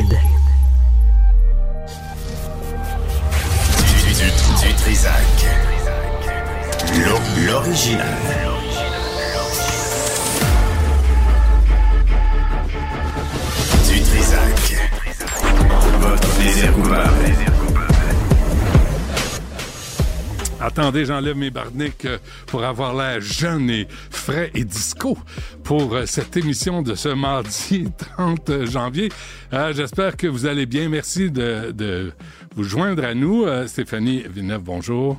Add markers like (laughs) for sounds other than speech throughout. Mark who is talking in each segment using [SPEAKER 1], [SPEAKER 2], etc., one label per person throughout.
[SPEAKER 1] United.
[SPEAKER 2] Attendez, j'enlève mes barniques euh, pour avoir l'air jeune et frais et disco pour euh, cette émission de ce mardi (laughs) 30 janvier. Euh, J'espère que vous allez bien. Merci de, de vous joindre à nous. Euh, Stéphanie Villeneuve, bonjour.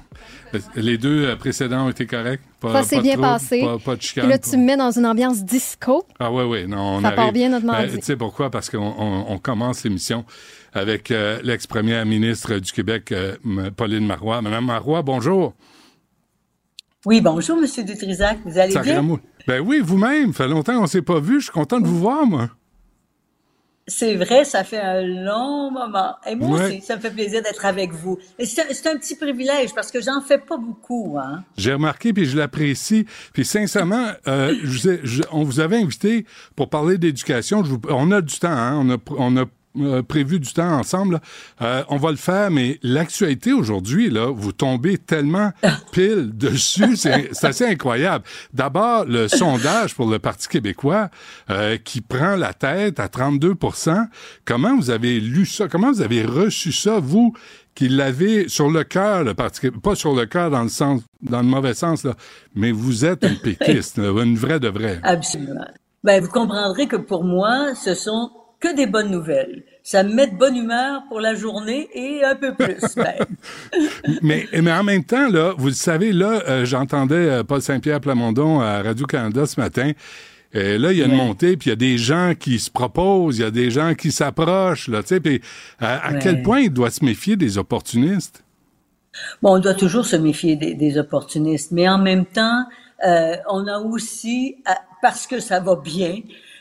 [SPEAKER 2] Les deux précédents ont été corrects? Pas,
[SPEAKER 3] Ça s'est bien
[SPEAKER 2] trop,
[SPEAKER 3] passé.
[SPEAKER 2] Pas, pas de
[SPEAKER 3] Puis
[SPEAKER 2] chicane.
[SPEAKER 3] là, tu me mets dans une ambiance disco.
[SPEAKER 2] Ah oui, oui, non, on
[SPEAKER 3] Ça part
[SPEAKER 2] arrive.
[SPEAKER 3] bien notre mardi.
[SPEAKER 2] Ben, tu sais pourquoi? Parce qu'on on, on commence l'émission avec euh, l'ex-première ministre du Québec, euh, Pauline Marois. Madame Marois, bonjour.
[SPEAKER 4] Oui, bonjour, Monsieur Dutrisac. Vous allez bien?
[SPEAKER 2] Ben oui, vous-même. Ça fait longtemps qu'on s'est pas vu. Je suis content de vous voir, moi.
[SPEAKER 4] C'est vrai, ça fait un long moment. Et moi
[SPEAKER 2] Ouais.
[SPEAKER 4] aussi, ça me fait plaisir d'être avec vous. Et c'est un, petit privilège parce que j'en fais pas beaucoup. Hein.
[SPEAKER 2] J'ai remarqué, puis je l'apprécie. Puis sincèrement, euh, je vous ai- je- on vous avait invité pour parler d'éducation. On a du temps, hein? On a, pr- on a euh, prévu du temps ensemble. Euh, on va le faire, mais l'actualité aujourd'hui, là, vous tombez tellement (laughs) pile dessus, c'est c'est assez incroyable. D'abord, le (laughs) sondage pour le Parti québécois euh, qui prend la tête à 32% Comment vous avez lu ça? Comment vous avez reçu ça, vous, qui l'avez sur le cœur, le Parti québécois? Pas sur le cœur dans le sens, dans le mauvais sens, là, mais vous êtes une (laughs) péquiste, là, une vraie de vraie.
[SPEAKER 4] Absolument. Ben, vous comprendrez que pour moi, ce sont que des bonnes nouvelles. Ça me met de bonne humeur pour la journée et un peu plus même. (laughs)
[SPEAKER 2] mais, mais en même temps, là, vous le savez, là, euh, j'entendais euh, Paul Saint-Pierre Plamondon à Radio-Canada ce matin. Et là, il y a une
[SPEAKER 4] Ouais.
[SPEAKER 2] montée, puis il y a des gens qui se proposent, il y a des gens qui s'approchent, là, tu sais, puis à, à
[SPEAKER 4] Ouais.
[SPEAKER 2] quel point il doit se méfier des opportunistes?
[SPEAKER 4] Bon, on doit toujours se méfier des, des opportunistes, mais en même temps, euh, on a aussi, parce que ça va bien,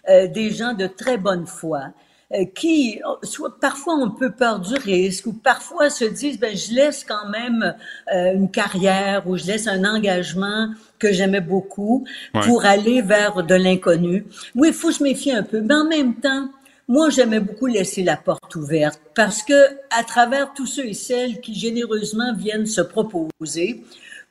[SPEAKER 4] des gens de très bonne foi euh, qui, euh, soit parfois ont peu peur du risque, ou parfois se disent, ben je laisse quand même euh, une carrière ou je laisse un engagement que j'aimais beaucoup
[SPEAKER 2] Ouais.
[SPEAKER 4] pour aller vers de l'inconnu. Oui, il faut se méfier un peu, mais en même temps, moi, j'aimais beaucoup laisser la porte ouverte parce que à travers tous ceux et celles qui généreusement viennent se proposer,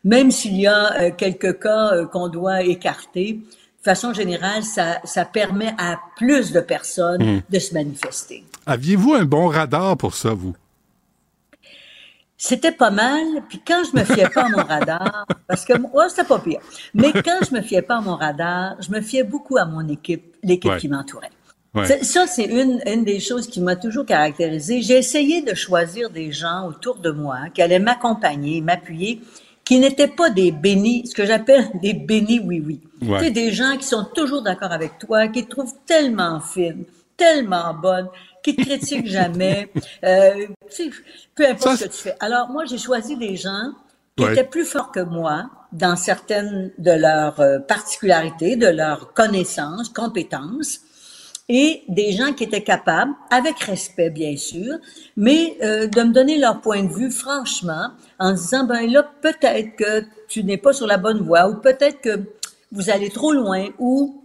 [SPEAKER 4] même s'il y a euh, quelques cas euh, qu'on doit écarter, de façon générale, ça, ça permet à plus de personnes de se manifester.
[SPEAKER 2] Aviez-vous un bon radar pour ça, vous?
[SPEAKER 4] C'était pas mal, puis quand je me fiais pas à mon (laughs) radar, parce que moi, c'était pas pire, mais quand je me fiais pas à mon radar, je me fiais beaucoup à mon équipe, l'équipe
[SPEAKER 2] Ouais.
[SPEAKER 4] qui m'entourait.
[SPEAKER 2] Ouais.
[SPEAKER 4] Ça, ça, c'est une, une des choses qui m'a toujours caractérisée. J'ai essayé de choisir des gens autour de moi qui allaient m'accompagner, m'appuyer, qui n'étaient pas des bénis, ce que j'appelle des bénis oui-oui.
[SPEAKER 2] Ouais.
[SPEAKER 4] Tu sais, des gens qui sont toujours d'accord avec toi, qui te trouvent tellement fine, tellement bonne, qui te critiquent jamais. (laughs) Euh, tu sais, peu importe
[SPEAKER 2] Ça,
[SPEAKER 4] ce que tu fais. Alors, moi, j'ai choisi des gens qui
[SPEAKER 2] Ouais.
[SPEAKER 4] étaient plus forts que moi dans certaines de leurs euh, particularités, de leurs connaissances, compétences, et des gens qui étaient capables, avec respect bien sûr, mais euh, de me donner leur point de vue franchement, en disant ben là peut-être que tu n'es pas sur la bonne voie, ou peut-être que vous allez trop loin, ou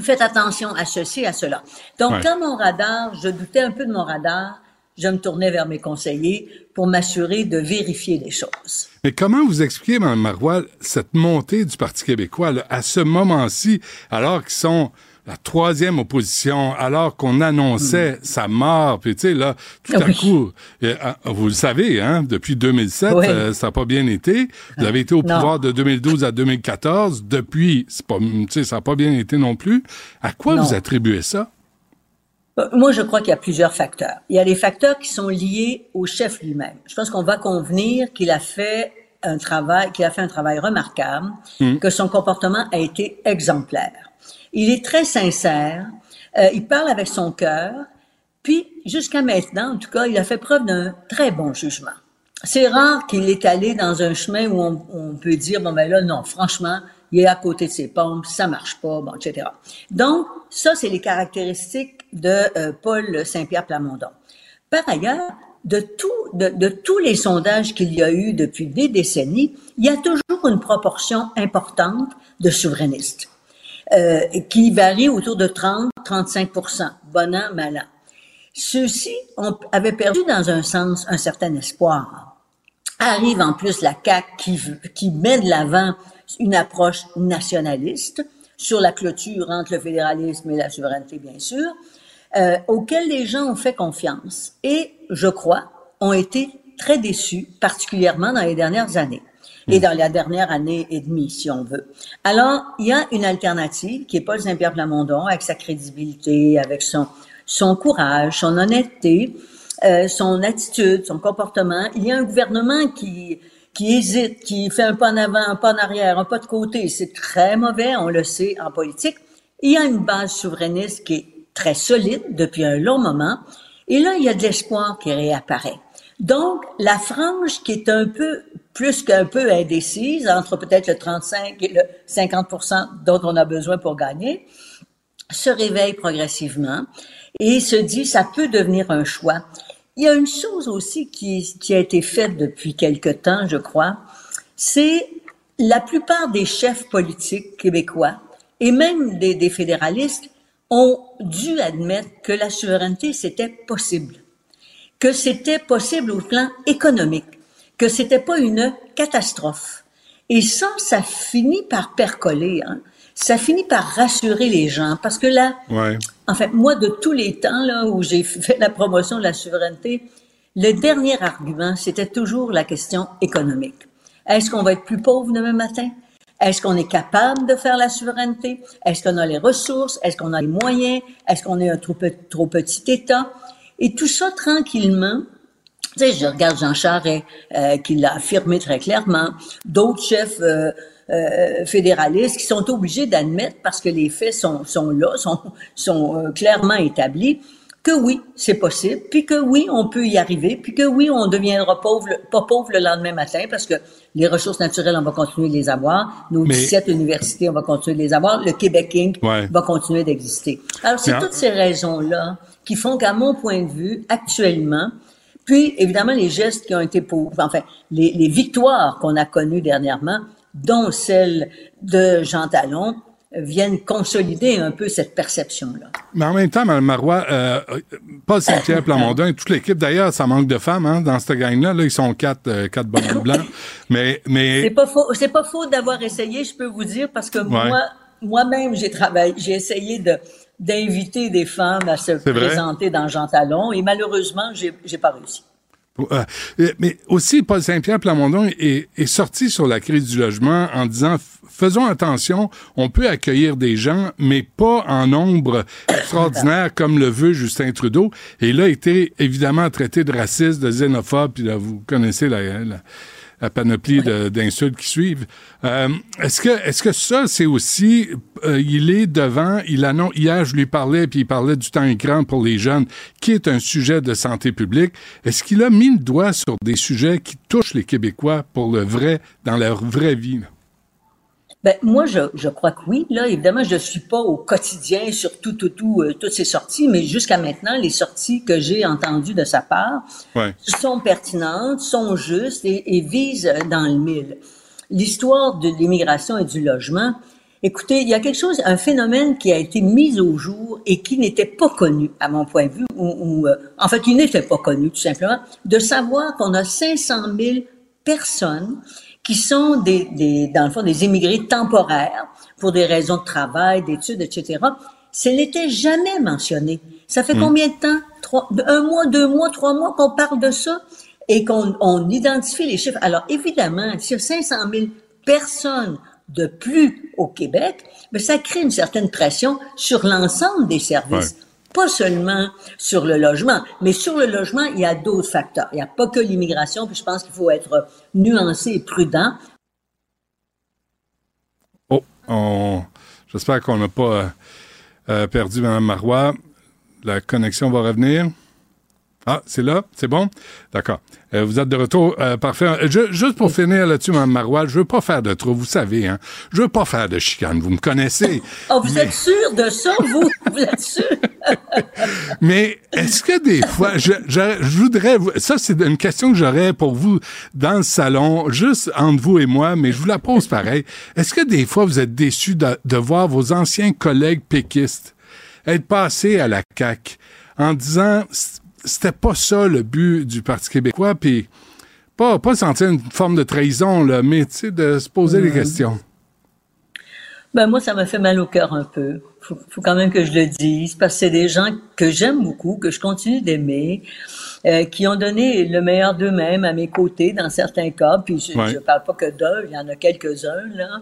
[SPEAKER 4] faites attention à ceci, à cela. Donc
[SPEAKER 2] Ouais.
[SPEAKER 4] quand mon radar, je doutais un peu de mon radar, je me tournais vers mes conseillers pour m'assurer de vérifier les choses.
[SPEAKER 2] Mais comment vous expliquez, Mme Marois, cette montée du Parti québécois là, à ce moment-ci, alors qu'ils sont la troisième opposition, alors qu'on annonçait sa mort, puis tu sais, là, tout à
[SPEAKER 4] Hmm. Oui.
[SPEAKER 2] coup, euh, euh, vous le savez, hein, depuis 2007,
[SPEAKER 4] Oui.
[SPEAKER 2] euh, ça n'a pas bien été. Vous avez été au
[SPEAKER 4] Non.
[SPEAKER 2] pouvoir de 2012 à 2014. Depuis, pas, tu sais, ça n'a pas bien été non plus. À quoi
[SPEAKER 4] Non.
[SPEAKER 2] vous attribuez ça?
[SPEAKER 4] Moi, je crois qu'il y a plusieurs facteurs. Il y a les facteurs qui sont liés au chef lui-même. Je pense qu'on va convenir qu'il a fait un travail, qu'il a fait un travail remarquable, que son comportement a été exemplaire. Il est très sincère, euh, il parle avec son cœur, puis jusqu'à maintenant, en tout cas, il a fait preuve d'un très bon jugement. C'est rare qu'il est allé dans un chemin où on, on peut dire bon ben là non, franchement, il est à côté de ses pompes, ça marche pas, bon, etc. Donc ça c'est les caractéristiques de euh, Paul Saint-Pierre Plamondon. Par ailleurs, de, tout, de, de tous les sondages qu'il y a eu depuis des décennies, il y a toujours une proportion importante de souverainistes euh, qui varie autour de 30-35 bon an, mal an. ceux-ci avaient perdu dans un sens un certain espoir. Arrive en plus la CAQ qui, qui met de l'avant une approche nationaliste sur la clôture entre le fédéralisme et la souveraineté, bien sûr, euh, auquel les gens ont fait confiance et, je crois, ont été très déçus, particulièrement dans les dernières années et dans la dernière année et demie, si on veut. Alors, il y a une alternative qui est Paul Saint-Pierre avec sa crédibilité, avec son, son courage, son honnêteté, euh, son attitude, son comportement. Il y a un gouvernement qui, qui hésite, qui fait un pas en avant, un pas en arrière, un pas de côté. C'est très mauvais, on le sait en politique. Il y a une base souverainiste qui est très solide depuis un long moment. Et là, il y a de l'espoir qui réapparaît. Donc, la frange qui est un peu plus qu'un peu indécise entre peut-être le 35 et le 50 dont on a besoin pour gagner, se réveille progressivement et se dit ça peut devenir un choix. Il y a une chose aussi qui, qui a été faite depuis quelque temps, je crois, c'est la plupart des chefs politiques québécois et même des, des fédéralistes ont dû admettre que la souveraineté, c'était possible que c'était possible au plan économique, que c'était pas une catastrophe. Et ça, ça finit par percoler. Hein. Ça finit par rassurer les gens parce que là, ouais. en fait, moi, de tous les temps là où j'ai (laughs) fait la promotion de la souveraineté, le dernier argument, c'était toujours la question économique. Est-ce qu'on va être plus pauvre demain matin? Est-ce qu'on est capable de faire la souveraineté? Est-ce qu'on a les ressources? Est-ce qu'on a les moyens? Est-ce qu'on est un trop, trop petit État? Et tout ça tranquillement. Tu sais, je regarde Jean Charest euh, qui l'a affirmé très clairement, d'autres chefs euh, euh, fédéralistes qui sont obligés d'admettre, parce que les faits sont, sont là, sont, sont euh, clairement établis, que oui, c'est possible, puis que oui, on peut y arriver, puis que oui, on deviendra pauvre, pas pauvre le lendemain matin, parce que les ressources naturelles, on va continuer de les avoir. Nos 17 universités, on va continuer de les avoir. Le Québec Inc. va continuer d'exister. Alors, c'est toutes ces raisons-là qui font qu'à mon point de vue, actuellement, puis évidemment les gestes qui ont été pour, enfin les, les victoires qu'on a connues dernièrement, dont celle de Jean Talon, viennent consolider un peu cette perception-là.
[SPEAKER 2] Mais en même temps, Mme Marois, euh, Paul Saint-Pierre Plamondon et toute l'équipe, d'ailleurs, ça manque de femmes hein, dans cette gang-là. Là, ils sont quatre, euh, quatre bonhommes (laughs) blancs. Mais, mais...
[SPEAKER 4] C'est pas faux, c'est pas faux d'avoir essayé, je peux vous dire, parce que moi, moi-même, j'ai travaillé, j'ai essayé de d'inviter des femmes à se présenter dans Jean Talon et malheureusement, j'ai, j'ai pas réussi.
[SPEAKER 2] Euh, mais aussi, Paul Saint-Pierre Plamondon est, est, sorti sur la crise du logement en disant faisons attention, on peut accueillir des gens, mais pas en nombre extraordinaire comme le veut Justin Trudeau. Et il a été évidemment traité de raciste, de xénophobe, puis là, vous connaissez la, la la panoplie d'insultes qui suivent. Euh, est-ce que est-ce que ça c'est aussi euh, il est devant il annonce hier je lui parlais puis il parlait du temps écran pour les jeunes qui est un sujet de santé publique. Est-ce qu'il a mis le doigt sur des sujets qui touchent les Québécois pour le vrai dans leur vraie vie?
[SPEAKER 4] Ben, moi, je, je crois que oui. Là, évidemment, je suis pas au quotidien sur tout, tout, tout, euh, toutes ces sorties, mais jusqu'à maintenant, les sorties que j'ai entendues de sa part ouais. sont pertinentes, sont justes et, et visent dans le mille. L'histoire de l'immigration et du logement, écoutez, il y a quelque chose, un phénomène qui a été mis au jour et qui n'était pas connu, à mon point de vue, ou, euh, en fait, qui n'était pas connu, tout simplement, de savoir qu'on a 500 000 personnes qui sont des, des, dans le fond, des immigrés temporaires pour des raisons de travail, d'études, etc. Ce n'était jamais mentionné. Ça fait mmh. combien de temps? Trois, un mois, deux mois, trois mois qu'on parle de ça et qu'on on identifie les chiffres? Alors, évidemment, s'il y a 500 000 personnes de plus au Québec, mais ça crée une certaine pression sur l'ensemble des services. Ouais pas seulement sur le logement, mais sur le logement, il y a d'autres facteurs. Il n'y a pas que l'immigration, puis je pense qu'il faut être nuancé et prudent.
[SPEAKER 2] Oh, on... j'espère qu'on n'a pas euh, perdu Mme Marois. La connexion va revenir. Ah, c'est là? C'est bon? D'accord. Euh, vous êtes de retour. Euh, parfait. Euh, je, juste pour finir là-dessus, Mme Marois, je veux pas faire de trop, vous savez, hein. Je veux pas faire de chicane, vous me connaissez. (laughs)
[SPEAKER 4] Oh, vous mais... êtes sûr de ça, vous? (laughs) vous êtes sûr? (laughs)
[SPEAKER 2] mais est-ce que des fois, je, je, je voudrais... Ça, c'est une question que j'aurais pour vous dans le salon, juste entre vous et moi, mais je vous la pose pareil. Est-ce que des fois, vous êtes déçu de, de voir vos anciens collègues péquistes être passé à la CAQ en disant c'était pas ça le but du Parti québécois, puis pas, pas sentir une forme de trahison, là, mais de se poser des questions.
[SPEAKER 4] Ben moi, ça m'a fait mal au cœur un peu. Faut, faut quand même que je le dise, parce que c'est des gens que j'aime beaucoup, que je continue d'aimer, euh, qui ont donné le meilleur d'eux-mêmes à mes côtés dans certains cas. Puis je ne parle pas que d'eux, il y en a quelques-uns là.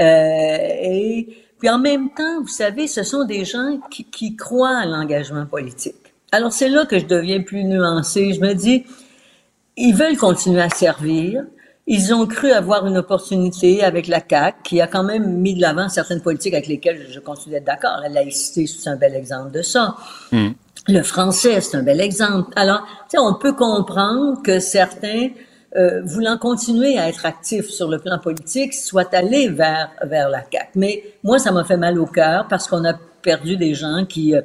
[SPEAKER 4] Euh, et puis en même temps, vous savez, ce sont des gens qui, qui croient à l'engagement politique. Alors c'est là que je deviens plus nuancée. Je me dis, ils veulent continuer à servir. Ils ont cru avoir une opportunité avec la CAC, qui a quand même mis de l'avant certaines politiques avec lesquelles je continue d'être d'accord. La laïcité, c'est un bel exemple de ça. Hmm. Le français, c'est un bel exemple. Alors, tu sais, on peut comprendre que certains, euh, voulant continuer à être actifs sur le plan politique, soient allés vers vers la CAC. Mais moi, ça m'a fait mal au cœur parce qu'on a perdu des gens qui euh,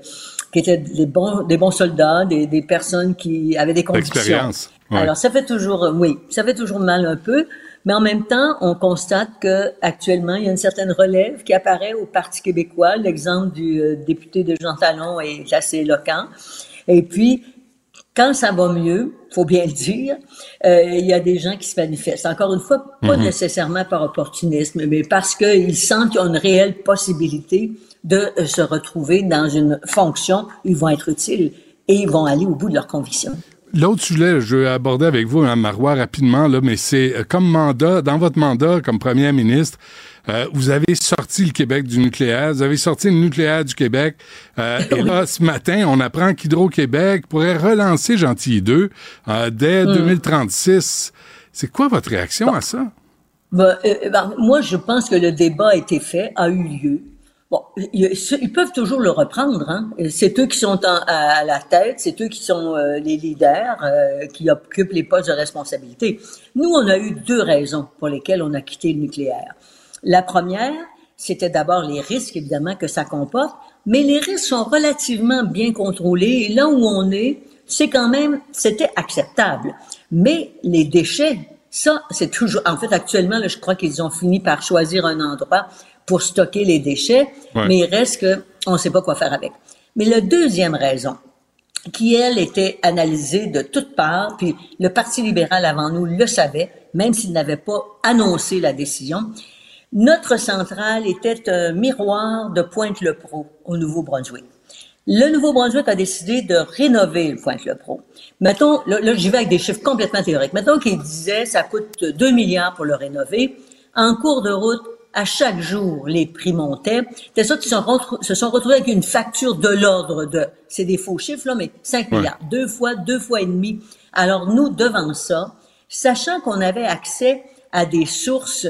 [SPEAKER 4] qui étaient des bons des bons soldats, des, des personnes qui avaient des convictions. Alors, ça fait toujours, euh, oui, ça fait toujours mal un peu. Mais en même temps, on constate que actuellement, il y a une certaine relève qui apparaît au Parti québécois. L'exemple du euh, député de Jean Talon est assez éloquent. Et puis, quand ça va mieux, faut bien le dire, euh, il y a des gens qui se manifestent. Encore une fois, pas mhm. nécessairement par opportunisme, mais parce qu'ils sentent qu'il y a une réelle possibilité de se retrouver dans une fonction où ils vont être utiles et ils vont aller au bout de leurs convictions.
[SPEAKER 2] L'autre sujet, je vais aborder avec vous, hein, Marois, rapidement, là, mais c'est euh, comme mandat, dans votre mandat comme premier ministre, euh, vous avez sorti le Québec du nucléaire, vous avez sorti le nucléaire du Québec. Euh, (laughs) et là, ce matin, on apprend qu'Hydro-Québec pourrait relancer Gentilly 2 dès 2036. Hmm. C'est quoi votre réaction à ça?
[SPEAKER 4] Ben, ben, moi, je pense que le débat a été fait, a eu lieu. Bon, ils peuvent toujours le reprendre. Hein? C'est eux qui sont à, la tête, c'est eux qui sont euh, les leaders, euh, qui occupent les postes de responsabilité. Nous, on a eu deux raisons pour lesquelles on a quitté le nucléaire. La première, c'était d'abord les risques, évidemment, que ça comporte, mais les risques sont relativement bien contrôlés. Et là où on est, c'est quand même, c'était acceptable. Mais les déchets, ça, c'est toujours, en fait, actuellement, je crois qu'ils ont fini par choisir un endroit pour stocker les déchets, mais il reste qu'on ne sait pas quoi faire avec. Mais la deuxième raison, qui, elle, était analysée de toutes parts, puis le Parti libéral avant nous le savait, même s'il n'avait pas annoncé la décision, notre centrale était un miroir de Pointe-le-Pro au Nouveau-Brunswick. Le Nouveau-Brunswick a décidé de rénover le Pointe-le-Pro. Mettons, là, là j'y vais avec des chiffres complètement théoriques. Mettons qu'il disait ça coûte 2 milliards pour le rénover. En cours de route, à chaque jour, les prix montaient. C'est ça qui se sont retrouvés avec une facture de l'ordre de, c'est des faux chiffres, là, mais 5 milliards. Deux fois, deux fois et demi. Alors, nous, devant ça, sachant qu'on avait accès à des sources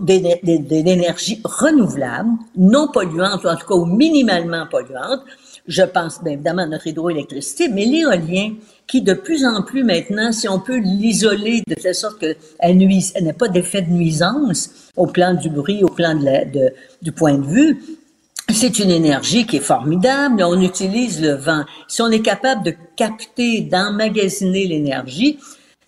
[SPEAKER 4] d'énergie renouvelable, non polluantes, ou en tout cas minimalement polluantes, je pense bien évidemment à notre hydroélectricité, mais l'éolien, qui de plus en plus maintenant, si on peut l'isoler de telle sorte qu'elle nuise, elle n'a pas d'effet de nuisance au plan du bruit, au plan de, du point de vue, c'est une énergie qui est formidable. On utilise le vent. Si on est capable de capter, d'emmagasiner l'énergie,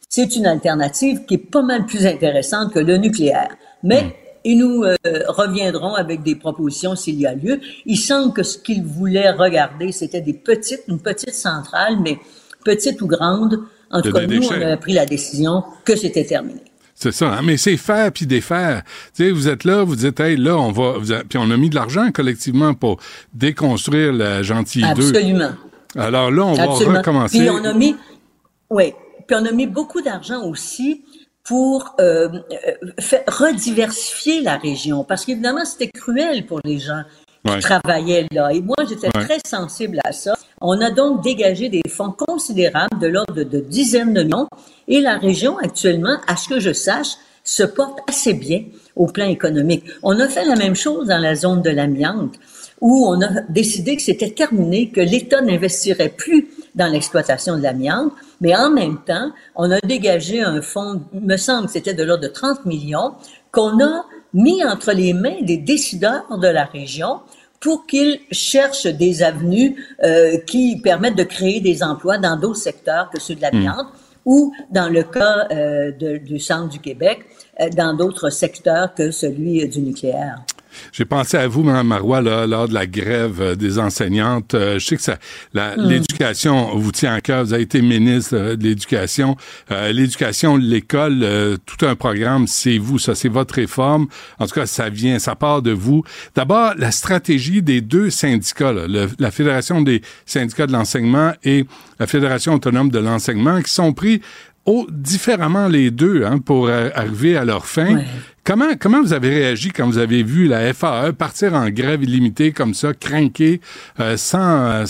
[SPEAKER 4] c'est une alternative qui est pas mal plus intéressante que le nucléaire. Mais hmm et nous euh, reviendrons avec des propositions s'il y a lieu. Il semble que ce qu'ils voulaient regarder, c'était des petites, une petite centrale, mais petite ou grande. En tout cas, nous, on a pris la décision que c'était terminé.
[SPEAKER 2] C'est ça, hein? mais c'est faire puis défaire. Tu sais, vous êtes là, vous dites, hey, là, on va, puis on a mis de l'argent collectivement pour déconstruire la gentille 2.
[SPEAKER 4] Absolument.
[SPEAKER 2] Alors là, on va recommencer.
[SPEAKER 4] Puis on a mis, oui, puis on a mis beaucoup d'argent aussi pour euh, euh rediversifier la région. Parce qu'évidemment, c'était cruel pour les gens qui travaillaient là. Et moi, j'étais très sensible à ça. On a donc dégagé des fonds considérables de l'ordre de, de, dizaines de millions. Et la région, actuellement, à ce que je sache, se porte assez bien au plan économique. On a fait la même chose dans la zone de l'amiante, où on a décidé que c'était terminé, que l'État n'investirait plus dans l'exploitation de l'amiante, mais en même temps, on a dégagé un fonds, me semble que c'était de l'ordre de 30 millions, qu'on a mis entre les mains des décideurs de la région pour qu'ils cherchent des avenues euh, qui permettent de créer des emplois dans d'autres secteurs que ceux de l'amiante. Hmm. ou dans le cas euh, de, du centre du Québec, euh, dans d'autres secteurs que celui du nucléaire.
[SPEAKER 2] J'ai pensé à vous, Mme Marois, là, lors de la grève euh, des enseignantes. Euh, je sais que ça, hmm. l'éducation vous tient à cœur. Vous avez été ministre euh, de l'Éducation. l'éducation, l'école, tout un programme, c'est vous, ça, c'est votre réforme. En tout cas, ça vient, ça part de vous. D'abord, la stratégie des deux syndicats, la Fédération des syndicats de l'enseignement et la Fédération autonome de l'enseignement, qui sont pris différemment les deux hein, pour arriver à leur fin. Comment, comment vous avez réagi quand vous avez vu la FAE partir en grève illimitée comme ça, craquer, euh, sans,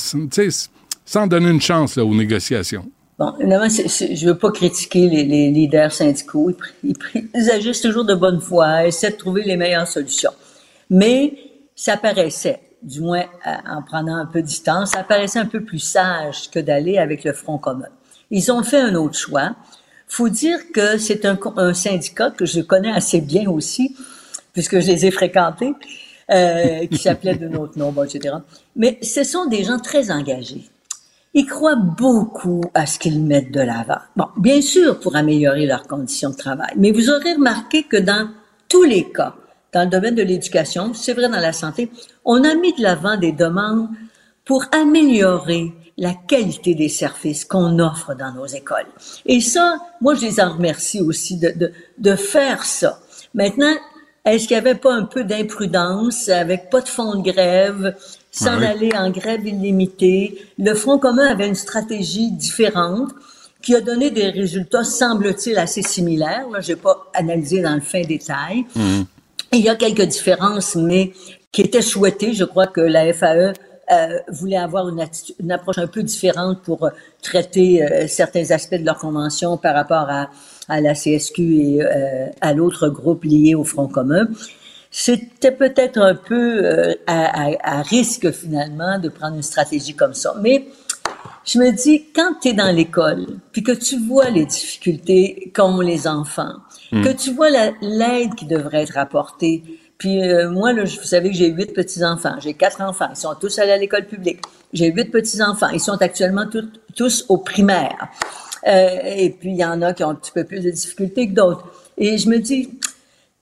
[SPEAKER 2] sans donner une chance aux négociations?
[SPEAKER 4] Bon, évidemment, je veux pas critiquer les, leaders syndicaux. Ils, ils, agissent toujours de bonne foi, essaient de trouver les meilleures solutions. Mais ça paraissait, du moins en prenant un peu de distance, ça paraissait un peu plus sage que d'aller avec le Front commun. Ils ont fait un autre choix faut dire que c'est un, syndicat que je connais assez bien aussi, puisque je les ai fréquentés, euh, qui s'appelait de notre nom, etc. Mais ce sont des gens très engagés. Ils croient beaucoup à ce qu'ils mettent de l'avant. Bon, bien sûr, pour améliorer leurs conditions de travail. Mais vous aurez remarqué que dans tous les cas, dans le domaine de l'éducation, c'est vrai dans la santé, on a mis de l'avant des demandes pour améliorer la qualité des services qu'on offre dans nos écoles. Et ça, moi, je les en remercie aussi de, de, de faire ça. Maintenant, est-ce qu'il n'y avait pas un peu d'imprudence avec pas de fonds de grève, sans aller en grève illimitée? Le Front commun avait une stratégie différente qui a donné des résultats, semble-t-il, assez similaires. Là, j'ai pas analysé dans le fin détail. Mhm. Il y a quelques différences, mais qui étaient souhaitées. Je crois que la FAE euh, voulaient avoir une, une, approche un peu différente pour euh, traiter euh, certains aspects de leur convention par rapport à, à la CSQ et euh, à l'autre groupe lié au Front commun. C'était peut-être un peu à, à, à, risque finalement de prendre une stratégie comme ça. Mais je me dis, quand tu es dans l'école, puis que tu vois les difficultés qu'ont les enfants, hmm. que tu vois l'aide qui devrait être apportée, puis euh, moi, là, vous savez que j'ai huit petits-enfants. J'ai quatre enfants. Ils sont tous allés à l'école publique. J'ai huit petits-enfants. Ils sont actuellement tous au primaire. Euh, et puis, il y en a qui ont un petit peu plus de difficultés que d'autres. Et je me dis,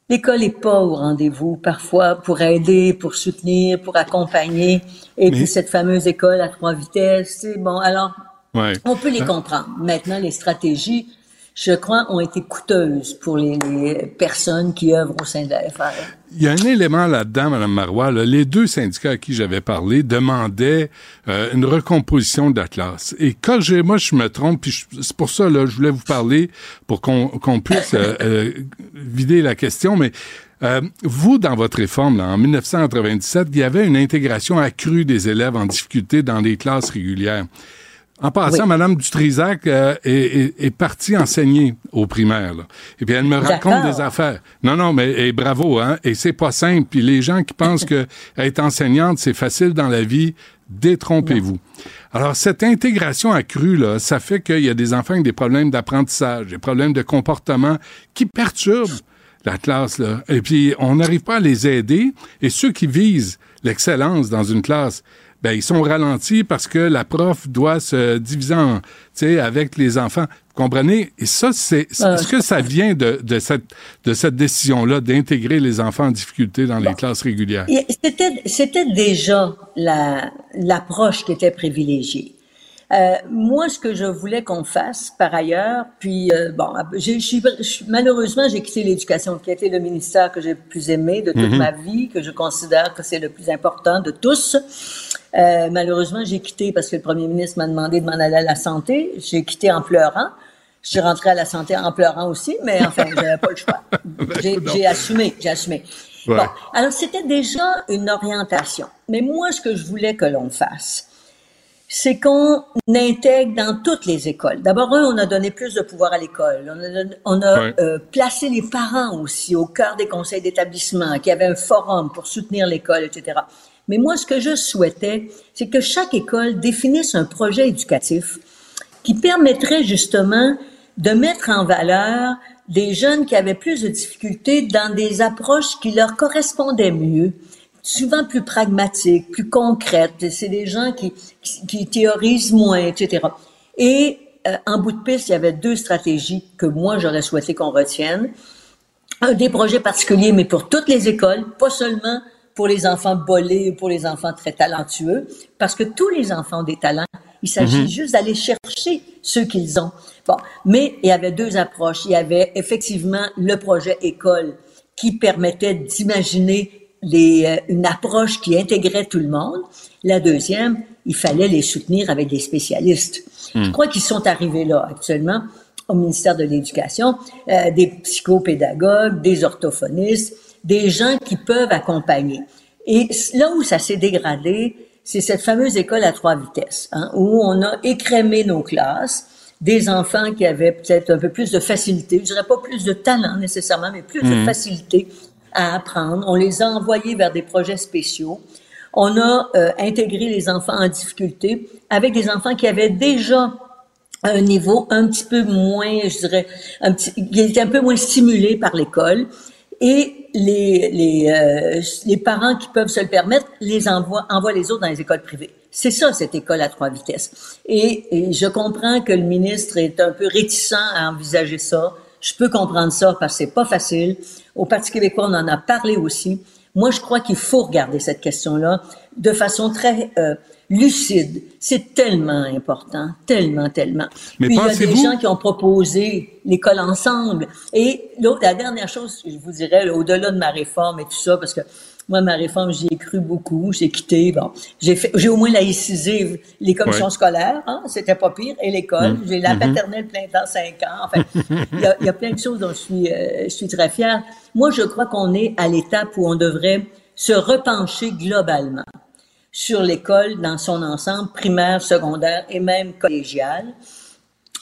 [SPEAKER 4] l'école n'est pas au rendez-vous parfois pour aider, pour soutenir, pour accompagner. Et puis, cette fameuse école à trois vitesses, c'est bon. Alors, on peut les comprendre. Maintenant, les stratégies, je crois, ont été coûteuses pour les, personnes qui œuvrent au sein de la FRE.
[SPEAKER 2] Il y a un élément là-dedans, Mme Marois. Les deux syndicats à qui j'avais parlé demandaient euh, une recomposition de la classe. Et quand j'ai, moi, je me trompe, puis c'est pour ça là, je voulais vous parler pour qu'on puisse euh, euh, vider la question, mais vous, dans votre réforme, là, en 1997, il y avait une intégration accrue des élèves en difficulté dans les classes régulières. En passant, Madame Dutrisac euh, est, est, partie enseigner au primaire. Là. Et puis elle me raconte des affaires. Non, non, mais et bravo, hein. Et c'est pas simple. Puis les gens qui pensent que (laughs) être enseignante, c'est facile dans la vie, détrompez-vous. Alors, cette intégration accrue, là, ça fait qu'il y a des enfants avec des problèmes d'apprentissage, des problèmes de comportement qui perturbent la classe. Là. Et puis, on n'arrive pas à les aider. Et ceux qui visent l'excellence dans une classe, ben ils sont ralentis parce que la prof doit se diviser en, avec les enfants. Vous comprenez? Et ça, c'est est-ce que ça vient de, de cette de cette décision-là d'intégrer les enfants en difficulté dans les classes régulières?
[SPEAKER 4] C'était c'était déjà la l'approche qui était privilégiée. Euh, moi, ce que je voulais qu'on fasse, par ailleurs, puis euh, bon, j'ai, malheureusement, j'ai quitté l'éducation, qui a été le ministère que j'ai le plus aimé de toute mhm. ma vie, que je considère que c'est le plus important de tous. Euh, malheureusement, j'ai quitté parce que le premier ministre m'a demandé de m'en aller à la santé. J'ai quitté en pleurant. Je suis rentrée à la santé en pleurant aussi, mais enfin, (laughs) j'avais pas le choix. J'ai assumé, j'ai assumé. Bon, alors c'était déjà une orientation. Mais moi, ce que je voulais que l'on fasse, c'est qu'on intègre dans toutes les écoles. D'abord, on a donné plus de pouvoir à l'école. On a, euh, placé les parents aussi au cœur des conseils d'établissement, qu'il y avait un forum pour soutenir l'école, etc. Mais moi, ce que je souhaitais, c'est que chaque école définisse un projet éducatif qui permettrait justement de mettre en valeur des jeunes qui avaient plus de difficultés dans des approches qui leur correspondaient mieux, souvent plus pragmatiques, plus concrètes. C'est des gens qui, qui, théorisent moins, etc. Et euh, en bout de piste, il y avait deux stratégies que moi, j'aurais souhaité qu'on retienne. Un des projets particuliers, mais pour toutes les écoles, pas seulement pour les enfants bolés, pour les enfants très talentueux, parce que tous les enfants ont des talents. Il s'agit
[SPEAKER 2] Mhm.
[SPEAKER 4] juste d'aller chercher ceux qu'ils ont. Bon, mais il y avait deux approches. Il y avait effectivement le projet école qui permettait d'imaginer euh, une approche qui intégrait tout le monde. La deuxième, il fallait les soutenir avec des spécialistes. Je crois qu'ils sont arrivés là actuellement au ministère de l'Éducation, euh, des psychopédagogues, des orthophonistes, des gens qui peuvent accompagner. Et là où ça s'est dégradé, c'est cette fameuse école à trois vitesses, hein, où on a écrémé nos classes, des enfants qui avaient peut-être un peu plus de facilité, je dirais pas plus de talent nécessairement, mais plus de facilité à apprendre. On les a envoyés vers des projets spéciaux. On a euh, intégré les enfants en difficulté avec des enfants qui avaient déjà un niveau un petit peu moins, je dirais, un petit, qui était un peu moins stimulé par l'école. Et les, les, euh, les parents qui peuvent se le permettre les envoient, envoient les autres dans les écoles privées. C'est ça, cette école à trois vitesses. Et je comprends que le ministre est un peu réticent à envisager ça. Je peux comprendre ça parce que c'est pas facile. Au Parti québécois, on en a parlé aussi. Moi, je crois qu'il faut regarder cette question-là de façon très euh, lucide. C'est tellement important, tellement, tellement.
[SPEAKER 2] Mais
[SPEAKER 4] Puis il y a des gens qui ont proposé l'école ensemble. Et la dernière chose, je vous dirais, là, au-delà de ma réforme et tout ça, parce que moi, ma réforme, j'y ai cru beaucoup, j'ai quitté, bon, j'ai fait, j'ai au moins laïcisé les commissions
[SPEAKER 2] Ouais.
[SPEAKER 4] scolaires, hein, c'était pas pire, et l'école, j'ai la paternelle plein temps, cinq ans, enfin, il y y a plein de choses dont je suis, euh, je suis très fière. Moi, je crois qu'on est à l'étape où on devrait se repencher globalement sur l'école dans son ensemble, primaire, secondaire et même collégiale.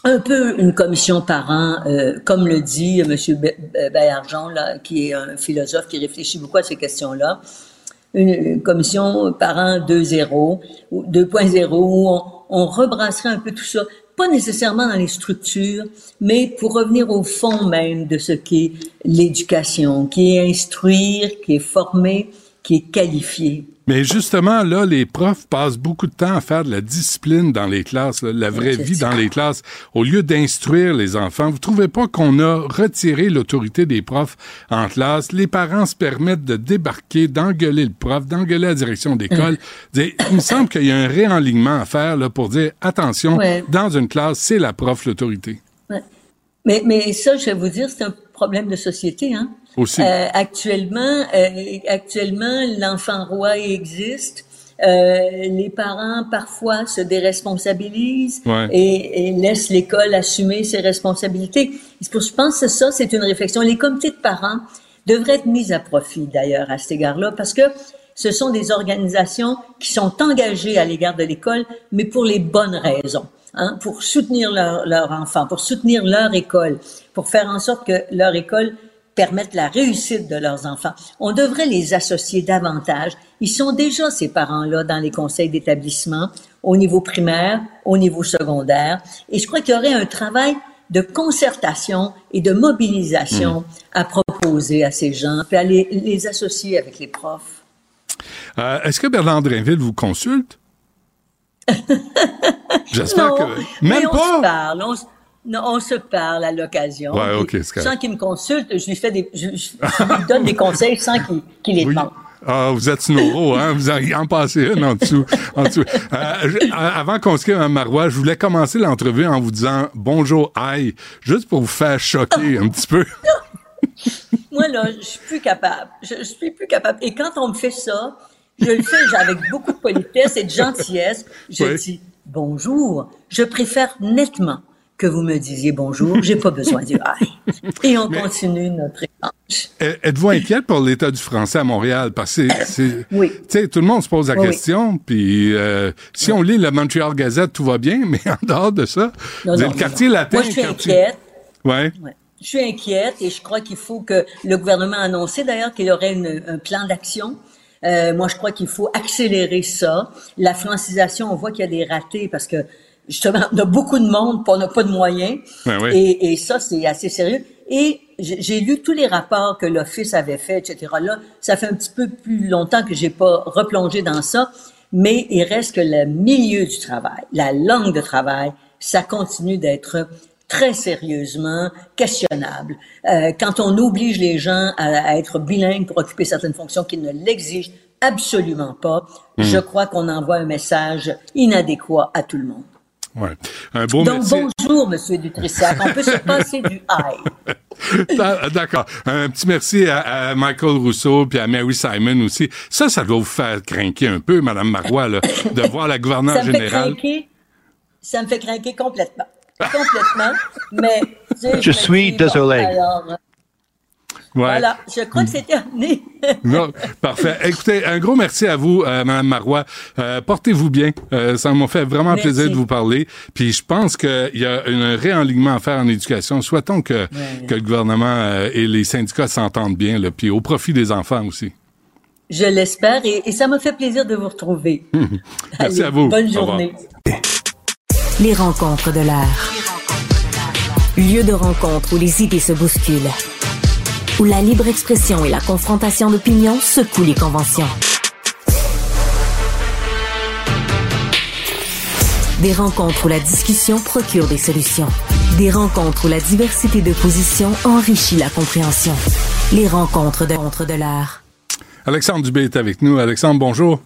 [SPEAKER 4] Un peu une commission par an, euh, comme le dit M. Baillargeon, là, qui est un philosophe qui réfléchit beaucoup à ces questions-là. Une commission par an 2.0 ou 2.0 où on, on rebrasserait un peu tout ça, pas nécessairement dans les structures, mais pour revenir au fond même de ce qu'est l'éducation, qui est instruire, qui est former, qui est qualifier.
[SPEAKER 2] Mais justement, là, les profs passent beaucoup de temps à faire de la discipline dans les classes, là, la vraie vie dans les classes, au lieu d'instruire les enfants. Vous trouvez pas qu'on a retiré l'autorité des profs en classe? Les parents se permettent de débarquer, d'engueuler le prof, d'engueuler la direction d'école. Dire, Il me semble qu'il y a un réalignement à faire là, pour dire, attention,
[SPEAKER 4] Ouais.
[SPEAKER 2] dans une classe, c'est la prof l'autorité.
[SPEAKER 4] Ouais. Mais, mais ça, je vais vous dire, c'est un problème de société. Hein?
[SPEAKER 2] Aussi.
[SPEAKER 4] Euh, actuellement, euh, actuellement, l'enfant roi existe. Euh, les parents parfois se déresponsabilisent
[SPEAKER 2] Ouais.
[SPEAKER 4] et, et laissent l'école assumer ses responsabilités. Pour- Je pense que ça, c'est une réflexion. Les comités de parents devraient être mis à profit d'ailleurs à cet égard-là parce que ce sont des organisations qui sont engagées à l'égard de l'école, mais pour les bonnes raisons. Hein, pour soutenir leur, leur enfant, pour soutenir leur école, pour faire en sorte que leur école permettre la réussite de leurs enfants. On devrait les associer davantage. Ils sont déjà, ces parents-là, dans les conseils d'établissement, au niveau primaire, au niveau secondaire. Et je crois qu'il y aurait un travail de concertation et de mobilisation à proposer à ces gens, puis à les, les associer avec les profs.
[SPEAKER 2] Euh, Est-ce que Bernard Drinville vous consulte? (laughs) J'espère que...
[SPEAKER 4] mais
[SPEAKER 2] Même
[SPEAKER 4] on se
[SPEAKER 2] pas!
[SPEAKER 4] parle. On, se- non, on se parle à l'occasion.
[SPEAKER 2] Ouais,
[SPEAKER 4] Puis,
[SPEAKER 2] ok, c'est correct.
[SPEAKER 4] Sans qu'il me consulte, je lui fais des, je, je- je lui donne des conseils sans qu'il les
[SPEAKER 2] Oui.
[SPEAKER 4] demande.
[SPEAKER 2] Ah, vous êtes Snoro, hein? Vous en, en passez une en dessous. En dessous. Euh, je- euh, avant qu'on se quitte, Mme Marois, je voulais commencer l'entrevue en vous disant bonjour, aïe, juste pour vous faire choquer un petit peu. (laughs)
[SPEAKER 4] Moi, là, je suis plus capable. Je, je suis plus capable. Et quand on me fait ça, je le fais avec beaucoup de politesse et de gentillesse. Je
[SPEAKER 2] Oui.
[SPEAKER 4] dis bonjour. Je préfère nettement que vous me disiez bonjour. J'ai pas besoin du aïe. (laughs) Et on continue notre échange.
[SPEAKER 2] Euh, Êtes-vous inquiète pour l'état du français à Montréal? Parce que c'est...
[SPEAKER 4] Oui.
[SPEAKER 2] Tout le monde se pose la
[SPEAKER 4] Oui,
[SPEAKER 2] question, puis euh, si on lit la Montreal Gazette, tout va bien, (laughs) mais en dehors de ça,
[SPEAKER 4] Non,
[SPEAKER 2] vous
[SPEAKER 4] non,
[SPEAKER 2] êtes le quartier
[SPEAKER 4] non.
[SPEAKER 2] latin...
[SPEAKER 4] Moi, je suis
[SPEAKER 2] quartier-
[SPEAKER 4] inquiète.
[SPEAKER 2] Ouais.
[SPEAKER 4] Ouais. Je suis inquiète et je crois qu'il faut que le gouvernement a annoncé d'ailleurs qu'il y aurait une- un plan d'action. Euh, moi, je crois qu'il faut accélérer ça. La francisation, on voit qu'il y a des ratés parce que justement, on a beaucoup de monde, puis on n'a pas de moyens.
[SPEAKER 2] Ouais, ouais.
[SPEAKER 4] Et, et ça, c'est assez sérieux. Et j'ai j'ai lu tous les rapports que l'Office avait fait, etc. Là, ça fait un petit peu plus longtemps que j'ai pas replongé dans ça, mais il reste que le milieu du travail, la langue de travail, ça continue d'être très sérieusement questionnable. Euh, quand on oblige les gens à, à, être bilingues pour occuper certaines fonctions qui ne l'exigent absolument pas, mmh. je crois qu'on envoie un message inadéquat à tout le monde.
[SPEAKER 2] Ouais. Un beau
[SPEAKER 4] Donc, bonjour, Monsieur Dutrissac. On peut se passer du (laughs) high.
[SPEAKER 2] D'accord. Un petit merci à, à, Michael Rousseau puis à Mary Simon aussi. Ça, ça doit vous faire craquer un peu, Madame Marois, là, de (coughs) voir la gouverneure
[SPEAKER 4] ça me
[SPEAKER 2] générale.
[SPEAKER 4] Fait craquer, ça me fait craquer complètement. Complètement. (laughs) Mais, tu sais,
[SPEAKER 5] je, suis désolé.
[SPEAKER 4] Bon, alors,
[SPEAKER 2] Ouais.
[SPEAKER 4] Voilà, je crois que c'est terminé. (laughs)
[SPEAKER 2] non, parfait. Écoutez, un gros merci à vous, euh, Madame Marois. Euh, Portez-vous bien. Euh, ça m'a fait vraiment
[SPEAKER 4] Merci.
[SPEAKER 2] plaisir de vous parler. Puis je pense qu'il y a un réalignement à faire en éducation. Souhaitons que,
[SPEAKER 4] Ouais.
[SPEAKER 2] que le gouvernement euh, et les syndicats s'entendent bien, là, puis au profit des enfants aussi.
[SPEAKER 4] Je l'espère et, et ça me fait plaisir de vous retrouver. (laughs)
[SPEAKER 2] Merci
[SPEAKER 4] Allez,
[SPEAKER 2] à vous.
[SPEAKER 4] Bonne journée.
[SPEAKER 6] Les rencontres de l'art. Lieu de rencontre où les idées se bousculent. Où la libre expression et la confrontation d'opinions secouent les conventions. Des rencontres où la discussion procure des solutions. Des rencontres où la diversité de positions enrichit la compréhension. Les rencontres de, rencontres de l'art.
[SPEAKER 2] Alexandre Dubé est avec nous. Alexandre, bonjour.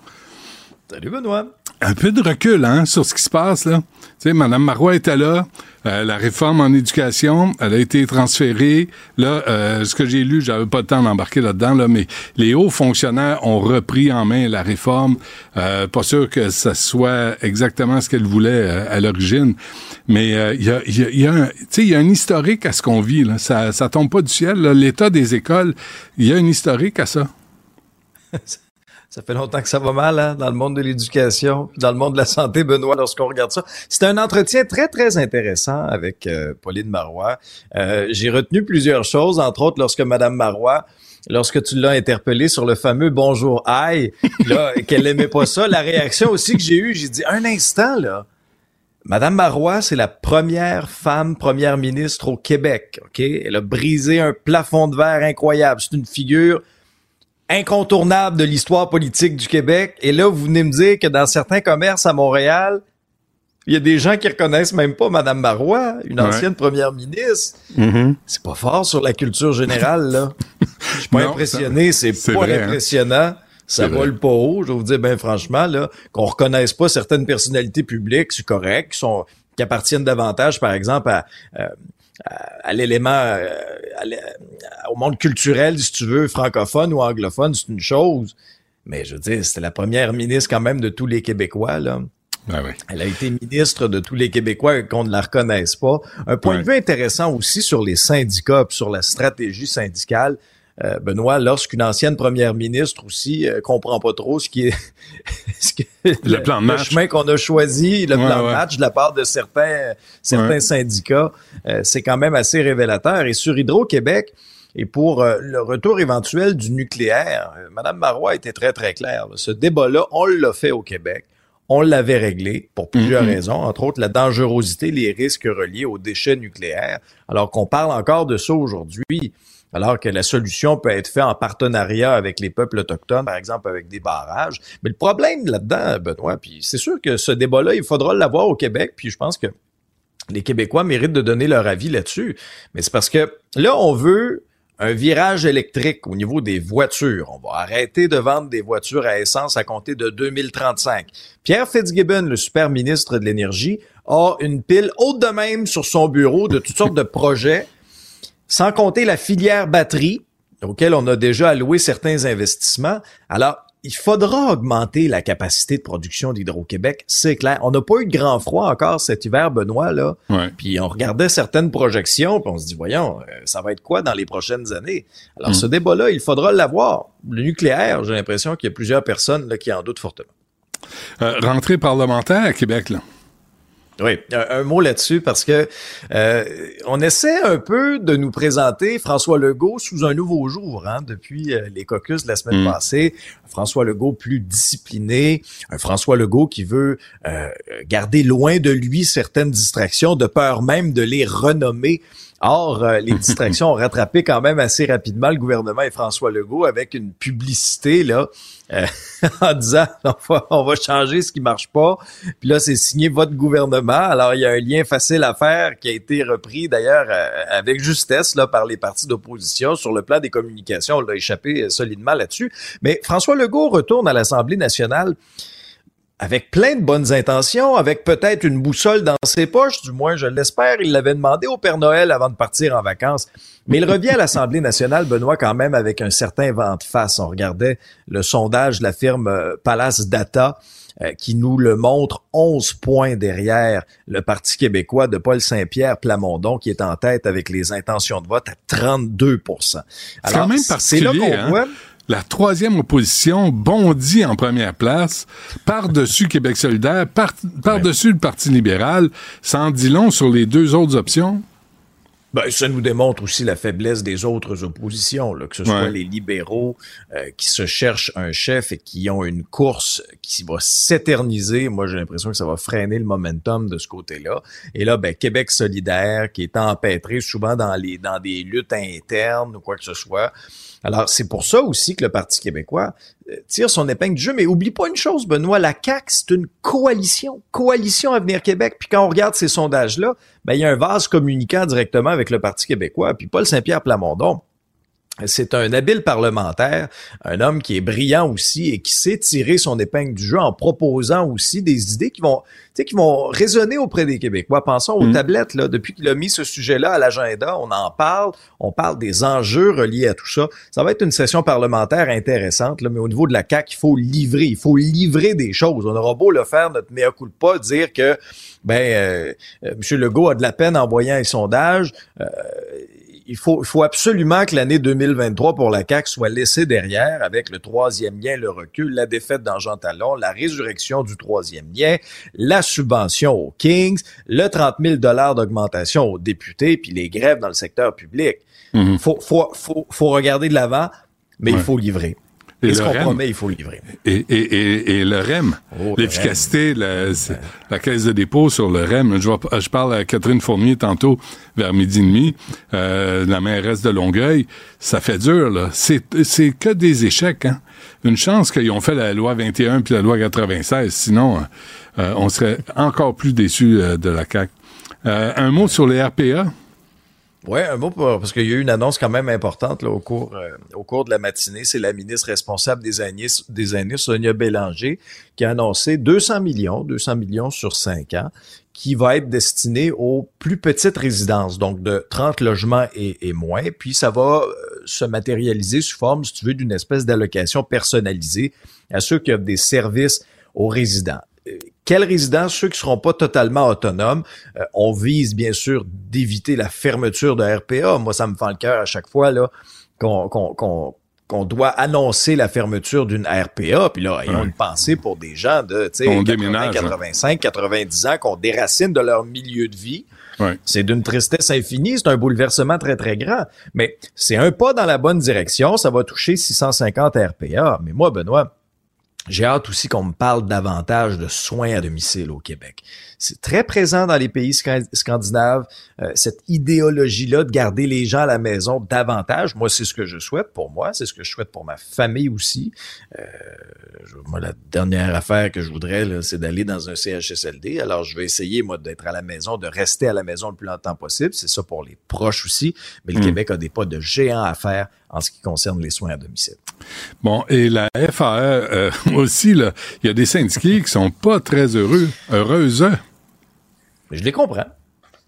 [SPEAKER 5] Salut Benoît.
[SPEAKER 2] Un peu de recul hein, sur ce qui se passe. là. Tu sais, Mme Marois était là. Euh, la réforme en éducation, elle a été transférée. Là, euh, ce que j'ai lu, j'avais pas le temps d'embarquer là-dedans, là, mais les hauts fonctionnaires ont repris en main la réforme. Euh, pas sûr que ça soit exactement ce qu'elle voulait euh, à l'origine, mais euh, il y, a, y, a, y, a un- y a un historique à ce qu'on vit. Là. Ça, ça tombe pas du ciel. L'état des écoles, il y a un historique à ça. (laughs)
[SPEAKER 5] Ça fait longtemps que ça va mal hein, dans le monde de l'éducation, dans le monde de la santé, Benoît, lorsqu'on regarde ça. C'était un entretien très, très intéressant avec euh, Pauline Marois. Euh, J'ai retenu plusieurs choses, entre autres lorsque Madame Marois, lorsque tu l'as interpellée sur le fameux bonjour aïe, (laughs) qu'elle aimait pas ça, la réaction aussi que j'ai eue, j'ai dit, un instant, là, Madame Marois, c'est la première femme première ministre au Québec, OK? Elle a brisé un plafond de verre incroyable. C'est une figure incontournable de l'histoire politique du Québec. Et là, vous venez me dire que dans certains commerces à Montréal, il y a des gens qui reconnaissent même pas Madame Marois, une
[SPEAKER 2] Ouais.
[SPEAKER 5] ancienne première ministre. C'est pas fort sur la culture générale, là. (laughs) Je suis pas
[SPEAKER 2] Non,
[SPEAKER 5] impressionné, c'est pas
[SPEAKER 2] vrai, hein.
[SPEAKER 5] impressionnant. Ça
[SPEAKER 2] C'est vrai.
[SPEAKER 5] vole pas haut, je vais vous dire bien franchement, là, qu'on reconnaisse pas certaines personnalités publiques, c'est correct, qui sont, qui appartiennent davantage, par exemple, à, euh, à, l'élément, euh, l'é- au monde culturel, si tu veux, francophone ou anglophone, c'est une chose. Mais je veux dire, c'était la première ministre quand même de tous les Québécois, là.
[SPEAKER 2] Oui.
[SPEAKER 5] Elle a été ministre de tous les Québécois et qu'on ne la reconnaisse pas. Un point de vue intéressant aussi sur les syndicats, sur la stratégie syndicale. Euh, Benoît, lorsqu'une ancienne première ministre aussi euh, comprend pas trop ce qui est (laughs) ce que-
[SPEAKER 2] Le plan de match.
[SPEAKER 5] chemin qu'on a choisi, le
[SPEAKER 2] Ouais,
[SPEAKER 5] plan
[SPEAKER 2] ouais.
[SPEAKER 5] de match de la part de certains certains
[SPEAKER 2] Ouais.
[SPEAKER 5] syndicats, euh, c'est quand même assez révélateur. Et sur Hydro-Québec, et pour euh, le retour éventuel du nucléaire, euh, Madame Marois était très très claire. là. Ce débat-là, on l'a fait au Québec. On l'avait réglé pour plusieurs
[SPEAKER 2] Mhm.
[SPEAKER 5] raisons, entre autres la dangerosité, les risques reliés aux déchets nucléaires, alors qu'on parle encore de ça aujourd'hui, alors que la solution peut être faite en partenariat avec les peuples autochtones, par exemple avec des barrages. Mais le problème là-dedans, Benoît, puis c'est sûr que ce débat-là, il faudra l'avoir au Québec, puis je pense que les Québécois méritent de donner leur avis là-dessus. Mais c'est parce que là, on veut un virage électrique au niveau des voitures. On va arrêter de vendre des voitures à essence à compter de 2035. Pierre Fitzgibbon, le super ministre de l'Énergie, a une pile haute de même sur son bureau de toutes sortes de projets, sans compter la filière batterie, auquel on a déjà alloué certains investissements. Alors, il faudra augmenter la capacité de production d'Hydro-Québec, c'est clair. On n'a pas eu de grand froid encore cet hiver, Benoît, là.
[SPEAKER 2] Ouais.
[SPEAKER 5] Puis on regardait certaines projections, puis on se dit, voyons, euh, ça va être quoi dans les prochaines années? Alors, ce débat-là, il faudra l'avoir. Le nucléaire, j'ai l'impression qu'il y a plusieurs personnes là, qui en doutent fortement.
[SPEAKER 2] Euh, rentrée parlementaire à Québec, là.
[SPEAKER 5] Oui, un, un mot là-dessus parce que euh, on essaie un peu de nous présenter François Legault sous un nouveau jour hein, depuis euh, les caucus de la semaine
[SPEAKER 2] Mm.
[SPEAKER 5] passée. Un François Legault plus discipliné, un François Legault qui veut euh, garder loin de lui certaines distractions, de peur même de les renommer Or, euh, les (laughs) distractions ont rattrapé quand même assez rapidement le gouvernement et François Legault avec une publicité là euh, (laughs) en disant (laughs) on va, on va changer ce qui marche pas. Puis là, c'est signé votre gouvernement. Alors, il y a un lien facile à faire qui a été repris d'ailleurs euh, avec justesse là par les partis d'opposition sur le plan des communications. On l'a échappé solidement là-dessus. Mais François Legault retourne à l'Assemblée nationale avec plein de bonnes intentions, avec peut-être une boussole dans ses poches, du moins je l'espère. Il l'avait demandé au Père Noël avant de partir en vacances. Mais il revient à l'Assemblée nationale, Benoît, quand même avec un certain vent de face. On regardait le sondage de la firme euh, Palace Data euh, qui nous le montre 11 points derrière le Parti québécois de Paul Saint-Pierre Plamondon qui est en tête avec les intentions de vote à 32
[SPEAKER 2] Alors, c'est là qu'on hein? voit la troisième opposition bondit en première place, par-dessus Québec solidaire, par-dessus le Parti libéral. sans dit long sur les deux autres options?
[SPEAKER 5] Ben, ça nous démontre aussi la faiblesse des autres oppositions, là, que ce soit les libéraux euh, qui se cherchent un chef et qui ont une course qui va s'éterniser. Moi, j'ai l'impression que ça va freiner le momentum de ce côté-là. Et là, ben, Québec solidaire qui est empêtré souvent dans les dans des luttes internes ou quoi que ce soit. Alors, c'est pour ça aussi que le Parti québécois euh, tire son épingle du jeu. Mais oublie pas une chose, Benoît, la CAQ, c'est une coalition. Coalition Avenir Québec. Puis quand on regarde ces sondages-là, ben, il y a un vase communicant directement avec le Parti québécois. Puis Paul Saint-Pierre Plamondon, c'est un habile parlementaire, un homme qui est brillant aussi et qui sait tirer son épingle du jeu en proposant aussi des idées qui vont, qui vont résonner auprès des Québécois. Pensons aux mm. tablettes là. Depuis qu'il a mis ce sujet-là à l'agenda, on en parle, on parle des enjeux reliés à tout ça. Ça va être une session parlementaire intéressante, là, mais au niveau de la CAC, il faut livrer, il faut livrer des choses. On aura beau le faire, notre mea culpa, dire que ben euh, euh, M. Legault a de la peine en voyant un sondage. Euh, il faut, faut absolument que l'année 2023 pour la CAQ soit laissée derrière avec le troisième lien, le recul, la défaite d'Angent Talon, la résurrection du troisième lien, la subvention aux Kings, le 30 000 dollars d'augmentation aux députés, puis les grèves dans le secteur public. Il mhm. faut, faut, faut, faut, regarder de l'avant, mais il faut livrer. Et, ce qu'on promet, il faut livrer.
[SPEAKER 2] Et, et, et, le REM, oh, l'efficacité, la, la, caisse de dépôt sur le REM. Je, je, parle à Catherine Fournier tantôt, vers midi et demi, euh, la mairesse de Longueuil. Ça fait dur, là. C'est que des échecs, hein. Une chance qu'ils ont fait la loi 21 puis la loi 96. Sinon, euh, on serait encore plus déçus euh, de la CAQ. Euh, un mot sur les RPA.
[SPEAKER 5] Oui, un mot parce qu'il y a eu une annonce quand même importante là, au cours euh, au cours de la matinée. C'est la ministre responsable des aînés, des aînés, Sonia Bélanger, qui a annoncé 200 millions, 200 millions sur 5 ans, qui va être destiné aux plus petites résidences, donc de 30 logements et, et moins. Puis ça va euh, se matérialiser sous forme, si tu veux, d'une espèce d'allocation personnalisée à ceux qui offrent des services aux résidents quels résidents, ceux qui seront pas totalement autonomes, euh, on vise bien sûr d'éviter la fermeture de RPA. Moi, ça me fait le cœur à chaque fois là qu'on qu'on doit annoncer la fermeture d'une RPA, puis là, ils ont une pensée pour des gens de 80, 85, 90 ans qu'on déracine de leur milieu de vie. C'est d'une tristesse infinie, c'est un bouleversement très, très grand. Mais c'est un pas dans la bonne direction, ça va toucher 650 RPA. Mais moi, Benoît, j'ai hâte aussi qu'on me parle davantage de soins à domicile au Québec. C'est très présent dans les pays scandinaves, euh, cette idéologie-là de garder les gens à la maison davantage. Moi, c'est ce que je souhaite pour moi, c'est ce que je souhaite pour ma famille aussi. Euh, moi, la dernière affaire que je voudrais, c'est d'aller dans un CHSLD. Alors, je vais essayer, moi, d'être à la maison, de rester à la maison le plus longtemps possible. C'est ça pour les proches aussi. Mais le hmm. Québec a des pas de géants à faire en ce qui concerne les soins à domicile.
[SPEAKER 2] Bon, et la FAE euh, (laughs) aussi, il y a des syndiqués qui sont pas très heureux, heureuses.
[SPEAKER 5] Je les comprends.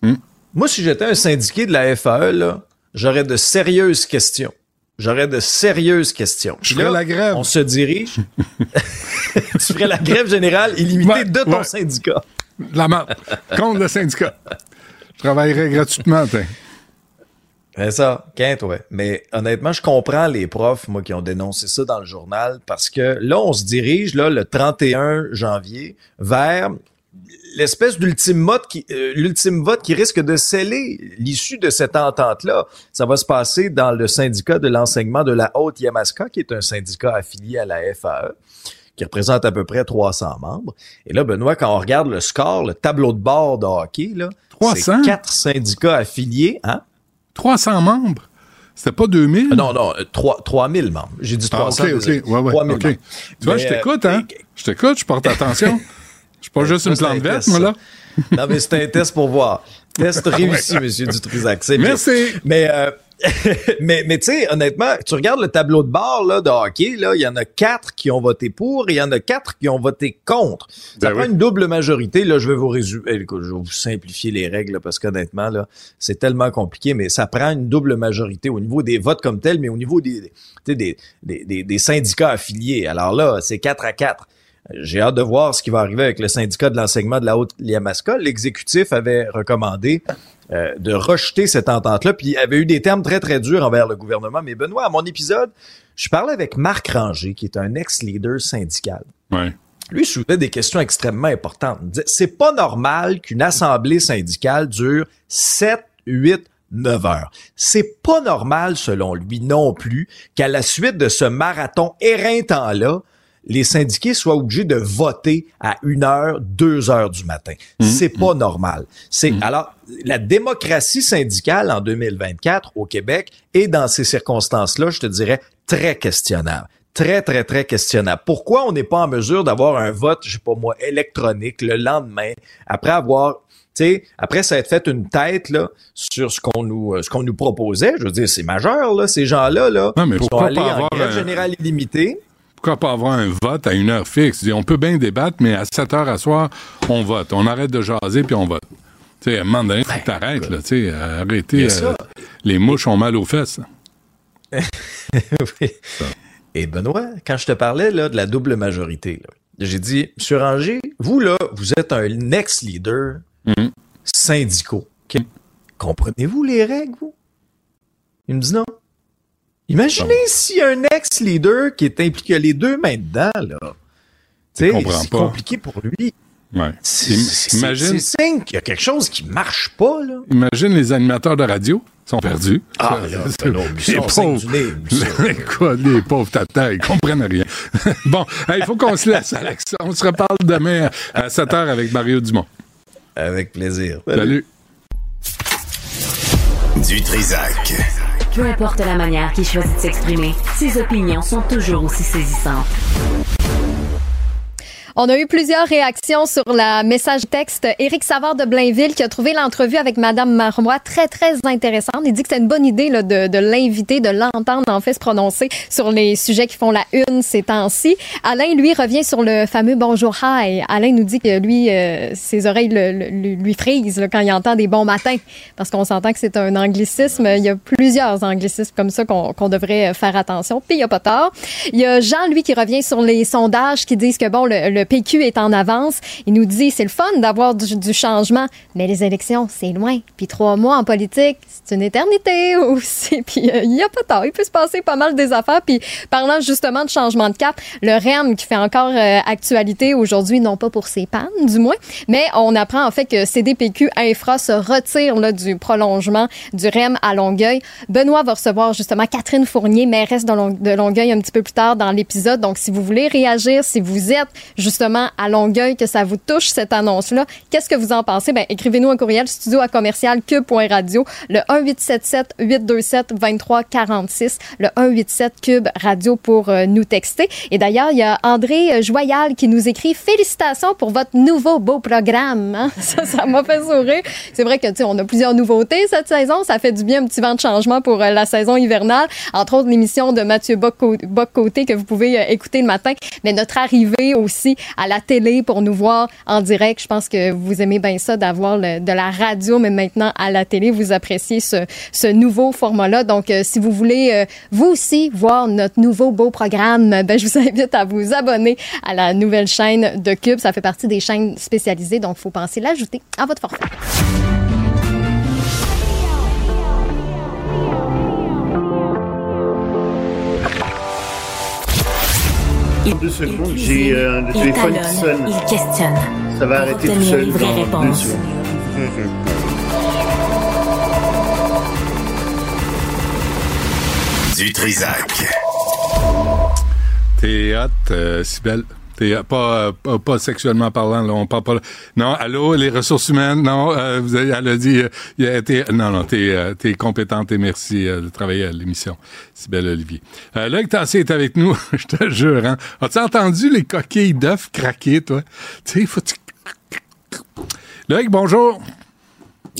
[SPEAKER 5] Hmm. Moi, si j'étais un syndiqué de la FAE, j'aurais de sérieuses questions. J'aurais de sérieuses questions.
[SPEAKER 2] Je ferais la grève.
[SPEAKER 5] On se dirige. (laughs) tu ferais la grève générale illimitée de ton syndicat.
[SPEAKER 2] La main. Contre le syndicat. Je travaillerais gratuitement,
[SPEAKER 5] c'est ça, quinte, ouais. Mais honnêtement, je comprends les profs, moi, qui ont dénoncé ça dans le journal, parce que là, on se dirige, là, le 31 janvier, vers l'espèce d'ultime vote qui euh, l'ultime vote qui risque de sceller l'issue de cette entente là ça va se passer dans le syndicat de l'enseignement de la Haute Yamaska qui est un syndicat affilié à la FAE qui représente à peu près 300 membres. Et là Benoît quand on regarde le score le tableau de bord de hockey là 300 quatre syndicats affiliés hein?
[SPEAKER 2] 300 membres? C'était pas 2000?
[SPEAKER 5] Ah non, non, 3, 3000 membres. J'ai dit 300.
[SPEAKER 2] Ah, OK, OK. Ouais, ouais,
[SPEAKER 5] 3000
[SPEAKER 2] OK.
[SPEAKER 5] membres.
[SPEAKER 2] Tu vois,
[SPEAKER 5] Mais,
[SPEAKER 2] je t'écoute, hein?
[SPEAKER 5] euh,
[SPEAKER 2] Je t'écoute, je porte attention. (laughs) Je suis pas juste une plante
[SPEAKER 5] un
[SPEAKER 2] verte, moi, là.
[SPEAKER 5] Non, mais c'est un test pour voir. Test (laughs) réussi, Monsieur Dutrisac.
[SPEAKER 2] Merci.
[SPEAKER 5] Mais, euh, (laughs) mais, mais tu sais, honnêtement, tu regardes le tableau de bord là, de hockey, là, il y en a quatre qui ont voté pour et il y en a quatre qui ont voté contre. Ça
[SPEAKER 2] Ben
[SPEAKER 5] prend une double majorité. Là, je vais vous résumer. eh, écoute, je vais vous simplifier les règles là, parce qu'honnêtement, là, c'est tellement compliqué, mais ça prend une double majorité au niveau des votes comme tel, mais au niveau des, des, des, des, des, des syndicats affiliés. Alors là, c'est 4 à 4. J'ai hâte de voir ce qui va arriver avec le syndicat de l'enseignement de la Haute-Liamaska. L'exécutif avait recommandé euh, de rejeter cette entente-là, puis il avait eu des termes très, très durs envers le gouvernement. Mais Benoît, à mon épisode, je parlais avec Marc Ranger, qui est un ex-leader syndical.
[SPEAKER 2] Ouais.
[SPEAKER 5] Lui soulevait des questions extrêmement importantes. Il disait, c'est pas normal qu'une assemblée syndicale dure 7, 8, 9 heures. C'est pas normal, selon lui, non plus, qu'à la suite de ce marathon éreintant-là, les syndiqués soient obligés de voter à 1 heure, 2 heures du matin. C'est pas normal. C'est, alors, la démocratie syndicale en 2024 au Québec est dans ces circonstances-là, je te dirais, très questionnable. Très, très, très questionnable. Pourquoi on n'est pas en mesure d'avoir un vote, je sais pas moi, électronique le lendemain, après avoir tu sais, après ça a fait une tête là sur ce qu'on nous euh, ce qu'on nous proposait, je veux dire c'est majeur là, ces gens-là là,
[SPEAKER 2] Non, mais pourquoi pas
[SPEAKER 5] en
[SPEAKER 2] avoir
[SPEAKER 5] grève
[SPEAKER 2] un-
[SPEAKER 5] générale illimitée.
[SPEAKER 2] Pourquoi pas avoir un vote à une heure fixe? On peut bien débattre, mais à 7 heures à soir, on vote. On arrête de jaser, puis on vote. Tu sais, à un moment donné, faut que t'arrêtes, là. Tu sais, euh, arrêtez. euh, les mouches ont mal aux fesses. (laughs)
[SPEAKER 5] Oui. Et Benoît, quand je te parlais là, de la double majorité, j'ai dit, Monsieur Ranger, vous là, vous êtes un ex-leader
[SPEAKER 2] Mhm.
[SPEAKER 5] syndicaux. OK? Comprenez-vous les règles, vous? Il me dit non. Imaginez si un ex-leader qui est impliqué, les deux mains dedans, là. Tu sais,
[SPEAKER 2] comprends
[SPEAKER 5] c'est compliqué pour lui.
[SPEAKER 2] Ouais.
[SPEAKER 5] C'est signe qu'il y a quelque chose qui marche pas, là.
[SPEAKER 2] imagine les animateurs de radio sont perdus.
[SPEAKER 5] Ah,
[SPEAKER 2] Ça,
[SPEAKER 5] là,
[SPEAKER 2] c'est-
[SPEAKER 5] ben non,
[SPEAKER 2] les pauvres.
[SPEAKER 5] nez.
[SPEAKER 2] Quoi, les pauvres tatas, ils comprennent rien. (laughs) bon, hey, il faut qu'on se laisse, Alex. On se reparle demain à 7 h avec Mario Dumont.
[SPEAKER 5] Avec plaisir.
[SPEAKER 2] Salut.
[SPEAKER 1] Du Trisac.
[SPEAKER 6] Peu importe la manière qu'il choisit de s'exprimer, ses opinions sont toujours aussi saisissantes.
[SPEAKER 3] On a eu plusieurs réactions sur la message texte. Éric Savard de Blainville qui a trouvé l'entrevue avec Madame Marois très, très intéressante. Il dit que c'est une bonne idée là, de, l'inviter, de l'entendre en fait se prononcer sur les sujets qui font la une ces temps-ci. Alain, lui, revient sur le fameux bonjour hi. Alain nous dit que lui, euh, ses oreilles le- le- lui frisent là, quand il entend des bons matins parce qu'on s'entend que c'est un anglicisme. Il y a plusieurs anglicismes comme ça qu'on qu'on devrait faire attention. Puis il n'y a pas tort. Il y a Jean, lui, qui revient sur les sondages qui disent que bon, le, le PQ est en avance. Il nous dit c'est le fun d'avoir du, changement, mais les élections, c'est loin. Puis trois mois en politique, c'est une éternité (laughs) aussi. Puis euh, il n'y a pas tort. Il peut se passer pas mal des affaires. Puis parlant justement de changement de cap, le REM qui fait encore euh, actualité aujourd'hui, non pas pour ses pannes, du moins, mais on apprend en fait que CDPQ Infra se retire là, du prolongement du REM à Longueuil. Benoît va recevoir justement Catherine Fournier, mairesse de Longueuil, un petit peu plus tard dans l'épisode. Donc, si vous voulez réagir, si vous êtes justement à Longueuil, que ça vous touche cette annonce-là, qu'est-ce que vous en pensez? Ben, écrivez-nous un courriel studio à commercial cube.radio, le 1877 827 2346, le 187 cube radio pour euh, nous texter. Et d'ailleurs, il y a André euh, Joyal qui nous écrit félicitations pour votre nouveau beau programme. hein? (laughs) Ça, ça m'a fait sourire. C'est vrai que tu sais, on a plusieurs nouveautés cette saison. Ça fait du bien un petit vent de changement pour euh, la saison hivernale. Entre autres, l'émission de Mathieu Bock- Bock-Côté que vous pouvez écouter le matin. Mais notre arrivée aussi à la télé pour nous voir en direct. Je pense que vous aimez bien ça d'avoir de la radio, mais maintenant à la télé, vous appréciez ce, ce nouveau format-là. Donc, euh, si vous voulez euh, vous aussi voir notre nouveau beau programme, ben, je vous invite à vous abonner à la nouvelle chaîne de Cube. Ça fait partie des chaînes spécialisées, donc il faut penser l'ajouter à votre forfait.
[SPEAKER 7] Secondes, j'ai, euh, le téléphone qui sonne.
[SPEAKER 6] Il questionne.
[SPEAKER 7] Ça va
[SPEAKER 6] Pour
[SPEAKER 7] arrêter tout seul
[SPEAKER 6] les vraies
[SPEAKER 7] dans deux
[SPEAKER 6] réponses.
[SPEAKER 7] secondes.
[SPEAKER 1] Du Trisac.
[SPEAKER 2] T'es hot, euh, Cybelle. Pas, euh, pas, sexuellement parlant, là, on parle pas. Non, allô, les ressources humaines, non, euh, elle a dit, euh, non, non, t'es, t'es compétente et merci de travailler à l'émission. Sybelle Olivier. Euh, Loïc Tassé est avec nous, (laughs) je te jure, hein. As-tu entendu les coquilles d'œufs craquer, toi? Tu sais, faut. Loïc, bonjour.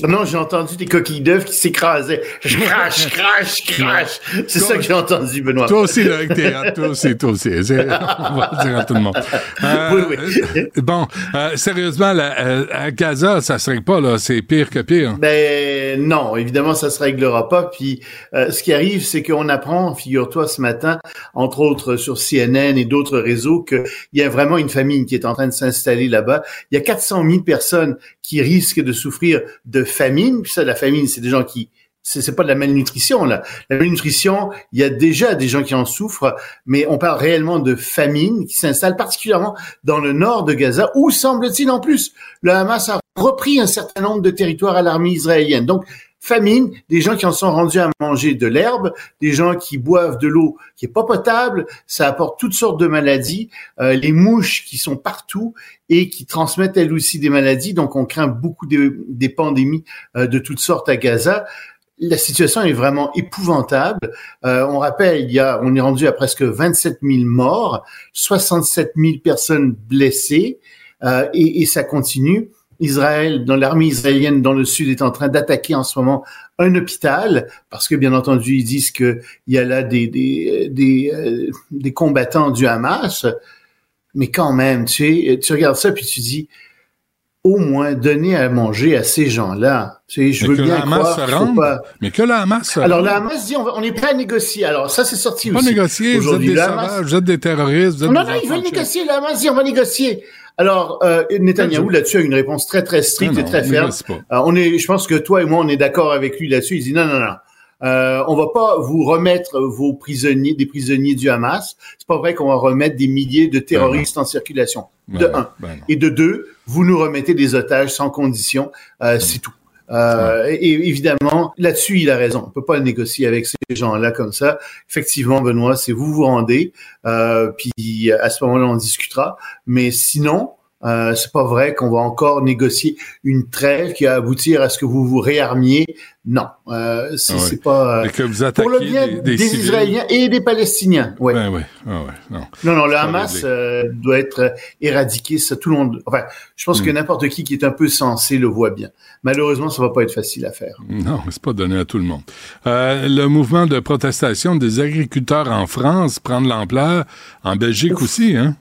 [SPEAKER 7] Non, j'ai entendu des coquilles d'œufs qui s'écrasaient. Je crache, crache, crache. C'est ça que j'ai entendu, Benoît.
[SPEAKER 2] Toi aussi, t'es hot. Toi aussi, toi aussi. (laughs) On va le dire à tout le monde. Euh,
[SPEAKER 7] Oui, oui.
[SPEAKER 2] bon, euh, sérieusement, la- euh, à Gaza, ça serait pas, là. C'est pire que pire.
[SPEAKER 7] Ben non, évidemment, ça se réglera pas. Puis euh, ce qui arrive, c'est qu'on apprend, figure-toi, ce matin, entre autres sur CNN et d'autres réseaux, qu'il y a vraiment une famine qui est en train de s'installer là-bas. Il y a 400 000 personnes qui risquent de souffrir de famine. Puis ça, la famine, c'est des gens qui c'est pas de la malnutrition là. La malnutrition, il y a déjà des gens qui en souffrent, mais on parle réellement de famine qui s'installe particulièrement dans le nord de Gaza, où semble-t-il en plus le Hamas a repris un certain nombre de territoires à l'armée israélienne. Donc famine, des gens qui en sont rendus à manger de l'herbe, des gens qui boivent de l'eau qui est pas potable, ça apporte toutes sortes de maladies, euh, les mouches qui sont partout et qui transmettent elles aussi des maladies. Donc on craint beaucoup de- des pandémies euh, de toutes sortes à Gaza la situation est vraiment épouvantable. Euh, on rappelle, il y a, on est rendu à presque 27 000 morts, 67 000 personnes blessées, euh, et, et ça continue. Israël, dans l'armée israélienne dans le sud, est en train d'attaquer en ce moment un hôpital parce que bien entendu ils disent que il y a là des des des, euh, des combattants du Hamas. Mais quand même, tu sais, tu regardes ça puis tu dis au moins donner à manger à ces gens-là. Tu sais, je
[SPEAKER 2] Mais
[SPEAKER 7] veux
[SPEAKER 2] que
[SPEAKER 7] bien
[SPEAKER 2] le Hamas
[SPEAKER 7] croire
[SPEAKER 2] se rende.
[SPEAKER 7] pas.
[SPEAKER 2] Mais que le Hamas se
[SPEAKER 7] Alors le Hamas dit on, va- on est prêt à négocier. Alors ça c'est sorti
[SPEAKER 2] pas
[SPEAKER 7] aussi.
[SPEAKER 2] négocier, vous êtes des
[SPEAKER 7] Hamas-
[SPEAKER 2] sauvages, vous êtes des terroristes, vous êtes
[SPEAKER 7] non,
[SPEAKER 2] des
[SPEAKER 7] non, ils veulent négocier. Le Hamas dit on va négocier. Alors euh, Netanyahou là-dessus a une réponse très très stricte
[SPEAKER 2] Non,
[SPEAKER 7] et très ferme. Euh, on est, je pense que toi et moi on est d'accord avec lui là-dessus. Il dit non non non. Euh, on va pas vous remettre vos prisonniers, des prisonniers du Hamas. C'est pas vrai qu'on va remettre des milliers de terroristes en circulation.
[SPEAKER 2] Ben
[SPEAKER 7] de un.
[SPEAKER 2] ben.
[SPEAKER 7] Et de deux, vous nous remettez des otages sans condition. Euh, C'est tout. Euh, Et évidemment, là-dessus, il a raison. On peut pas négocier avec ces gens-là comme ça. Effectivement, Benoît, c'est vous vous rendez, euh, puis à ce moment-là, on discutera. Mais sinon, euh, c'est pas vrai qu'on va encore négocier une trêve qui va aboutir à ce que vous vous réarmiez. Non, euh, c'est
[SPEAKER 2] Ah
[SPEAKER 7] pas euh,
[SPEAKER 2] Et que vous
[SPEAKER 7] pour le bien
[SPEAKER 2] des,
[SPEAKER 7] des,
[SPEAKER 2] des civils.
[SPEAKER 7] Israéliens et des Palestiniens. Ouais.
[SPEAKER 2] Ouais, ouais, ah ouais, non.
[SPEAKER 7] Non, non, le Hamas euh, doit être éradiqué. Ça, tout le monde. Enfin, je pense
[SPEAKER 2] Hmm.
[SPEAKER 7] que n'importe qui qui est un peu sensé le voit bien. Malheureusement, ça va pas être facile à faire.
[SPEAKER 2] Non, c'est pas donné à tout le monde. Euh, le mouvement de protestation des agriculteurs en France prend de l'ampleur, en Belgique aussi, hein?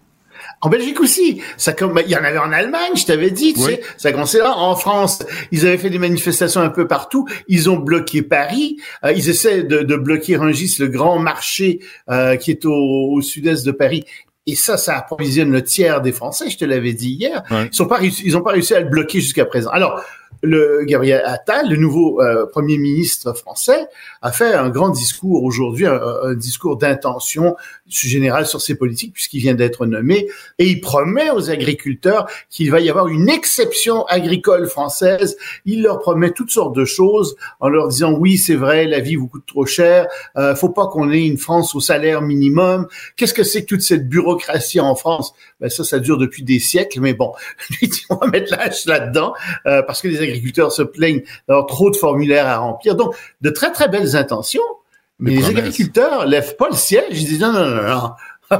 [SPEAKER 7] En Belgique aussi, ça comme il y en avait en Allemagne, je t'avais dit, tu
[SPEAKER 2] Oui.
[SPEAKER 7] sais, ça commençait là. En France, ils avaient fait des manifestations un peu partout. Ils ont bloqué Paris. Euh, ils essaient de, de bloquer Rungis, le grand marché euh, qui est au, au sud-est de Paris. Et ça, ça approvisionne le tiers des Français. Je te l'avais dit hier.
[SPEAKER 2] Ouais.
[SPEAKER 7] Ils sont pas réussi, ils ont pas réussi à le bloquer jusqu'à présent. Alors, le Gabriel Attal, le nouveau euh, premier ministre français, a fait un grand discours aujourd'hui, un, un discours d'intention générale sur ses politiques puisqu'il vient d'être nommé et il promet aux agriculteurs qu'il va y avoir une exception agricole française. Il leur promet toutes sortes de choses en leur disant oui, c'est vrai, la vie vous coûte trop cher, euh, faut pas qu'on ait une France au salaire minimum. Qu'est-ce que c'est que toute cette bureaucratie en France? Ben ça, ça dure depuis des siècles, mais bon, (laughs) on va mettre l'âge là-dedans euh, parce que les agriculteurs se plaignent d'avoir trop de formulaires à remplir. Donc, de très très belles intentions. Mais les
[SPEAKER 2] promesses.
[SPEAKER 7] agriculteurs lèvent pas le ciel. Ils disent non, non, non, non.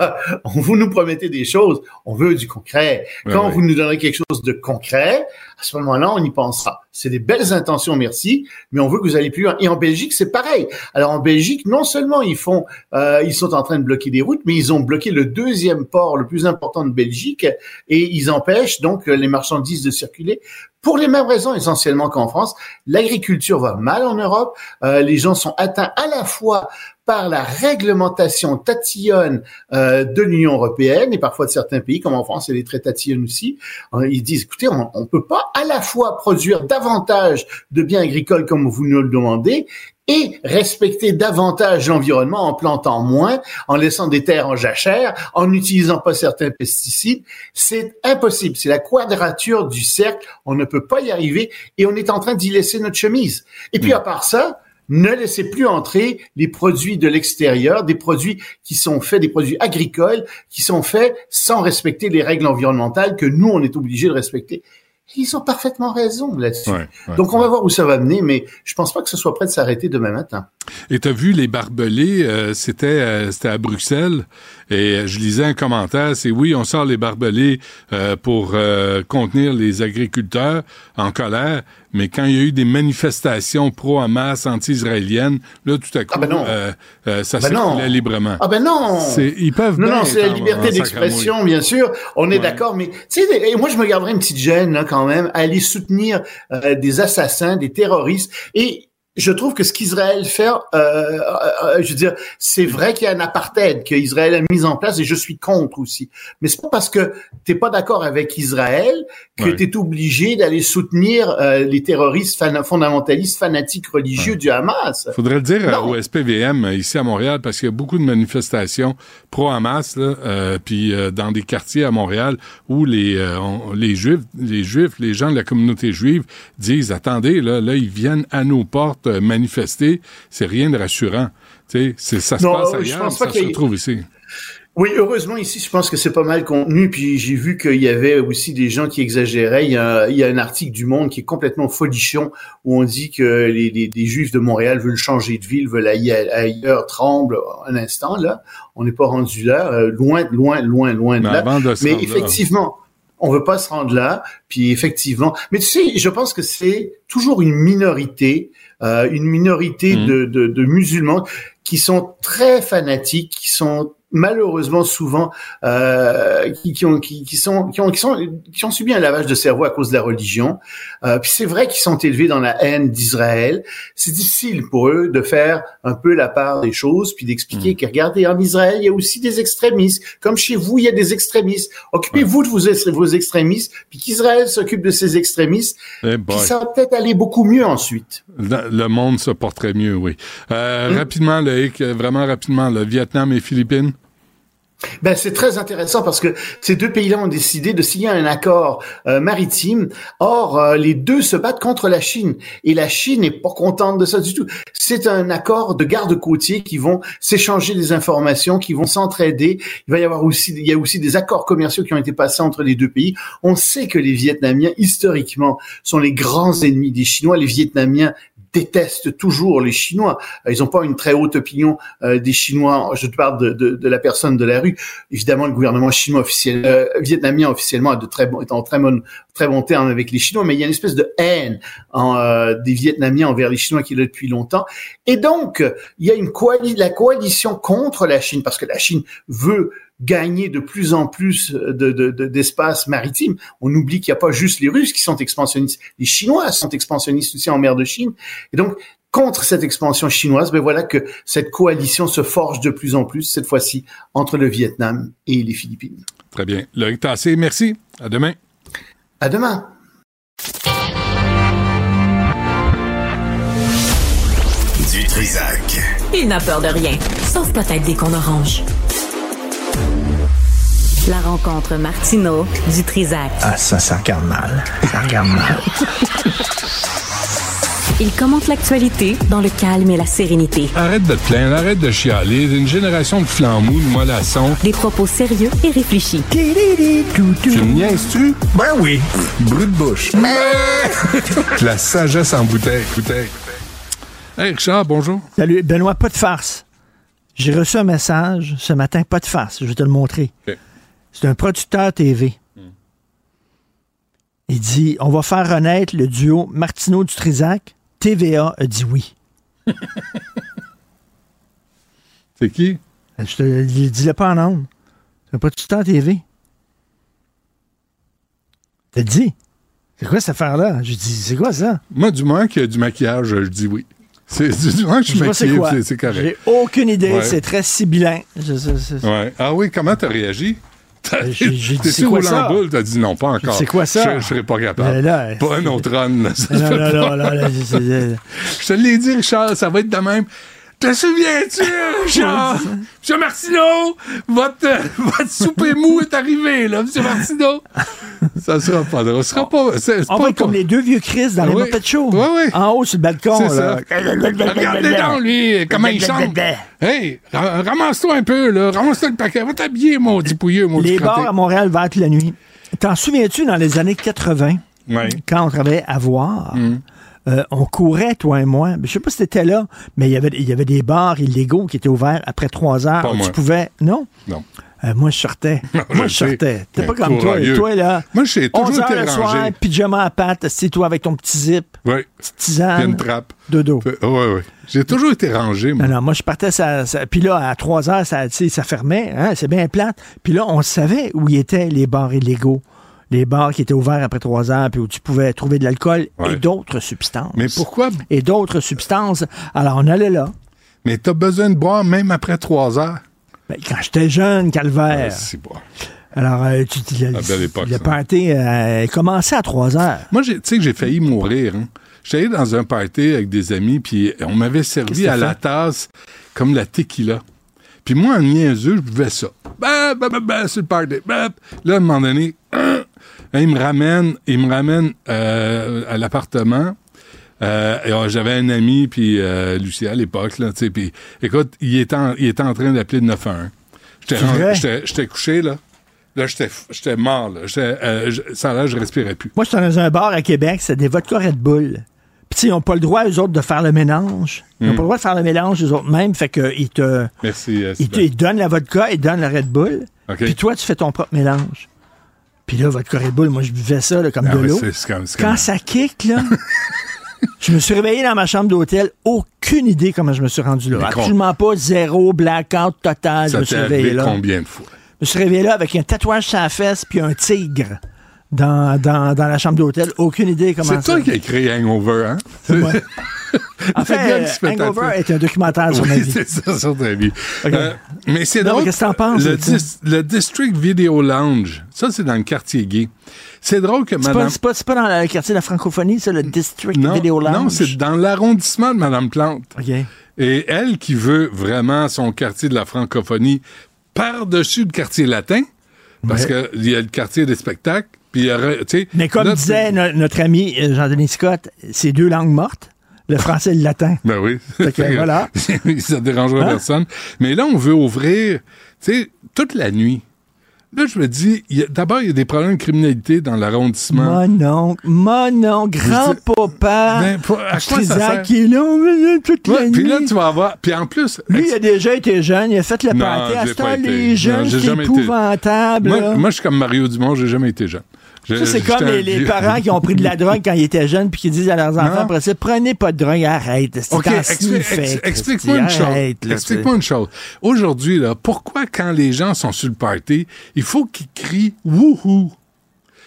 [SPEAKER 7] (laughs) vous nous promettez des choses, on veut du concret. Quand vous nous donnerez quelque chose de concret, à ce moment-là, on y pensera. C'est des belles intentions, merci, mais on veut que vous allez plus loin. Et en Belgique, c'est pareil. Alors en Belgique, non seulement ils font, euh, ils sont en train de bloquer des routes, mais ils ont bloqué le deuxième port le plus important de Belgique et ils empêchent donc les marchandises de circuler. Pour les mêmes raisons essentiellement qu'en France, l'agriculture va mal en Europe. Euh, les gens sont atteints à la fois par la réglementation tatillonne euh, de l'Union européenne et parfois de certains pays, comme en France, elle est très tatillonne aussi. Euh, Ils disent, écoutez, on ne peut pas à la fois produire davantage de biens agricoles comme vous nous le demandez et respecter davantage l'environnement en plantant moins, en laissant des terres en jachère, en n'utilisant pas certains pesticides. C'est impossible. C'est la quadrature du cercle. On ne peut pas y arriver et on est en train d'y laisser notre chemise. Et puis à part ça, ne laissez plus entrer les produits de l'extérieur, des produits qui sont faits, des produits agricoles qui sont faits sans respecter les règles environnementales que nous, on est obligés de respecter. Ils ont parfaitement raison là-dessus.
[SPEAKER 2] Ouais, ouais,
[SPEAKER 7] Donc, on va voir où ça va mener, mais je pense pas que ce soit prêt de s'arrêter demain matin.
[SPEAKER 2] Et t'as vu les barbelés, euh, c'était euh, c'était à Bruxelles et je lisais un commentaire, c'est oui, on sort les barbelés euh, pour euh, contenir les agriculteurs en colère, mais quand il y a eu des manifestations pro-Hamas, anti-israéliennes, là tout à coup,
[SPEAKER 7] Ah ben non.
[SPEAKER 2] euh, euh, ça
[SPEAKER 7] Ben non.
[SPEAKER 2] circulait librement.
[SPEAKER 7] Ah ben non!
[SPEAKER 2] C'est- ils peuvent
[SPEAKER 7] Non, non, c'est la liberté d'expression, bien sûr. On est
[SPEAKER 2] Ouais.
[SPEAKER 7] d'accord, mais tu sais, et moi je me garderais une petite gêne là quand même à aller soutenir euh, des assassins, des terroristes. Et je trouve que ce qu'Israël fait, euh, euh, euh, je veux dire, c'est vrai qu'il y a un apartheid que Israël a mis en place et je suis contre aussi. Mais c'est pas parce que t'es pas d'accord avec Israël que
[SPEAKER 2] Ouais.
[SPEAKER 7] tu es obligé d'aller soutenir euh, les terroristes fan- fondamentalistes fanatiques religieux du Hamas.
[SPEAKER 2] Faudrait le dire
[SPEAKER 7] Non.
[SPEAKER 2] au SPVM ici à Montréal parce qu'il y a beaucoup de manifestations pro-Hamas là, euh, puis dans des quartiers à Montréal où les euh, on- les juifs, les juifs, les gens de la communauté juive disent attendez là, là ils viennent à nos portes euh, manifester, c'est rien de rassurant. Tu sais, ça se
[SPEAKER 7] Non,
[SPEAKER 2] passe ailleurs,
[SPEAKER 7] pense pas
[SPEAKER 2] ça se
[SPEAKER 7] y ait-
[SPEAKER 2] trouve ici.
[SPEAKER 7] Oui, heureusement ici, je pense que c'est pas mal contenu. Puis j'ai vu qu'il y avait aussi des gens qui exagéraient. Il y, a, il y a un article du Monde qui est complètement folichon où on dit que les, les, les Juifs de Montréal veulent changer de ville, veulent aller ailleurs, tremble un instant là. On n'est pas rendu là, euh, loin, loin, loin, loin de
[SPEAKER 2] Mais
[SPEAKER 7] là.
[SPEAKER 2] avant de se
[SPEAKER 7] Mais
[SPEAKER 2] rendre là,
[SPEAKER 7] effectivement, on veut pas se rendre là. Puis effectivement, mais tu sais, je pense que c'est toujours une minorité, une minorité de, de, de musulmans qui sont très fanatiques, qui sont malheureusement souvent euh, qui, qui, ont, qui, qui sont qui ont qui sont qui ont subi un lavage de cerveau à cause de la religion. Euh, puis c'est vrai qu'ils sont élevés dans la haine d'Israël. C'est difficile pour eux de faire un peu la part des choses puis d'expliquer que regardez en Israël il y a aussi des extrémistes. Comme chez vous il y a des extrémistes. Occupez-vous de vos, vos extrémistes puis qu'Israël s'occupe de ses extrémistes.
[SPEAKER 2] Eh
[SPEAKER 7] Puis ça va peut-être aller beaucoup mieux ensuite.
[SPEAKER 2] Le le monde se porterait mieux, oui. Euh,
[SPEAKER 7] Mm.
[SPEAKER 2] Rapidement, Loïc, euh, vraiment rapidement, le Vietnam et Philippines?
[SPEAKER 7] Ben, c'est très intéressant parce que ces deux pays-là ont décidé de signer un accord euh, maritime. Or, euh, les deux se battent contre la Chine et la Chine n'est pas contente de ça du tout. C'est un accord de garde-côtiers qui vont s'échanger des informations, qui vont s'entraider. Il va y avoir aussi, il y a aussi des accords commerciaux qui ont été passés entre les deux pays. On sait que les Vietnamiens, historiquement, sont les grands ennemis des Chinois. Les Vietnamiens détestent toujours les Chinois. Ils n'ont pas une très haute opinion euh, des Chinois. Je te parle de, de, de la personne de la rue. Évidemment, le gouvernement chinois officiel, euh, vietnamien officiellement a de très bons, est en très bon, très bon terme avec les Chinois, mais il y a une espèce de haine en, euh, des Vietnamiens envers les Chinois qui est là depuis longtemps. Et donc, il y a une coali la coalition contre la Chine, parce que la Chine veut gagner de plus en plus de, de, de- d'espace maritime. On oublie qu'il n'y a pas juste les Russes qui sont expansionnistes, les Chinois sont expansionnistes aussi en mer de Chine. Et donc, contre cette expansion chinoise, ben voilà que cette coalition se forge de plus en plus, cette fois-ci, entre le Vietnam et les Philippines.
[SPEAKER 2] Très bien. Loïc Tassé, merci. À demain.
[SPEAKER 7] À demain!
[SPEAKER 1] Du Trisac.
[SPEAKER 6] Il n'a peur de rien, sauf peut-être des qu'on orange. La rencontre Martino du Trisac.
[SPEAKER 8] Ah, ça, ça regarde mal. Ça regarde mal. (laughs)
[SPEAKER 6] Il commente l'actualité dans le calme et la sérénité.
[SPEAKER 2] Arrête de te plaindre, arrête de chialer. Une génération de flambous, de mollassons.
[SPEAKER 6] Des propos sérieux et réfléchis.
[SPEAKER 2] Tu me niaises-tu?
[SPEAKER 8] Ben oui. Brut de bouche. (laughs)
[SPEAKER 2] La sagesse en bouteille. bouteille. Hey, Richard, bonjour.
[SPEAKER 8] Salut, Benoît, pas de farce. J'ai reçu un message ce matin, pas de farce. Je vais te le montrer. C'est un producteur TV. Il dit On va faire renaître le duo Martineau du Trisac. TVA a dit oui. (laughs)
[SPEAKER 2] C'est qui?
[SPEAKER 8] Je te le dis pas en ondes. C'est un producteur TV. T'as dit? C'est quoi cette affaire-là? Je dis C'est quoi ça?
[SPEAKER 2] Moi, du moins qu'il y a du maquillage, je dis oui. C'est du moins que je
[SPEAKER 8] Je
[SPEAKER 2] suis
[SPEAKER 8] pas c'est
[SPEAKER 2] correct.
[SPEAKER 8] J'ai aucune idée.
[SPEAKER 2] Ouais.
[SPEAKER 8] C'est très sibyllin. Je- je- je-
[SPEAKER 2] Ouais. Ah oui, comment t'as réagi? T'as-
[SPEAKER 8] J'ai- dit, c'est quoi ça?
[SPEAKER 2] boule, t'as dit non, pas encore.
[SPEAKER 8] C'est quoi ça?
[SPEAKER 2] Je, je serais pas capable.
[SPEAKER 8] Ben là,
[SPEAKER 2] pas un autre run, là, ça
[SPEAKER 8] Non, non, non, (laughs)
[SPEAKER 2] Je te l'ai dit, Richard, ça va être de même. Te souviens-tu, (laughs) Jean? Monsieur Martineau, votre, euh, (laughs) votre souper mou est arrivé, là, Monsieur Martineau. Ça sera pas drôle. Sera pas.
[SPEAKER 8] On
[SPEAKER 2] pas-
[SPEAKER 8] va être comme les deux vieux Chris dans les
[SPEAKER 2] Oui.
[SPEAKER 8] Muppet Show.
[SPEAKER 2] Oui, oui.
[SPEAKER 8] En haut sur le balcon.
[SPEAKER 2] C'est
[SPEAKER 8] là.
[SPEAKER 2] Regardez donc, lui, comment il chante. Hey, ra- ramasse-toi un peu, là. Ramasse-toi le paquet. Va t'habiller, maudit pouilleux, maudit
[SPEAKER 8] Les bars à Montréal ouverts toute la nuit. T'en souviens-tu dans les années 80,
[SPEAKER 2] Ouais.
[SPEAKER 8] quand on travaillait à voir,
[SPEAKER 2] Mm.
[SPEAKER 8] Euh, on courait, toi et moi. Je sais pas si t'étais là, mais il y avait, il y avait des bars illégaux qui étaient ouverts après trois heures.
[SPEAKER 2] Pas
[SPEAKER 8] où
[SPEAKER 2] moi.
[SPEAKER 8] Tu pouvais. Non?
[SPEAKER 2] Non.
[SPEAKER 8] Euh, moi, je sortais. (laughs)
[SPEAKER 2] Non,
[SPEAKER 8] moi,
[SPEAKER 2] je
[SPEAKER 8] sortais. T'es pas comme toi. Toi, là.
[SPEAKER 2] Moi, j'ai toujours
[SPEAKER 8] 11 heures
[SPEAKER 2] été
[SPEAKER 8] le soir,
[SPEAKER 2] rangé.
[SPEAKER 8] pyjama à pattes, c'est toi avec ton petit zip,
[SPEAKER 2] Oui.
[SPEAKER 8] tisane,
[SPEAKER 2] une trappe.
[SPEAKER 8] dodo.
[SPEAKER 2] Oui, oui. J'ai toujours été rangé, moi.
[SPEAKER 8] Non, non, moi, je partais, ça, ça- puis là, à 3 heures, ça, ça fermait, hein, c'est bien plate. Puis là, on savait où étaient les bars illégaux. Les bars qui étaient ouverts après 3 heures, puis où tu pouvais trouver de l'alcool
[SPEAKER 2] Ouais.
[SPEAKER 8] et d'autres substances.
[SPEAKER 2] Mais pourquoi?
[SPEAKER 8] Et d'autres substances. Alors, on allait là.
[SPEAKER 2] Mais t'as besoin de boire même après trois heures.
[SPEAKER 8] Ben, quand j'étais jeune,
[SPEAKER 2] Ah,
[SPEAKER 8] calvaire.
[SPEAKER 2] c'est bon.
[SPEAKER 8] Alors, euh, tu, tu- le,
[SPEAKER 2] À belle époque,
[SPEAKER 8] le party euh, commençait à 3 heures.
[SPEAKER 2] Moi, tu sais que j'ai failli mourir. Hein. J'étais allé dans un party avec des amis, puis on m'avait servi à la tasse comme la tequila. Puis moi, en niaiseux, je buvais ça. Bah, bah, bah, bah, sur le party. Bah. Là, à un moment donné, hein, (clears throat) il me ramène, il me ramène euh, à l'appartement. Euh, euh, J'avais un ami, puis euh, Lucie à l'époque, là, tu sais, puis écoute, il était en, il était en train d'appeler le 911. J'étais couché, là. Là, j'étais mort, là. Euh, ça là, je respirais plus.
[SPEAKER 8] Moi, j'étais dans un bar à Québec, c'est des vodka Red Bull. Puis, ils n'ont pas le droit, eux autres, de faire le mélange. Ils n'ont
[SPEAKER 2] Mm.
[SPEAKER 8] pas le droit de faire le mélange, eux autres mêmes. Fait qu'ils te,
[SPEAKER 2] Merci.
[SPEAKER 8] ils te ils donnent la vodka, ils donnent la Red Bull. Puis toi, tu fais ton propre mélange. Puis là, vodka Red Bull, moi, je buvais ça là, comme
[SPEAKER 2] Ah
[SPEAKER 8] de l'eau. Quand ça kick, là, (laughs) je me suis réveillé dans ma chambre d'hôtel. Aucune idée comment je me suis rendu là.
[SPEAKER 2] Mais
[SPEAKER 8] Absolument pas. Zéro, blackout total. je
[SPEAKER 2] Ça
[SPEAKER 8] me suis réveillé là.
[SPEAKER 2] combien de fois?
[SPEAKER 8] Je me suis réveillé là avec un tatouage sur la fesse puis un tigre dans, dans, dans la chambre d'hôtel. Aucune idée comment
[SPEAKER 2] C'est toi qui as écrit Hangover, hein?
[SPEAKER 8] moi. (laughs) En fait, Hangover est un documentaire sur ma vie. (laughs)
[SPEAKER 2] c'est ça, sur ta vie. Euh, mais c'est drôle.
[SPEAKER 8] qu'est-ce que t'en penses
[SPEAKER 2] Le, dis- le District Video Lounge, ça, c'est dans le quartier gay. C'est drôle que Madame...
[SPEAKER 8] c'est pas, pas dans le quartier de la francophonie, c'est le District
[SPEAKER 2] non,
[SPEAKER 8] Video Lounge?
[SPEAKER 2] non, c'est dans l'arrondissement de Madame Plante.
[SPEAKER 8] OK.
[SPEAKER 2] Et elle qui veut vraiment son quartier de la francophonie par-dessus le quartier latin, parce
[SPEAKER 8] Ouais.
[SPEAKER 2] qu'il y a le quartier des spectacles, puis sais...
[SPEAKER 8] Mais comme disait no- notre ami euh, Jean-Denis Scott, c'est deux langues mortes, le français et le latin.
[SPEAKER 2] Ben oui.
[SPEAKER 8] Que, (laughs) voilà. (laughs)
[SPEAKER 2] ça dérangerait
[SPEAKER 8] Hein?
[SPEAKER 2] personne. Mais là, on veut ouvrir, tu sais, toute la nuit. Là, je me dis, d'abord, il y a des problèmes de criminalité dans l'arrondissement.
[SPEAKER 8] Mon oncle, mon oncle, grand-papa,
[SPEAKER 2] Ben, pour- à quoi ça
[SPEAKER 8] Trisac
[SPEAKER 2] sert?
[SPEAKER 8] qui est là euh, toute
[SPEAKER 2] Ouais,
[SPEAKER 8] la
[SPEAKER 2] puis là, tu vas avoir. Puis en plus.
[SPEAKER 8] Lui, il a déjà été jeune, il a fait le party. À ce temps, les jeunes, c'est
[SPEAKER 2] été.
[SPEAKER 8] épouvantable.
[SPEAKER 2] moi, moi, je suis comme Mario Dumont, j'ai jamais été jeune. Je-
[SPEAKER 8] Ça, c'est comme les, parents qui ont pris de la (laughs) drogue quand ils étaient jeunes puis qui disent à leurs enfants
[SPEAKER 2] Non.
[SPEAKER 8] après ça, prenez pas de drogue, arrête. C'est
[SPEAKER 2] OK, ex- explique-moi une chose.
[SPEAKER 8] arrête,
[SPEAKER 2] Explique-moi une chose. Aujourd'hui, là, pourquoi quand les gens sont sur le party, il faut qu'ils crient wouhou?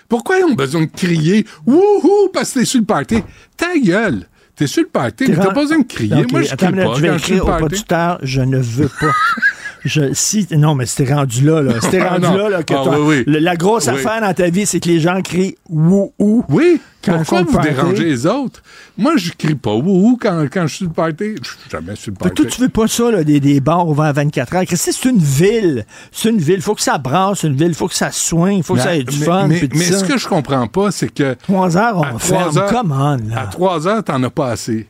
[SPEAKER 2] Pourquoi ils ont besoin de crier wouhou parce que t'es sur le party? Ta gueule! T'es sur le party, t'as pas besoin de crier. Moi, je crie pas
[SPEAKER 8] je vais écrire au producteur, je ne veux pas. (laughs) Je, si, non, mais c'était rendu là, là. C'était (laughs)
[SPEAKER 2] Ah,
[SPEAKER 8] rendu là, là, que
[SPEAKER 2] Ah,
[SPEAKER 8] toi-
[SPEAKER 2] oui, oui.
[SPEAKER 8] le- la grosse
[SPEAKER 2] Oui.
[SPEAKER 8] affaire dans ta vie, c'est que les gens crient wouhou.
[SPEAKER 2] Oui,
[SPEAKER 8] Quand
[SPEAKER 2] pourquoi vous
[SPEAKER 8] party.
[SPEAKER 2] dérangez les autres? Moi, je crie pas wouhou quand, quand je suis le party. Je suis jamais sur le party.
[SPEAKER 8] toi, tu veux pas ça, là, des, des bars ouverts à 24 heures. C'est une ville. C'est une ville. Faut que ça brasse, une ville. Faut que ça soigne. Faut que ça ait du
[SPEAKER 2] mais,
[SPEAKER 8] fun.
[SPEAKER 2] Mais, ce que je comprends pas, c'est que
[SPEAKER 8] 3 heures, on ferme.
[SPEAKER 2] heures-
[SPEAKER 8] Come on, là.
[SPEAKER 2] à 3 heures, t'en as pas assez.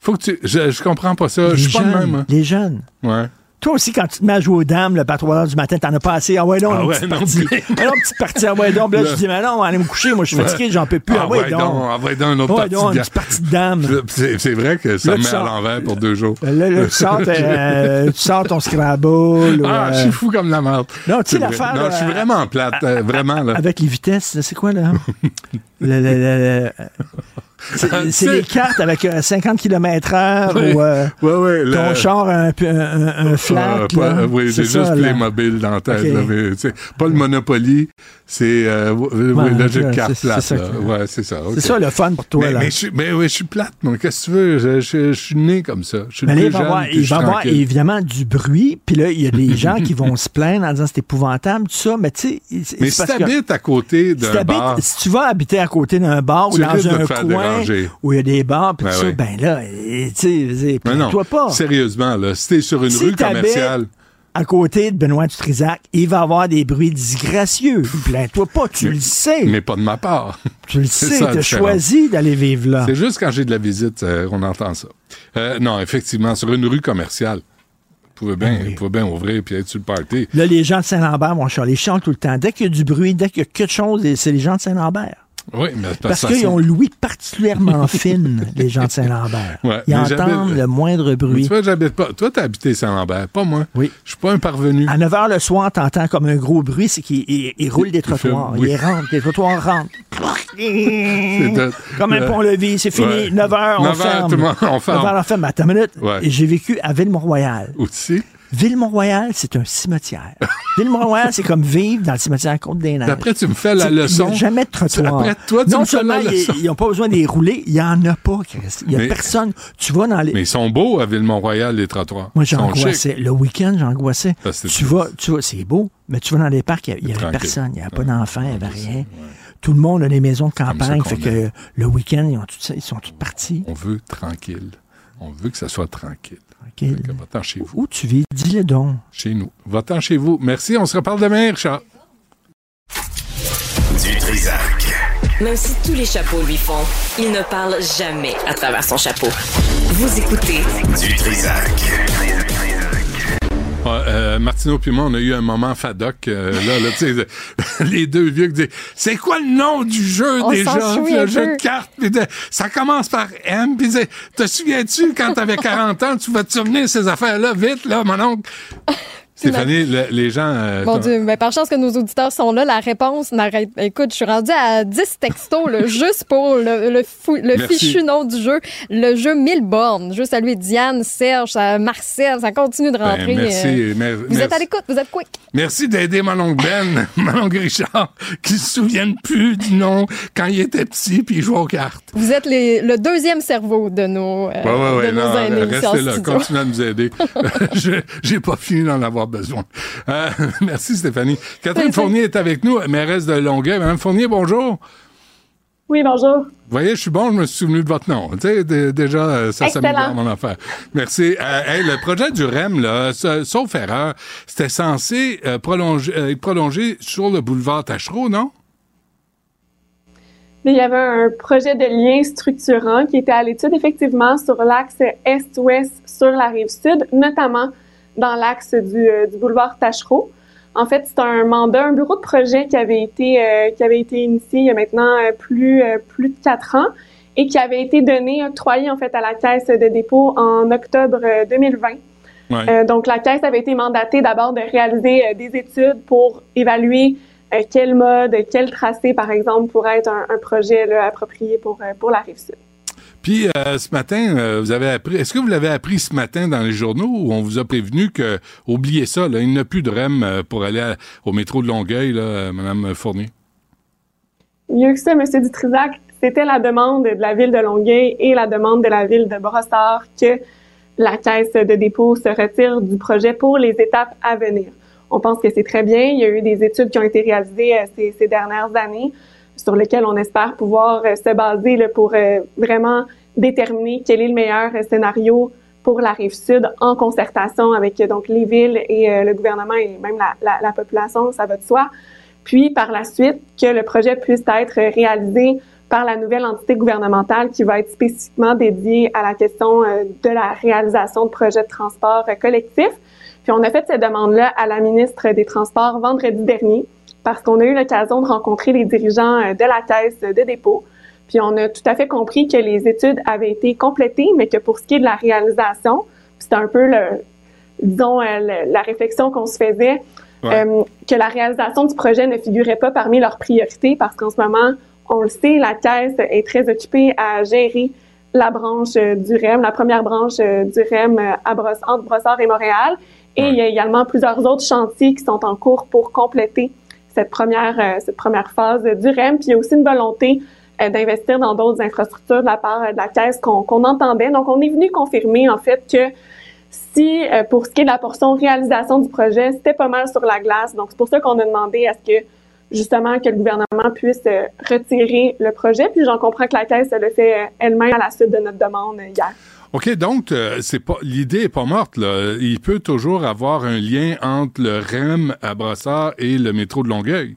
[SPEAKER 2] Faut que tu. Je, je comprends pas ça.
[SPEAKER 8] les
[SPEAKER 2] Je suis pas
[SPEAKER 8] jeunes,
[SPEAKER 2] le même. hein.
[SPEAKER 8] les jeunes.
[SPEAKER 2] Ouais.
[SPEAKER 8] Toi aussi, quand tu te mets à jouer aux dames, là, à 3 heures du matin, t'en as pas assez. Ah ouais, non,
[SPEAKER 2] Ah
[SPEAKER 8] une
[SPEAKER 2] ouais,
[SPEAKER 8] petite
[SPEAKER 2] non
[SPEAKER 8] partie.
[SPEAKER 2] plus. (laughs)
[SPEAKER 8] Ah non, petite partie. Ah ouais, donc, là, je dis, mais non, allez me coucher. Moi, je suis fatigué, j'en peux plus. Ah,
[SPEAKER 2] Ah
[SPEAKER 8] ouais, donc.
[SPEAKER 2] donc, ah ouais, donc, une autre
[SPEAKER 8] Ouais,
[SPEAKER 2] partie
[SPEAKER 8] donc, une petite partie de dames.
[SPEAKER 2] C'est vrai que ça
[SPEAKER 8] Là,
[SPEAKER 2] me met à l'envers pour deux jours.
[SPEAKER 8] Là, là, tu, sors, euh, tu sors ton Scrabble.
[SPEAKER 2] Ah,
[SPEAKER 8] euh,
[SPEAKER 2] je suis fou comme la merde.
[SPEAKER 8] Non, tu sais, l'affaire,
[SPEAKER 2] Non, je suis vraiment plate, euh, vraiment, là.
[SPEAKER 8] Avec les vitesses, c'est quoi, là? (laughs) Le- le- le- le- c'est des cartes avec euh, 50 km
[SPEAKER 2] Oui.
[SPEAKER 8] ou euh, ton char un, un, un- un flat.
[SPEAKER 2] Pas-
[SPEAKER 8] là.
[SPEAKER 2] euh, oui,
[SPEAKER 8] C'est
[SPEAKER 2] juste. Playmobil dans la tête. Là, mais, tu pas le Monopoly, c'est euh,
[SPEAKER 8] Ouais,
[SPEAKER 2] carte
[SPEAKER 8] c'est-
[SPEAKER 2] plate.
[SPEAKER 8] c'est ça
[SPEAKER 2] Ouais, c'est ça. ok.
[SPEAKER 8] C'est ça le fun pour toi,
[SPEAKER 2] mais,
[SPEAKER 8] là.
[SPEAKER 2] mais, je, suis- mais oui, je suis plate, moi. Qu'est-ce que tu veux? Je, je- je suis né comme ça. Je suis
[SPEAKER 8] Mais
[SPEAKER 2] le
[SPEAKER 8] là, il va y avoir, il va évidemment du bruit, puis là, il y a des (laughs) gens qui vont se plaindre en disant c'est épouvantable, tout ça, mais tu sais,
[SPEAKER 2] Mais si
[SPEAKER 8] parce que
[SPEAKER 2] t'habites à côté d'un bar,
[SPEAKER 8] si tu vas habiter à côté d'un bar ou
[SPEAKER 2] Tu
[SPEAKER 8] dans un coin où il y a des bars, puis
[SPEAKER 2] Ben
[SPEAKER 8] tout ça, ben là, tu sais, toi pas.
[SPEAKER 2] sérieusement, là, si t'es sur une
[SPEAKER 8] Si
[SPEAKER 2] rue commerciale,
[SPEAKER 8] À côté de Benoît Dutrisac, il va avoir des bruits disgracieux. Plains-toi pas, tu le sais.
[SPEAKER 2] mais pas de ma part.
[SPEAKER 8] tu le (laughs) sais, t'as
[SPEAKER 2] différence.
[SPEAKER 8] choisi d'aller vivre là.
[SPEAKER 2] C'est juste quand j'ai de la visite, euh, on entend ça. Euh, non, effectivement, sur une rue commerciale, vous pouvez bien,
[SPEAKER 8] Oui.
[SPEAKER 2] vous pouvez bien ouvrir puis être sur le party.
[SPEAKER 8] Là, les gens de Saint-Lambert vont chialer. Ils chantent tout le temps. Dès qu'il y a du bruit, dès qu'il y a quelque chose, c'est les gens de Saint-Lambert.
[SPEAKER 2] Oui, mais
[SPEAKER 8] Parce qu'ils ont l'ouïe particulièrement (laughs) fine, les gens de Saint-Lambert.
[SPEAKER 2] Ouais,
[SPEAKER 8] Ils
[SPEAKER 2] mais
[SPEAKER 8] entendent le moindre
[SPEAKER 2] Tu
[SPEAKER 8] bruit.
[SPEAKER 2] vois, j'habite pas. Toi, t'as habité Saint-Lambert, pas moi.
[SPEAKER 8] Oui.
[SPEAKER 2] Je suis pas un parvenu.
[SPEAKER 8] À 9 h le soir, t'entends comme un gros bruit, c'est qu'ils ils- ils roulent des trottoirs.
[SPEAKER 2] fument, oui.
[SPEAKER 8] Ils rentrent, les trottoirs rentrent. Comme un pont-levis, c'est fini.
[SPEAKER 2] ouais.
[SPEAKER 8] 9 h on
[SPEAKER 2] 9 heures,
[SPEAKER 8] ferme.
[SPEAKER 2] tout le monde, on ferme.
[SPEAKER 8] 9 h on ferme. Attends une minute.
[SPEAKER 2] Ouais.
[SPEAKER 8] J'ai vécu à Ville-Mont-Royal.
[SPEAKER 2] Aussi?
[SPEAKER 8] Ville-Mont-Royal, c'est un cimetière. Ville-Mont-Royal, c'est comme vivre dans le cimetière Côte-des-Neiges.
[SPEAKER 2] Après, tu me fais la
[SPEAKER 8] Tu- Il
[SPEAKER 2] leçon.
[SPEAKER 8] n'y a jamais de trottoir.
[SPEAKER 2] Après, toi, tu
[SPEAKER 8] non
[SPEAKER 2] me fais
[SPEAKER 8] seulement
[SPEAKER 2] la
[SPEAKER 8] ils-
[SPEAKER 2] leçon.
[SPEAKER 8] ils n'ont pas besoin de les rouler, il n'y en a pas, Chris. Il n'y a
[SPEAKER 2] Mais-
[SPEAKER 8] personne. Tu vas dans les.
[SPEAKER 2] Mais ils sont beaux à Ville-Mont-Royal, les trottoirs.
[SPEAKER 8] Moi, j'angoissais. Le week-end, j'angoissais.
[SPEAKER 2] C'était
[SPEAKER 8] Tu vas, tu vas, c'est beau, mais tu vas dans les parcs, il n'y avait
[SPEAKER 2] Tranquille.
[SPEAKER 8] personne. Il n'y avait pas d'enfants, il n'y avait rien. Tout le monde a des maisons de campagne. Fait que le week-end, ils, ils sont tous partis.
[SPEAKER 2] On veut tranquille. On veut que ça soit tranquille.
[SPEAKER 8] Tranquille.
[SPEAKER 2] Va-t'en chez vous.
[SPEAKER 8] Où tu vis? Dis-le donc.
[SPEAKER 2] Chez nous. Va-t'en chez vous. Merci. On se reparle demain, Richard.
[SPEAKER 1] Du Trisac.
[SPEAKER 6] Même si tous les chapeaux lui font, il ne parle jamais à travers son chapeau. Vous écoutez
[SPEAKER 1] Du Trisac.
[SPEAKER 2] Ouais, euh, Martineau puis moi, on a eu un moment fadoc. euh, là, là, tu sais, (laughs) les deux vieux qui disent C'est quoi le nom du jeu
[SPEAKER 3] On
[SPEAKER 2] déjà? Le jeu de cartes. puis de- ça commence par M. Puis te souviens-tu quand t'avais 40 ans, tu vas te souvenir ces affaires-là vite, là, mon oncle? Stéphanie, le- les gens. euh,
[SPEAKER 3] Mon Dieu, mais par chance que nos auditeurs sont là, la réponse n'arrête. Écoute, je suis rendue à 10 textos, là, (laughs) juste pour le, le, fou- le
[SPEAKER 2] Merci.
[SPEAKER 3] fichu nom du jeu. Le jeu 1000 bornes. À lui, Diane, Serge, Marcel, ça continue de
[SPEAKER 2] Ben,
[SPEAKER 3] rentrer.
[SPEAKER 2] merci,
[SPEAKER 3] euh,
[SPEAKER 2] mer-
[SPEAKER 3] Vous
[SPEAKER 2] merci.
[SPEAKER 3] êtes à l'écoute, vous êtes quick.
[SPEAKER 2] Merci d'aider mon oncle Ben, (laughs) mon oncle Richard, qui se souviennent plus du nom quand il était petit puis il jouait aux cartes.
[SPEAKER 3] Vous êtes les- le deuxième cerveau de nos, euh,
[SPEAKER 2] Ouais, ouais, ouais,
[SPEAKER 3] de nos
[SPEAKER 2] non,
[SPEAKER 3] aînés en
[SPEAKER 2] restez là, continuez à nous aider. (laughs) Je J'ai pas fini d'en avoir besoin. Euh, (laughs) merci Stéphanie. Catherine. Fournier est avec nous, mairesse de Longueuil. Madame Fournier, bonjour.
[SPEAKER 9] Oui, bonjour.
[SPEAKER 2] Vous voyez, je suis bon, je me suis souvenu de votre nom. Tu sais, déjà, euh, ça s'améliore mon affaire. Merci. Euh, hey, le projet du REM, là, sa- sauf erreur, c'était censé euh, prolonger, euh, être prolongé sur le boulevard Tachereau, non?
[SPEAKER 9] Mais il y avait un projet de lien structurant qui était à l'étude effectivement sur l'axe est-ouest sur la rive sud, notamment dans l'axe du, euh, du boulevard Tachereau. En fait, c'est un mandat, un bureau de projet qui avait été euh, qui avait été initié il y a maintenant euh, plus euh, plus de quatre ans et qui avait été donné octroyé en fait à la caisse de dépôt en octobre euh, 2020.
[SPEAKER 2] Ouais.
[SPEAKER 9] Euh, donc, la Caisse avait été mandatée d'abord de réaliser des études pour évaluer quel mode, quel tracé, par exemple, pourrait être un, un projet là, approprié pour, euh, pour la rive sud.
[SPEAKER 2] Puis euh, ce matin, euh, vous avez appris. Est-ce que vous l'avez appris ce matin dans les journaux où on vous a prévenu que oubliez ça, il n'y a plus de REM euh, pour aller au métro de Longueuil, là, Madame Fournier?
[SPEAKER 9] Mieux que ça, M. Dutrisac, c'était la demande de la ville de Longueuil et la demande de la ville de Brossard que la caisse de dépôt se retire du projet pour les étapes à venir. On pense que c'est très bien. Il y a eu des études qui ont été réalisées ces, ces dernières années sur lesquelles on espère pouvoir euh, se baser pour euh, vraiment déterminer quel est le meilleur euh, scénario pour la rive sud en concertation avec donc les villes et le gouvernement et même la, la, la population, ça va de soi. Puis par la suite que le projet puisse être réalisé par la nouvelle entité gouvernementale qui va être spécifiquement dédiée à la question de la réalisation de projets de transport collectif. Puis on a fait cette demande-là à la ministre des Transports vendredi dernier parce qu'on a eu l'occasion de rencontrer les dirigeants euh, de la caisse de dépôt. Puis on a tout à fait compris que les études avaient été complétées, mais que pour ce qui est de la réalisation, c'est un peu le, disons, euh, le- la réflexion qu'on se faisait,
[SPEAKER 2] Ouais.
[SPEAKER 9] euh, que la réalisation du projet ne figurait pas parmi leurs priorités parce qu'en ce moment, on le sait, la caisse est très occupée à gérer la branche du REM, la première branche du REM à entre Brossard et Montréal. Et
[SPEAKER 2] Ouais.
[SPEAKER 9] il y a également plusieurs autres chantiers qui sont en cours pour compléter cette première, euh, cette première phase du REM. Puis il y a aussi une volonté euh, d'investir dans d'autres infrastructures de la part de la caisse qu'on entendait. Donc, on est venu confirmer en fait que si, euh, pour ce qui est de la portion réalisation du projet, c'était pas mal sur la glace. Donc, c'est pour ça qu'on a demandé à ce que justement que le gouvernement puisse retirer le projet. Puis j'en comprends que la Caisse le fait elle-même à la suite de notre demande hier.
[SPEAKER 2] OK, donc c'est pas l'idée est pas morte là. Il peut toujours avoir un lien entre le REM à Brossard et le métro de Longueuil.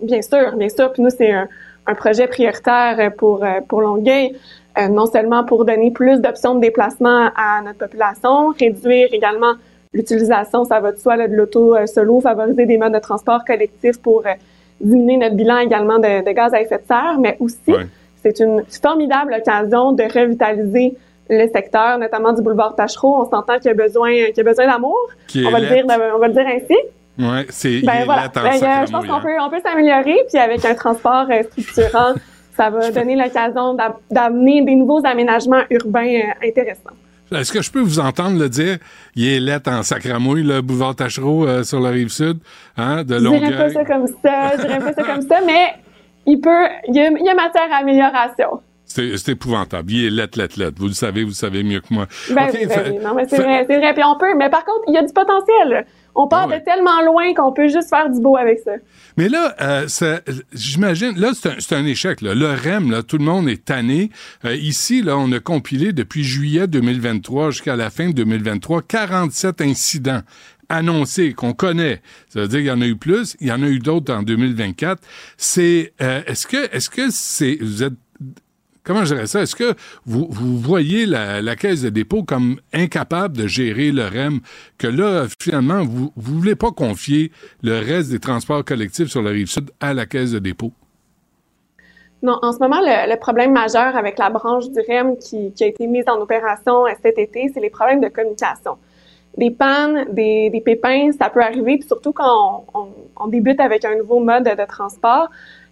[SPEAKER 9] Bien sûr, bien sûr. Puis nous, c'est un, un, projet prioritaire pour, pour Longueuil. Euh, non seulement pour donner plus d'options de déplacement à notre population, réduire également l'utilisation, ça va de soi, de l'auto euh, solo, favoriser des modes de transport collectif pour euh, diminuer notre bilan également de, gaz à effet de serre, mais aussi, c'est une formidable occasion de revitaliser le secteur, notamment du boulevard Tachereau. On s'entend qu'il y a besoin, qu'il y a besoin d'amour. On va le dire, on va le dire ainsi.
[SPEAKER 2] Ouais, c'est
[SPEAKER 9] ben, voilà. Ben, je pense qu'on peut, on peut s'améliorer, puis avec un transport structurant ça va donner l'occasion d'amener des nouveaux aménagements urbains euh, intéressants.
[SPEAKER 2] Est-ce que je peux vous entendre le dire? Il est lettre en sacramouille, le boulevard Tachereau euh, sur la rive sud, hein, de Longueuil.
[SPEAKER 9] Je dirais pas ça comme ça, je dirais pas ça comme ça, mais il peut, il y a, matière à amélioration.
[SPEAKER 2] C'est épouvantable. Il est lettre, lettre, lettre. Vous le savez, vous le savez mieux que moi.
[SPEAKER 9] Ben, ben non, mais c'est vrai, c'est vrai. Puis on peut, mais par contre, il y a du potentiel. On part ah de tellement loin qu'on peut juste faire du beau avec ça.
[SPEAKER 2] Mais là, euh, j'imagine, là, c'est un, échec. Là. Le REM, là, tout le monde est tanné. Euh, ici, là, on a compilé depuis juillet 2023 jusqu'à la fin de 2023 47 incidents annoncés qu'on connaît. Ça veut dire qu'il y en a eu plus, il y en a eu d'autres en 2024. C'est euh, est-ce que est-ce que c'est vous êtes comment je dirais ça? Est-ce que vous, voyez la, Caisse de dépôt comme incapable de gérer le REM, que là, finalement, vous ne voulez pas confier le reste des transports collectifs sur la rive sud à la Caisse de dépôt?
[SPEAKER 9] Non, en ce moment, le, problème majeur avec la branche du REM qui, a été mise en opération cet été, c'est les problèmes de communication. Des pannes, des, pépins, ça peut arriver, puis surtout quand on débute avec un nouveau mode de transport,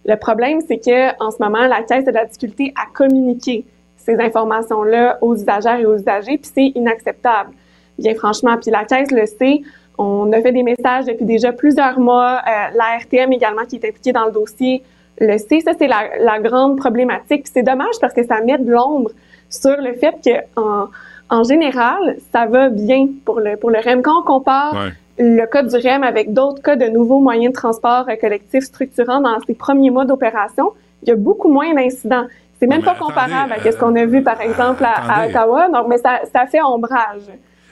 [SPEAKER 9] le problème, c'est que en ce moment, la Caisse a de la difficulté à communiquer ces informations-là aux usagers et aux usagers, puis c'est inacceptable. Bien franchement, puis la Caisse le sait. On a fait des messages depuis déjà plusieurs mois. Euh, la RTM également, qui est impliquée dans le dossier, le sait. Ça, c'est la, grande problématique. Puis c'est dommage parce que ça met de l'ombre sur le fait que en, en, général, ça va bien pour le pour le REM. Quand on compare le cas du REM avec d'autres cas de nouveaux moyens de transport euh, collectifs structurants dans ses premiers mois d'opération, il y a beaucoup moins d'incidents. C'est même pas comparable à ce qu'on a vu, par exemple, à, à Ottawa. Donc, mais ça, ça fait ombrage.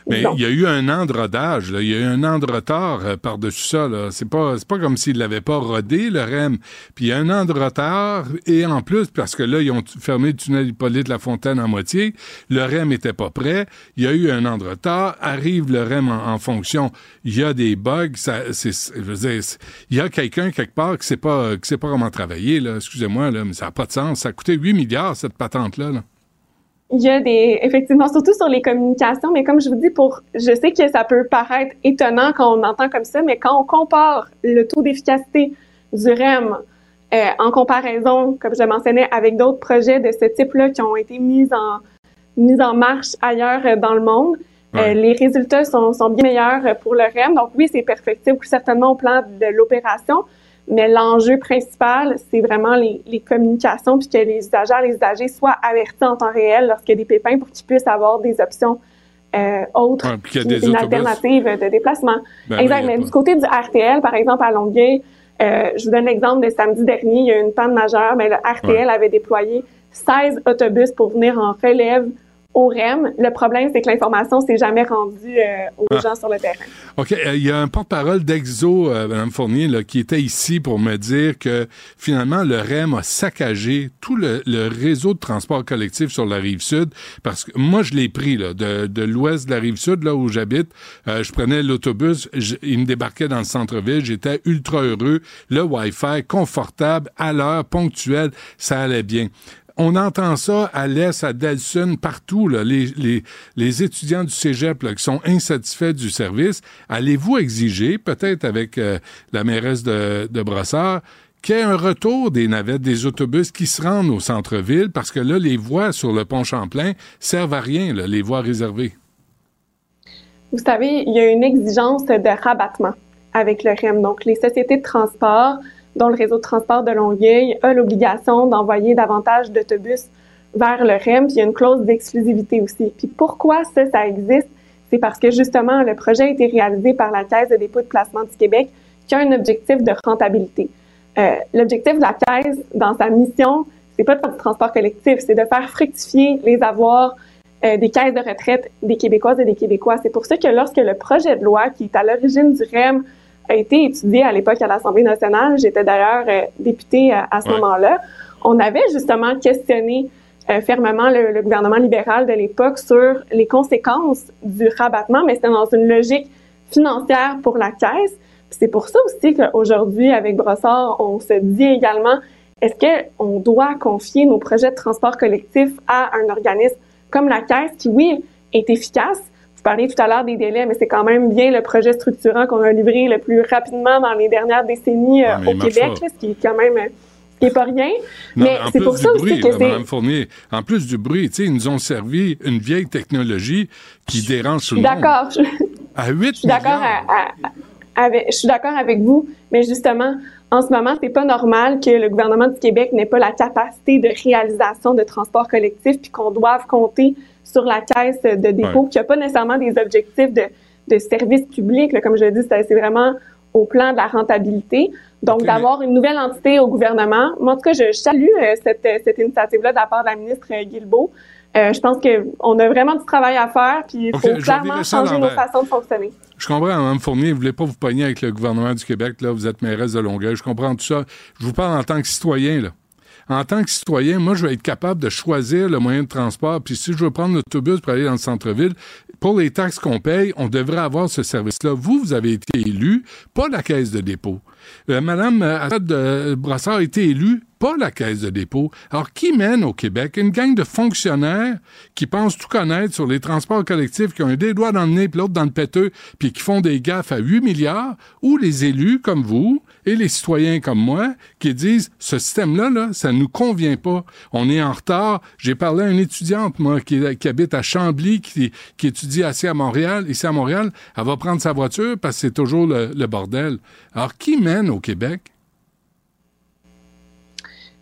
[SPEAKER 2] Mais il y a eu un an de rodage, là. il y a eu un an de retard euh, par-dessus ça. Là. C'est pas c'est pas comme s'ils l'avaient pas rodé le REM. Puis il y a un an de retard et en plus parce que là ils ont fermé le tunnel Hippolyte La Fontaine à moitié, le REM était pas prêt. Il y a eu un an de retard. Arrive le REM en, fonction, il y a des bugs. Ça, c'est, je veux dire, il y a quelqu'un quelque part qui sait pas qui sait pas comment travailler là. Excusez-moi là, mais ça a pas de sens. Ça a coûté 8 milliards cette patente là. là
[SPEAKER 9] il y a des, effectivement, surtout sur les communications, mais comme je vous dis, pour, je sais que ça peut paraître étonnant quand on entend comme ça, mais quand on compare le taux d'efficacité du REM euh, en comparaison, comme je mentionnais, avec d'autres projets de ce type-là qui ont été mis en, mis en marche ailleurs euh, dans le monde, euh, les résultats sont, sont bien meilleurs pour le REM. Donc oui, c'est perfectible certainement au plan de l'opération, mais l'enjeu principal, c'est vraiment les, les, communications, puis que les usagers, les usagers soient avertis en temps réel lorsqu'il y a des pépins pour qu'ils puissent avoir des options euh, autres, une alternative de déplacement. Ben exact. mais du côté du RTL, par exemple, à Longueuil, euh, je vous donne l'exemple de samedi dernier, il y a eu une panne majeure, mais le RTL avait déployé 16 autobus pour venir en relève au REM. Le problème, c'est que l'information s'est jamais rendue euh, aux ah. gens sur le terrain.
[SPEAKER 2] OK. Euh, il y a un porte-parole d'Exo, euh, Mme Fournier, là, qui était ici pour me dire que finalement, le REM a saccagé tout le, réseau de transport collectif sur la rive sud. Parce que moi, je l'ai pris là, de, de l'ouest de la rive sud, là où j'habite. je prenais l'autobus, il me débarquait dans le centre-ville. J'étais ultra heureux. Le Wi-Fi, confortable, à l'heure, ponctuel, ça allait bien on entend ça à l'Est, à Delson, partout, là, les, les, les, étudiants du cégep là, qui sont insatisfaits du service. Allez-vous exiger, peut-être avec euh, la mairesse de, de Brossard, qu'il y ait un retour des navettes, des autobus qui se rendent au centre-ville, parce que là, les voies sur le pont Champlain servent à rien, là, les voies réservées.
[SPEAKER 9] Vous savez, il y a une exigence de rabattement avec le REM. Donc, les sociétés de transport dont le réseau de transport de Longueuil a l'obligation d'envoyer davantage d'autobus vers le REM, puis il y a une clause d'exclusivité aussi. Puis pourquoi ça, ça existe? C'est parce que justement, le projet a été réalisé par la Caisse de dépôt de placement du Québec, qui a un objectif de rentabilité. Euh, l'objectif de la Caisse, dans sa mission, c'est pas de faire du transport collectif, c'est de faire fructifier les avoirs euh, des caisses de retraite des Québécoises et des Québécois. C'est pour ça que lorsque le projet de loi qui est à l'origine du REM a été étudié à l'époque à l'Assemblée nationale, j'étais d'ailleurs euh, députée à, à ce moment-là, on avait justement questionné euh, fermement le, le, gouvernement libéral de l'époque sur les conséquences du rabattement, mais c'était dans une logique financière pour la caisse. C'est pour ça aussi qu'aujourd'hui, avec Brossard, on se dit également, est-ce qu'on doit confier nos projets de transport collectif à un organisme comme la Caisse qui, oui, est efficace? Parliez tout à l'heure des délais, mais c'est quand même bien le projet structurant qu'on a livré le plus rapidement dans les dernières décennies euh,
[SPEAKER 2] Ah,
[SPEAKER 9] au Québec, là, ce qui est quand même est pas rien.
[SPEAKER 2] Non,
[SPEAKER 9] mais c'est pour ça
[SPEAKER 2] bruit,
[SPEAKER 9] aussi que
[SPEAKER 2] là. Mme Fournier, en plus du bruit, ils nous ont servi une vieille technologie qui dérange tout le monde.
[SPEAKER 9] d'accord.
[SPEAKER 2] À 8
[SPEAKER 9] je suis d'accord avec, je suis d'accord avec vous, mais justement, en ce moment, c'est pas normal que le gouvernement du Québec n'ait pas la capacité de réalisation de transport collectif puis qu'on doive compter sur la caisse de dépôt
[SPEAKER 2] Ouais.
[SPEAKER 9] qui n'a pas nécessairement des objectifs de, de service public. là. comme je l'ai dit, c'est vraiment au plan de la rentabilité. Donc,
[SPEAKER 2] mais-
[SPEAKER 9] d'avoir une nouvelle entité au gouvernement. Moi, en tout cas, je salue euh, cette, euh, cette initiative-là de la part de la ministre euh, Guilbeault. Euh, je pense qu'on a vraiment du travail à faire, puis il faut clairement changer nos façons de fonctionner.
[SPEAKER 2] Je comprends, Mme Fournier, vous voulez pas vous pogner avec le gouvernement du Québec, là, vous êtes mairesse de Longueuil, je comprends tout ça. Je vous parle en tant que citoyen, là. En tant que citoyen, moi, je vais être capable de choisir le moyen de transport. Puis si je veux prendre l'autobus pour aller dans le centre-ville, pour les taxes qu'on paye, on devrait avoir ce service-là. Vous, vous avez été élu, pas la caisse de dépôt. Euh, Madame euh, Assad de Brassard a été élue, pas la caisse de dépôt. Alors, qui mène au Québec? Une gang de fonctionnaires qui pensent tout connaître sur les transports collectifs, qui ont un des doigts dans le nez puis l'autre dans le péteux, puis qui font des gaffes à 8 milliards, ou les élus comme vous et les citoyens comme moi qui disent ce système-là, là, ça nous convient pas. On est en retard. J'ai parlé à une étudiante, moi, qui, habite à Chambly, qui, étudie ici à Montréal. Ici à Montréal, elle va prendre sa voiture parce que c'est toujours le, le bordel. Alors, qui mène au Québec?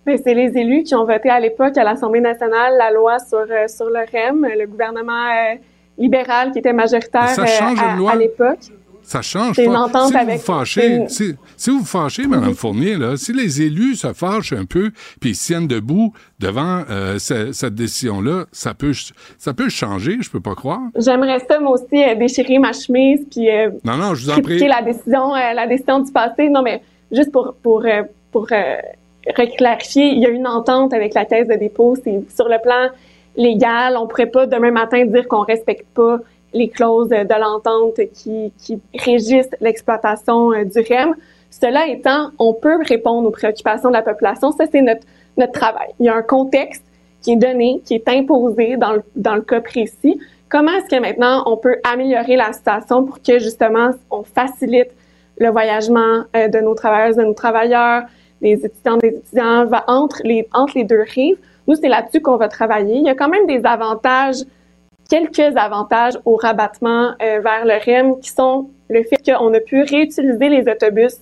[SPEAKER 9] Mais c'est les élus qui ont voté à l'époque à l'Assemblée nationale la loi sur, euh, sur le REM, le gouvernement euh, libéral qui était majoritaire
[SPEAKER 2] Ça
[SPEAKER 9] euh, à l'époque.
[SPEAKER 2] Ça change pas.
[SPEAKER 9] une entente
[SPEAKER 2] si vous
[SPEAKER 9] avec-
[SPEAKER 2] vous fâchez,
[SPEAKER 9] c'est une-
[SPEAKER 2] si, si vous vous fâchez, Mme Fournier, là, si les élus se fâchent un peu puis ils se tiennent debout devant euh, ce- cette décision-là, ça peut, ça peut changer, je peux pas croire.
[SPEAKER 9] J'aimerais ça, moi aussi, euh, déchirer ma chemise puis euh,
[SPEAKER 2] Non, non, je vous en prie.
[SPEAKER 9] critiquer la décision, euh, la décision du passé. Non, mais juste pour pour pour reclarifier, il y a une entente avec la caisse de dépôt. C'est sur le plan légal, on pourrait pas demain matin dire qu'on respecte pas les clauses de l'entente qui, qui régissent l'exploitation euh, du REM. Cela étant, on peut répondre aux préoccupations de la population. Ça, c'est notre, notre travail. Il y a un contexte qui est donné, qui est imposé dans le, dans le cas précis. Comment est-ce que maintenant on peut améliorer la situation pour que justement on facilite le voyagement euh, de nos travailleuses, de nos travailleurs, des étudiants, des étudiants entre les entre les deux rives? Nous, c'est là-dessus qu'on va travailler. Il y a quand même des avantages, quelques avantages au rabattement euh, vers le REM qui sont le fait qu'on a pu réutiliser les autobus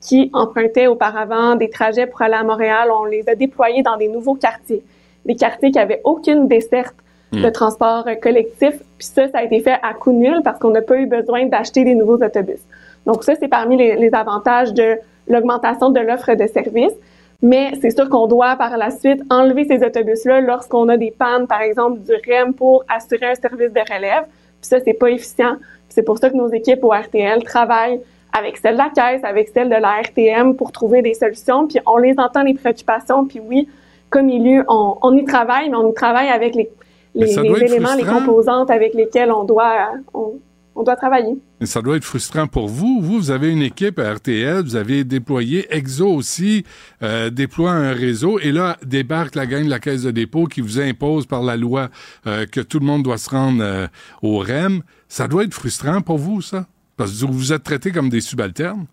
[SPEAKER 9] qui empruntaient auparavant des trajets pour aller à Montréal. On les a déployés dans des nouveaux quartiers, des quartiers qui avaient aucune desserte de transport euh, collectif. Puis ça, ça a été fait à coût nul parce qu'on n'a pas eu besoin d'acheter des nouveaux autobus. Donc ça, c'est parmi les, les avantages de l'augmentation de l'offre de services. Mais c'est sûr qu'on doit par la suite enlever ces autobus-là lorsqu'on a des pannes, par exemple, du REM pour assurer un service de relève. Puis ça, c'est pas efficient. C'est pour ça que nos équipes au RTL travaillent avec celle de la caisse, avec celle de la RTM pour trouver des solutions. Puis on les entend, les préoccupations. Puis oui, comme élu, on, on y travaille, mais on y travaille avec les, les, éléments, les composantes avec lesquelles on doit, on, on doit travailler.
[SPEAKER 2] Mais ça doit être frustrant pour vous. Vous, vous avez une équipe à RTL, vous avez déployé Exo aussi, euh, déploie un réseau, et là débarque la gang de la Caisse de dépôt qui vous impose par la loi euh, que tout le monde doit se rendre euh, au REM. Ça doit être frustrant pour vous, ça? Parce que vous vous êtes traités comme des subalternes.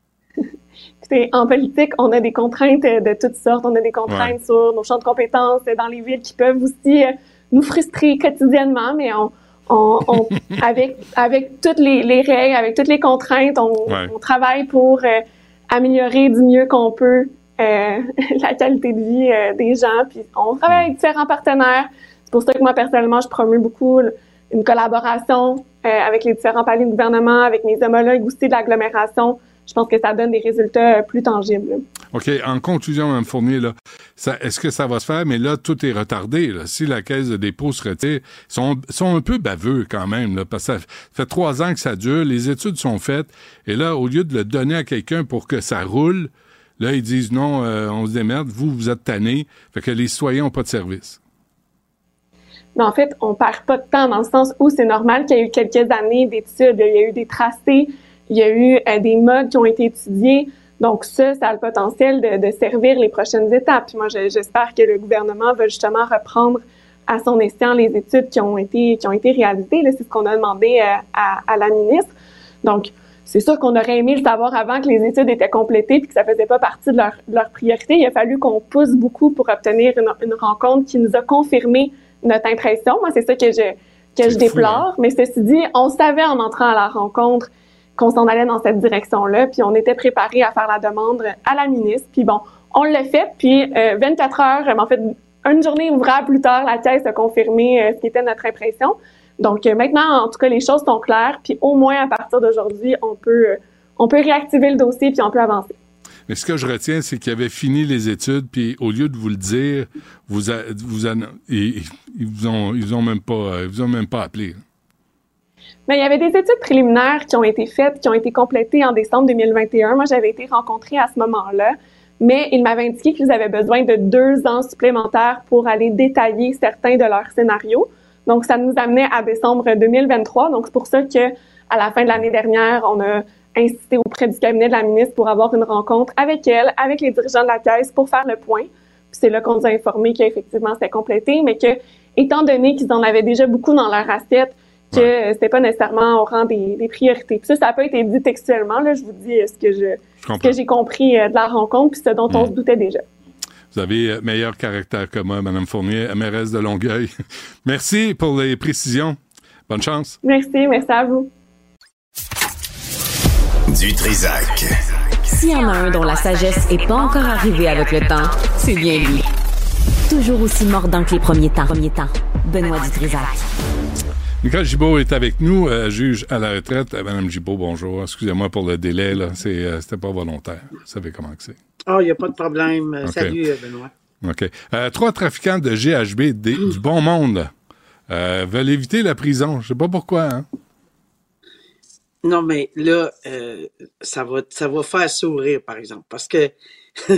[SPEAKER 2] (laughs)
[SPEAKER 9] Écoutez, en politique, on a des contraintes de toutes sortes. On a des contraintes sur nos champs de compétences dans les villes qui peuvent aussi nous frustrer quotidiennement, mais on, on, on- (laughs) avec, avec toutes les, les règles, avec toutes les contraintes, on,
[SPEAKER 2] Ouais.
[SPEAKER 9] on travaille pour euh, améliorer du mieux qu'on peut euh, (laughs) la qualité de vie euh, des gens. Puis on travaille avec différents partenaires. C'est pour ça que moi, personnellement, je promeux beaucoup une collaboration euh, avec les différents paliers de gouvernement, avec mes homologues aussi de l'agglomération. Je pense que ça donne des résultats euh, plus tangibles.
[SPEAKER 2] OK. En conclusion, Mme Fournier, là, est-ce que ça va se faire? Mais là, tout est retardé. Là. Si la caisse de dépôt se retire, ils sont, sont un peu baveux quand même, là, parce que ça fait trois ans que ça dure, les études sont faites, et là, au lieu de le donner à quelqu'un pour que ça roule, là, ils disent non, euh, on se démerde, vous, vous êtes tannés, fait que les citoyens n'ont pas de service.
[SPEAKER 9] Mais en fait, on perd pas de temps dans le sens où c'est normal qu'il y ait eu quelques années d'études, il y a eu des tracés, il y a eu euh, des modes qui ont été étudiés. Donc ça, ça a le potentiel de, de servir les prochaines étapes. Puis moi, j'espère que le gouvernement va justement reprendre à son escient les études qui ont été qui ont été réalisées. C'est ce qu'on a demandé euh, à, à, la ministre. Donc c'est sûr qu'on aurait aimé le savoir avant que les études étaient complétées puis que ça faisait pas partie de leur, de leur priorité. Il a fallu qu'on pousse beaucoup pour obtenir une, une rencontre qui nous a confirmé notre impression. Moi, c'est ça que je que je déplore. Hein? Mais ceci dit, on savait en entrant à la rencontre qu'on s'en allait dans cette direction-là, puis on était préparé à faire la demande à la ministre. Puis bon, on l'a fait, puis 24 euh, heures, en fait, une journée ouvrable plus tard, la caisse a confirmé euh, ce qui était notre impression. Donc euh, maintenant, en tout cas, les choses sont claires, puis au moins à partir d'aujourd'hui, on peut on peut réactiver le dossier puis on peut avancer.
[SPEAKER 2] Mais ce que je retiens, c'est qu'il avait fini les études, puis au lieu de vous le dire, vous ils, vous ont, ils ont même pas, ils vous ont même pas appelé.
[SPEAKER 9] Il y avait des études préliminaires qui ont été faites, qui ont été complétées en décembre 2021. Moi, j'avais été rencontrée à ce moment-là, mais ils m'avaient indiqué qu'ils avaient besoin de deux ans supplémentaires pour aller détailler certains de leurs scénarios. Donc, ça nous amenait à décembre 2023. Donc, c'est pour ça que à la fin de l'année dernière, on a insisté auprès du cabinet de la ministre pour avoir une rencontre avec elle, avec les dirigeants de la caisse pour faire le point. Puis c'est là qu'on nous a informé qu'effectivement c'était complété, mais que étant donné qu'ils en avaient déjà beaucoup dans leur assiette, que c'était pas nécessairement au rang des, priorités. Puis ça, ça pas été dit textuellement. Là, je vous dis ce que je, que j'ai compris euh, de la rencontre, puis ce dont on hmm. se doutait déjà.
[SPEAKER 2] Vous avez euh, meilleur caractère que moi, Mme Fournier, mairesse de Longueuil. (laughs) merci pour les précisions. Bonne chance.
[SPEAKER 9] Merci, merci à vous.
[SPEAKER 1] Du Trisac.
[SPEAKER 6] S'il y en a un dont la sagesse n'est pas encore arrivée avec le temps, c'est bien lui. Toujours aussi mordant que les premiers temps. Premiers temps. Benoît Dutrisac.
[SPEAKER 2] Nicole Gibault est avec nous, euh, juge à la retraite. Euh, Madame Gibault, bonjour. Excusez-moi pour le délai, là. C'est, euh, c'était pas volontaire. Vous savez comment c'est.
[SPEAKER 10] Ah, oh, il n'y a pas de problème. Salut, Benoît.
[SPEAKER 2] OK. trois trafiquants de GHB du bon monde veulent éviter la prison. Je sais pas pourquoi, hein?
[SPEAKER 10] Non, mais là, euh, ça, va, ça va faire sourire, par exemple, parce que (laughs)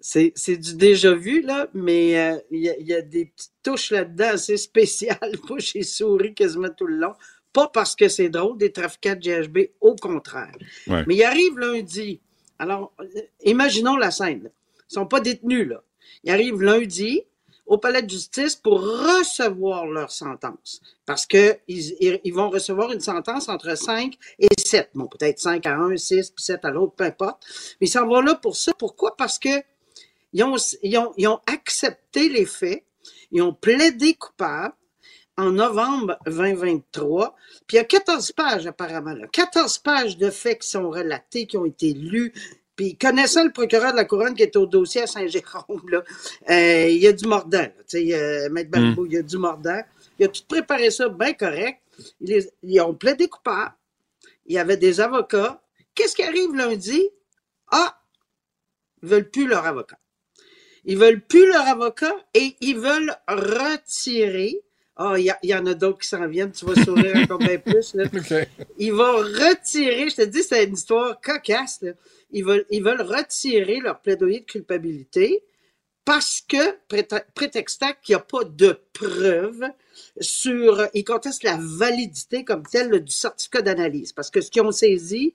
[SPEAKER 10] c'est, du déjà vu, là, mais euh, il y, a, des petites touches là-dedans assez spéciales. (laughs) Moi, j'ai souri quasiment tout le long. Pas parce que c'est drôle, des trafiquants de GHB, au contraire. Mais il arrive lundi. Alors, euh, imaginons la scène. Ils sont pas détenus, là. Ils arrivent lundi, au palais de justice pour recevoir leur sentence. Parce que ils, vont recevoir une sentence entre 5 et 7. Bon, peut-être 5 à 1, 6, puis 7 à l'autre, peu importe. Mais ils s'en vont là pour ça. Pourquoi? Parce que ils ont, ils ont accepté les faits, ils ont plaidé coupable en novembre 2023. Puis il y a 14 pages apparemment, là. 14 pages de faits qui sont relatés, qui ont été lus, puis connaissant le procureur de la couronne qui est au dossier à Saint-Jérôme, là, euh, il y a du mordant. Tu sais, euh, Maître Balbo, mm. il y a du mordant. Il a tout préparé ça bien correct. Ils, ils ont plaidé coupable. Il y avait des avocats. Qu'est-ce qui arrive lundi? Ah! Ils veulent plus leur avocat. Ils veulent plus leur avocat et ils veulent retirer. Ah, il y, en a d'autres qui s'en viennent. Tu vas sourire encore bien plus. Là. (laughs) Ils vont retirer. Je te dis, c'est une histoire cocasse. Là ils veulent, ils veulent retirer leur plaidoyer de culpabilité parce que, prétextant qu'il n'y a pas de preuves sur, ils contestent la validité comme telle du certificat d'analyse. Parce que ce qu'ils ont saisi,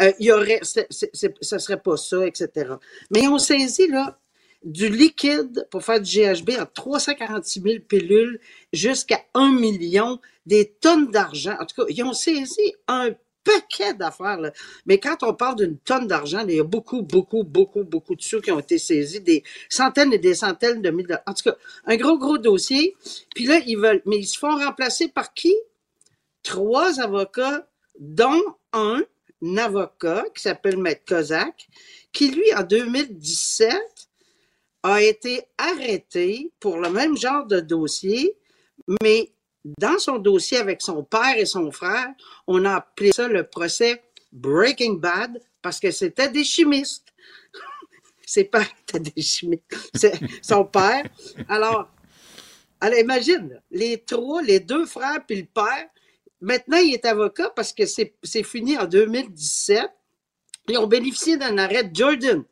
[SPEAKER 10] euh, il y aurait, ce serait pas ça, etc. Mais ils ont saisi, là, du liquide pour faire du GHB à 346 000 pilules jusqu'à 1 million, des tonnes d'argent. En tout cas, ils ont saisi un paquet d'affaires. Mais quand on parle d'une tonne d'argent, il y a beaucoup, beaucoup, beaucoup, beaucoup de sous qui ont été saisis, des centaines et des centaines de milliers. En tout cas, un gros, gros dossier. Puis là, ils veulent, mais ils se font remplacer par qui? Trois avocats, dont un, avocat qui s'appelle Maître Kozak, qui lui, en 2017, a été arrêté pour le même genre de dossier, mais dans son dossier avec son père et son frère, on a appelé ça le procès Breaking Bad parce que c'était des chimistes. (laughs) Ses étaient des chimistes. Son père. Alors, alors imagine, les trois, les deux frères puis le père, maintenant il est avocat parce que c'est fini en 2017. Ils ont bénéficié d'un arrêt de Jordan.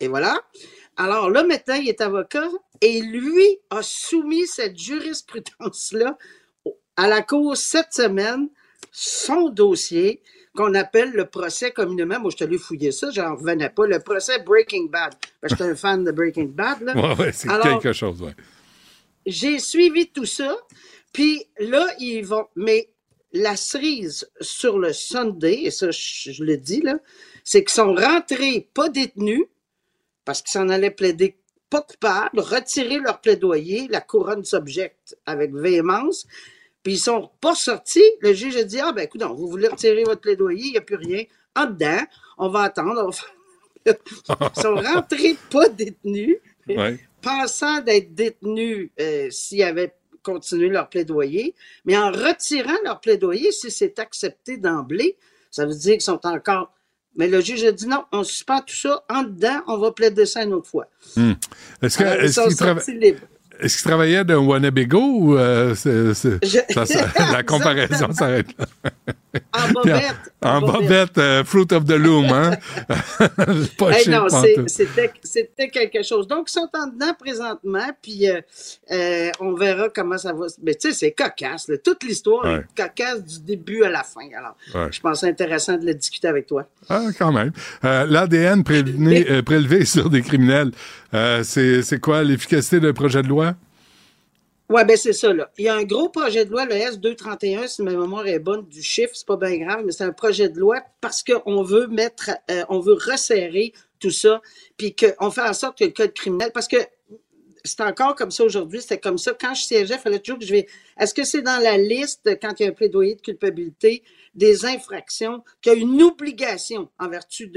[SPEAKER 10] Et voilà. Alors là, maintenant, il est avocat et lui a soumis cette jurisprudence-là à la Cour cette semaine, son dossier, qu'on appelle le procès communément. Moi, je te l'ai fouillé ça, j'en revenais pas. Le procès Breaking Bad. Ben, J'étais un fan de Breaking Bad. Là.
[SPEAKER 2] Ouais, ouais, c'est
[SPEAKER 10] Alors,
[SPEAKER 2] quelque chose, ouais.
[SPEAKER 10] j'ai suivi tout ça, puis là, ils vont. Mais la cerise sur le Sunday, et ça, je, je le dis, là, c'est qu'ils sont rentrés pas détenus, parce qu'ils s'en allaient plaider pas coupables, retirer leur plaidoyer, la couronne s'objecte avec véhémence, puis ils sont pas sortis. Le juge a dit Ah, ben écoute, vous voulez retirer votre plaidoyer, il n'y a plus rien. En dedans, on va attendre. on va faire- (laughs) Ils sont rentrés pas détenus
[SPEAKER 2] Ouais.
[SPEAKER 10] pensant d'être détenus euh, s'ils avaient continué leur plaidoyer, mais en retirant leur plaidoyer, si c'est accepté d'emblée, ça veut dire qu'ils sont encore. Mais le juge a dit non, on suspend tout ça. En dedans, on va plaider ça une autre fois.
[SPEAKER 2] Hmm. Est-ce que-
[SPEAKER 10] Alors, ils
[SPEAKER 2] est-ce est-ce qu'il travaillait d'un Wannabigo ou euh, c'est- c'est-
[SPEAKER 10] Je-
[SPEAKER 2] ça- ça- (laughs) la comparaison s'arrête là?
[SPEAKER 10] En bobette. (laughs)
[SPEAKER 2] En bobette, euh, Fruit of the Loom, hein? (laughs) Pas
[SPEAKER 10] Hey, non, c'est- c'était c'était quelque chose. Donc, ils sont en dedans présentement, puis euh, euh, on verra comment ça va. Mais tu sais, c'est cocasse. là. Toute l'histoire
[SPEAKER 2] Ouais.
[SPEAKER 10] est cocasse du début à la fin. Alors,
[SPEAKER 2] Ouais.
[SPEAKER 10] je pense que c'est intéressant de le discuter avec toi.
[SPEAKER 2] Ah, quand même. L'ADN prélevé, prélevé sur des criminels, euh, c'est quoi l'efficacité d'un projet de loi?
[SPEAKER 10] Oui, ben c'est ça. Il y a un gros projet de loi, le S231, si ma mémoire est bonne du chiffre, c'est pas bien grave, mais c'est un projet de loi parce qu'on veut mettre, euh, on veut resserrer tout ça, puis qu'on fait en sorte que le code criminel, parce que c'est encore comme ça aujourd'hui, c'était comme ça. Quand je siégeais, il fallait toujours que je vais. Est-ce que c'est dans la liste, quand il y a un plaidoyer de culpabilité, des infractions, qu'il y a une obligation en vertu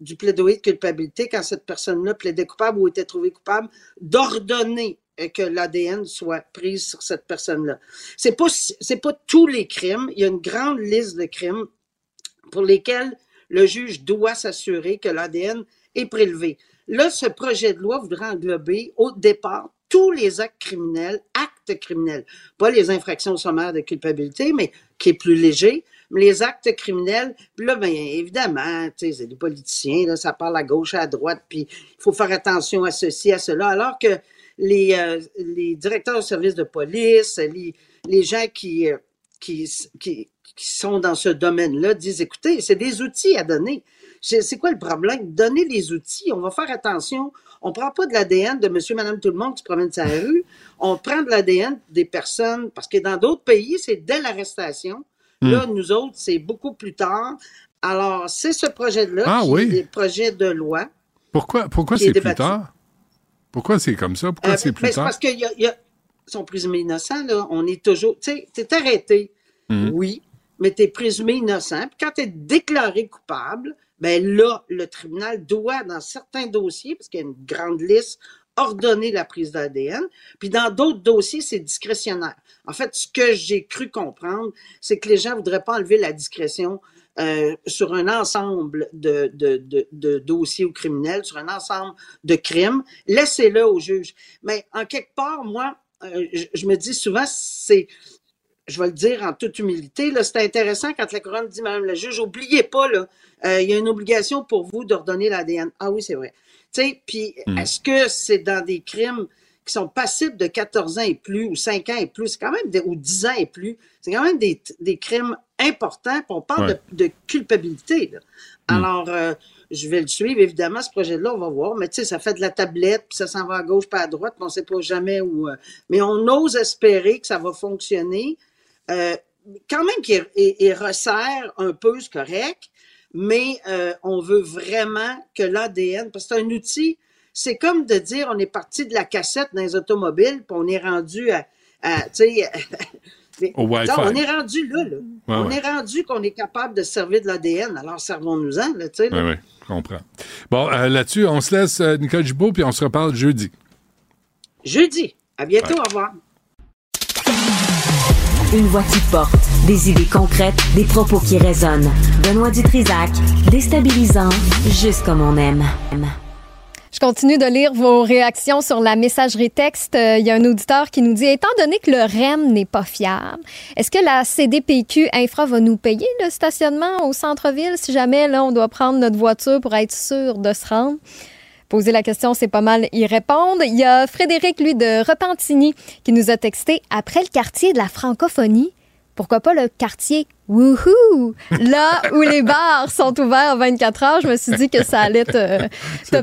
[SPEAKER 10] du plaidoyer de culpabilité, quand cette personne-là plaidait coupable ou était trouvée coupable, d'ordonner euh, que l'ADN soit prise sur cette personne-là. C'est pas, c'est pas tous les crimes. Il y a une grande liste de crimes pour lesquels le juge doit s'assurer que l'ADN est prélevé. Là, ce projet de loi voudrait englober au départ tous les actes criminels, actes criminels, pas les infractions sommaires de culpabilité, mais qui est plus léger, mais les actes criminels. Là, bien évidemment, c'est des politiciens, ça parle à gauche, à droite, puis il faut faire attention à ceci, à cela, alors que les, euh, directeurs de services de police, les, gens qui, euh, qui, qui sont dans ce domaine-là disent, écoutez, c'est des outils à donner. C'est quoi le problème? Donner les outils, on va faire attention. On prend pas de l'ADN de monsieur, madame, tout le monde qui se promène sur la rue. On prend de l'ADN des personnes, parce que dans d'autres pays, c'est dès l'arrestation. Là, nous autres, c'est beaucoup plus tard. Alors, c'est ce projet-là
[SPEAKER 2] Ah
[SPEAKER 10] qui
[SPEAKER 2] oui.
[SPEAKER 10] est projet de loi.
[SPEAKER 2] Pourquoi, pourquoi c'est plus tard? Pourquoi c'est comme ça? Pourquoi
[SPEAKER 10] Euh,
[SPEAKER 2] c'est plus
[SPEAKER 10] c'est
[SPEAKER 2] tard?
[SPEAKER 10] parce qu'ils sont présumés innocents, là. On est toujours. Tu sais, t'es arrêté.
[SPEAKER 2] Mhm.
[SPEAKER 10] Oui, mais t'es présumé innocent. Puis quand t'es déclaré coupable, ben là, le tribunal doit, dans certains dossiers, parce qu'il y a une grande liste, ordonner la prise d'ADN. Puis dans d'autres dossiers, c'est discrétionnaire. En fait, ce que j'ai cru comprendre, c'est que les gens voudraient pas enlever la discrétion euh, sur un ensemble de, de, de, de dossiers ou criminels, sur un ensemble de crimes. Laissez-le au juge. Mais en quelque part, moi, euh, je, je me dis souvent, c'est je vais le dire en toute humilité, c'est intéressant quand la couronne dit, Madame la juge, oubliez pas, là, euh, il y a une obligation pour vous d'ordonner l'ADN. Ah oui, c'est vrai. Puis est-ce que c'est dans des crimes qui sont passibles de 14 ans et plus, ou 5 ans et plus, c'est quand même des, ou 10 ans et plus, c'est quand même des, des crimes importants, puis on parle
[SPEAKER 2] Ouais.
[SPEAKER 10] de, de culpabilité. là. Alors, euh, je vais le suivre, évidemment, ce projet-là, on va voir, mais tu sais, ça fait de la tablette, puis ça s'en va à gauche, pas à droite, puis on sait pas jamais où... euh, mais on ose espérer que ça va fonctionner. Euh, quand même qu'il il- il resserre un peu, c'est correct, mais euh, on veut vraiment que l'ADN, parce que c'est un outil, c'est comme de dire on est parti de la cassette dans les automobiles, puis on est rendu à, à, tu sais, (laughs) on est rendu là, là. on
[SPEAKER 2] ouais.
[SPEAKER 10] est rendu qu'on est capable de se servir de l'ADN, alors servons-nous-en, là, tu sais.
[SPEAKER 2] Oui, oui, je comprends. Bon, euh, là-dessus, on se laisse, euh, Nicole Gibault, puis on se reparle jeudi.
[SPEAKER 10] Jeudi. À bientôt, au revoir.
[SPEAKER 6] Une voix qui porte, des idées concrètes, des propos qui résonnent. Benoît Dutrisac, déstabilisant, juste comme on aime.
[SPEAKER 3] Je continue de lire vos réactions sur la messagerie texte. Euh, Il y a un auditeur qui nous dit étant donné que le REM n'est pas fiable, est-ce que la CDPQ Infra va nous payer le stationnement au centre-ville si jamais là on doit prendre notre voiture pour être sûr de se rendre? Poser la question, c'est pas mal y répondre. Il y a Frédéric, lui, de Repentigny, qui nous a texté après le quartier de la francophonie. Pourquoi pas le quartier? Wouhou! Là où les bars sont ouverts 24 heures, je me suis dit que ça allait te,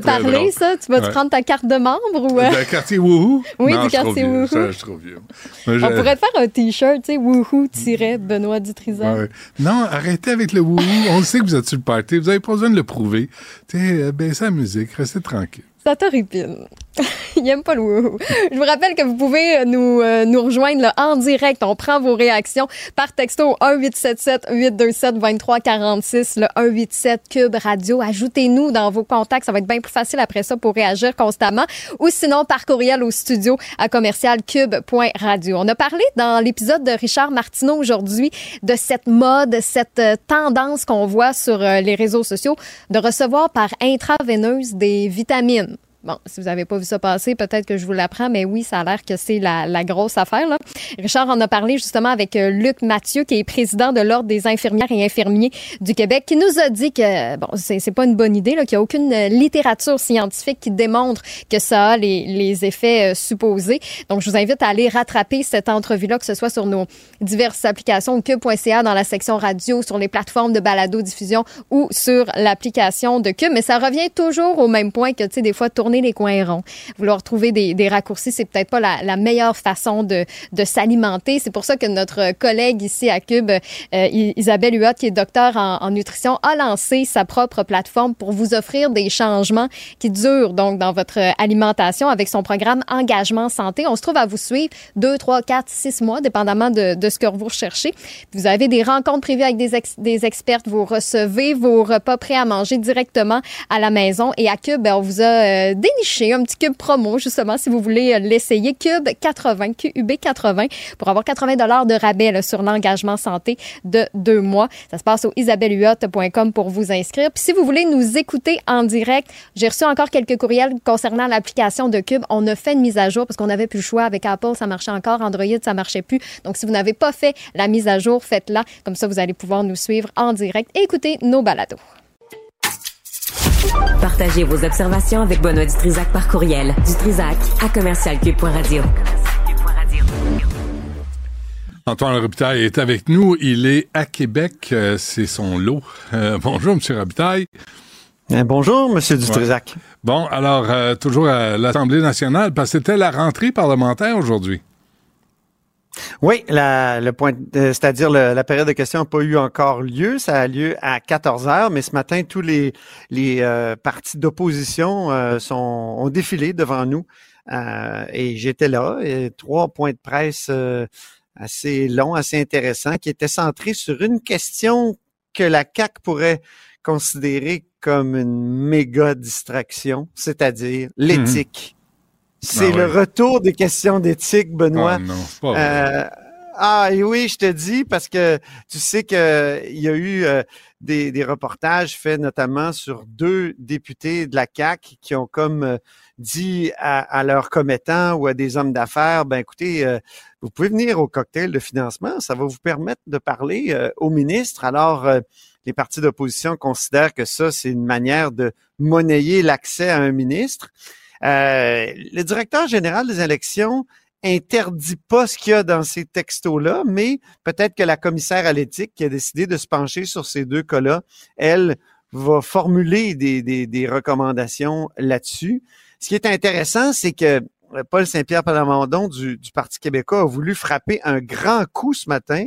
[SPEAKER 3] (laughs) parler,
[SPEAKER 2] drôle.
[SPEAKER 3] ça. Tu vas te
[SPEAKER 2] Ouais.
[SPEAKER 3] prendre ta carte de membre ou. euh,
[SPEAKER 2] Le quartier Wouhou?
[SPEAKER 3] Oui,
[SPEAKER 2] Non,
[SPEAKER 3] du quartier. Wouhou.
[SPEAKER 2] Ça, je suis trop vieux.
[SPEAKER 3] On pourrait te faire un t-shirt, tu sais, wouhou-benoît Dutrisac.
[SPEAKER 2] Ouais. Non, arrêtez avec le wouhou. On sait que vous êtes sur le party. Vous n'avez pas besoin de le prouver. Tu sais, euh, baissez la musique, restez tranquille.
[SPEAKER 3] Ça t'horripile. (laughs) Il aime pas le. Je vous rappelle que vous pouvez euh, nous, euh, nous rejoindre là, en direct. On prend vos réactions par texto au 1-877-827-2346, le 187 Cube Radio. Ajoutez-nous dans vos contacts. Ça va être bien plus facile après ça pour réagir constamment. Ou sinon, par courriel au studio à commercialcube.radio. On a parlé dans l'épisode de Richard Martineau aujourd'hui de cette mode, cette euh, tendance qu'on voit sur euh, les réseaux sociaux de recevoir par intraveineuse des vitamines. Bon, si vous n'avez pas vu ça passer, peut-être que je vous l'apprends, mais oui, ça a l'air que c'est la, la grosse affaire. Là. Richard en a parlé justement avec euh, Luc Mathieu, qui est président de l'Ordre des infirmières et infirmiers du Québec, qui nous a dit que bon, c'est pas une bonne idée, qu'il n'y a aucune euh, littérature scientifique qui démontre que ça a les, les effets euh, supposés. Donc, je vous invite à aller rattraper cette entrevue-là, que ce soit sur nos diverses applications cube.ca dans la section radio, sur les plateformes de balado-diffusion ou sur l'application de Cube. Mais ça revient toujours au même point que, tu sais, des fois, tourner les coins ronds. Vouloir trouver des, des raccourcis, c'est peut-être pas la, la meilleure façon de, de s'alimenter. C'est pour ça que notre collègue ici à Cube, euh, Isabelle Huot, qui est docteur en, nutrition, a lancé sa propre plateforme pour vous offrir des changements qui durent donc dans votre alimentation avec son programme Engagement Santé. On se trouve à vous suivre deux, trois, quatre, six mois, dépendamment de, de ce que vous recherchez. Vous avez des rencontres prévues avec des, ex- des expertes. Vous recevez vos repas prêts à manger directement à la maison. Et à Cube, ben, on vous a euh, déniché un petit Cube promo, justement, si vous voulez euh, l'essayer. Cube 80, QUB 80, pour avoir 80 dollars de rabais sur l'engagement santé de deux mois. Ça se passe au isabellehuot.com pour vous inscrire. Puis si vous voulez nous écouter en direct, j'ai reçu encore quelques courriels concernant l'application de Cube. On a fait une mise à jour parce qu'on n'avait plus le choix. Avec Apple, ça marchait encore. Android, ça marchait plus. Donc, si vous n'avez pas fait la mise à jour, faites-la. Comme ça, vous allez pouvoir nous suivre en direct et écouter nos balados.
[SPEAKER 6] Partagez vos observations avec Benoît Dutrisac par courriel. Dutrisac à commercialcube.radio.
[SPEAKER 2] Antoine Robitaille est avec nous. Il est à Québec. Euh, c'est son lot. Euh, bonjour, M. Robitaille.
[SPEAKER 11] Eh, bonjour, Monsieur Dutrisac.
[SPEAKER 2] Bon, alors, euh, toujours à l'Assemblée nationale, parce que c'était la rentrée parlementaire aujourd'hui.
[SPEAKER 11] Oui, la, le point, euh, c'est-à-dire le- la période de questions n'a pas eu encore lieu. Ça a lieu à 14 heures, mais ce matin, tous les, les euh, partis d'opposition euh, sont, ont défilé devant nous. Euh, et j'étais là. Et trois points de presse euh, assez longs, assez intéressants, qui étaient centrés sur une question que la CAC pourrait considérer comme une méga distraction, c'est-à-dire l'éthique. C'est
[SPEAKER 2] Ah
[SPEAKER 11] le retour des questions d'éthique, Benoît.
[SPEAKER 2] Ah non, c'est pas vrai.
[SPEAKER 11] Euh, ah et oui, je te dis, parce que tu sais qu'il y a eu euh, des, des reportages faits notamment sur deux députés de la CAQ qui ont comme euh, dit à, à leurs commettants ou à des hommes d'affaires, ben écoutez, euh, vous pouvez venir au cocktail de financement, ça va vous permettre de parler euh, au ministre. Alors, euh, les partis d'opposition considèrent que ça, c'est une manière de monnayer l'accès à un ministre. Euh, le directeur général des élections interdit pas ce qu'il y a dans ces textos-là, mais peut-être que la commissaire à l'éthique qui a décidé de se pencher sur ces deux cas-là, elle va formuler des, des, des recommandations là-dessus. Ce qui est intéressant, c'est que euh, Paul Saint-Pierre Plamondon du, du Parti québécois a voulu frapper un grand coup ce matin.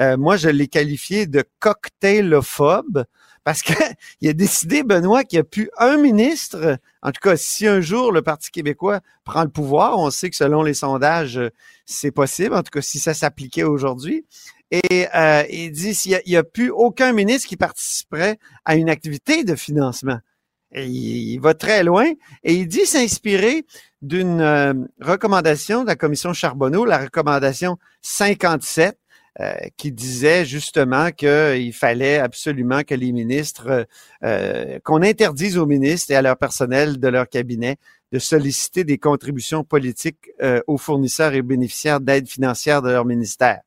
[SPEAKER 11] Euh, moi, je l'ai qualifié de cocktailophobe parce qu'il (laughs) a décidé, Benoît, qu'il n'y a plus un ministre. En tout cas, si un jour le Parti québécois prend le pouvoir, on sait que selon les sondages, euh, c'est possible. En tout cas, si ça s'appliquait aujourd'hui. Et euh, il dit s'il n'y a, plus aucun ministre qui participerait à une activité de financement. Et il, il va très loin et il dit s'inspirer d'une euh, recommandation de la commission Charbonneau, la recommandation 57, euh, qui disait justement qu'il fallait absolument que les ministres, euh, qu'on interdise aux ministres et à leur personnel de leur cabinet de solliciter des contributions politiques aux fournisseurs et bénéficiaires d'aide financière de leur ministère.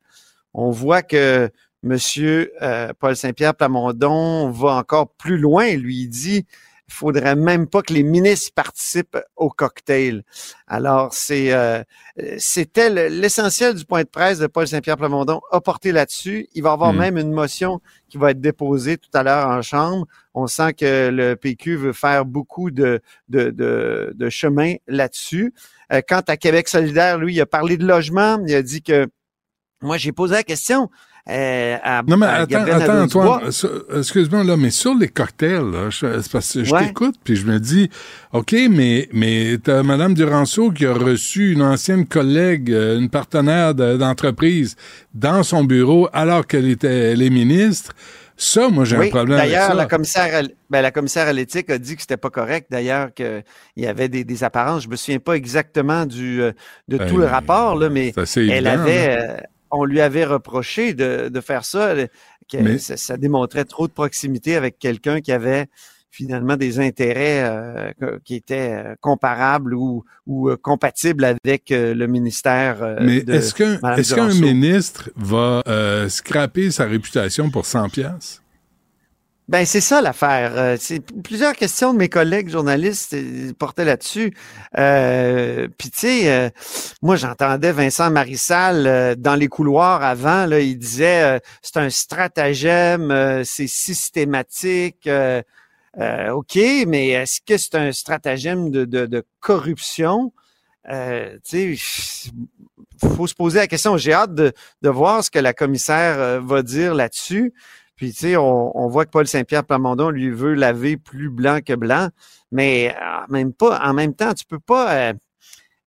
[SPEAKER 11] On voit que Monsieur Paul Saint-Pierre Plamondon va encore plus loin. Lui dit il faudrait même pas que les ministres participent au cocktail. Alors, c'est euh, c'était l'essentiel du point de presse de Paul Saint-Pierre Plamondon a porté là-dessus. Il va y avoir
[SPEAKER 5] Hmm.
[SPEAKER 11] même une motion qui va être déposée tout à l'heure en Chambre. On sent que le PQ veut faire beaucoup de, de, de, de chemin là-dessus. Euh, quant à Québec solidaire, lui, il a parlé de logement. Il a dit que moi, j'ai posé la question. Euh, à,
[SPEAKER 2] Non, mais
[SPEAKER 11] à
[SPEAKER 2] attends, attends. Antoine, sur- excuse-moi, là, mais sur les cocktails, là, je, c'est parce que je
[SPEAKER 11] Ouais.
[SPEAKER 2] t'écoute, puis je me dis, OK, mais, mais t'as Mme Duranceau qui a reçu une ancienne collègue, euh, une partenaire de- d'entreprise dans son bureau alors qu'elle était, elle est ministre. Ça, moi, j'ai
[SPEAKER 11] Oui,
[SPEAKER 2] un problème avec
[SPEAKER 11] D'ailleurs,
[SPEAKER 2] ça.
[SPEAKER 11] la commissaire, ben, la commissaire à l'éthique a dit que c'était pas correct. D'ailleurs, qu'il y avait des, des apparences. Je me souviens pas exactement du euh, de
[SPEAKER 2] Ben,
[SPEAKER 11] tout le rapport, là, mais
[SPEAKER 2] c'est assez
[SPEAKER 11] elle
[SPEAKER 2] évident,
[SPEAKER 11] avait, euh, on lui avait reproché de, de faire ça, euh, que
[SPEAKER 2] Mais-
[SPEAKER 11] ça, ça démontrait trop de proximité avec quelqu'un qui avait finalement des intérêts euh, qui étaient euh, comparables ou, ou compatibles avec euh, le ministère. euh,
[SPEAKER 2] Mais est-ce qu'un ministre va euh, scraper sa réputation pour 100 piastres?
[SPEAKER 11] Ben c'est ça l'affaire. Euh, c'est plusieurs questions de mes collègues journalistes euh, portaient là-dessus. Euh, Puis tu sais, euh, moi j'entendais Vincent Marissal euh, dans les couloirs avant. Là, il disait euh, c'est un stratagème, c'est systématique. ok, mais est-ce que c'est un stratagème de, de, de corruption? Euh, Tu sais, faut se poser la question. J'ai hâte de, de voir ce que la commissaire va dire là-dessus. Puis, tu sais, on, voit que Paul Saint-Pierre Plamondon lui veut laver plus blanc que blanc, mais en même pas, en même temps, tu peux pas euh,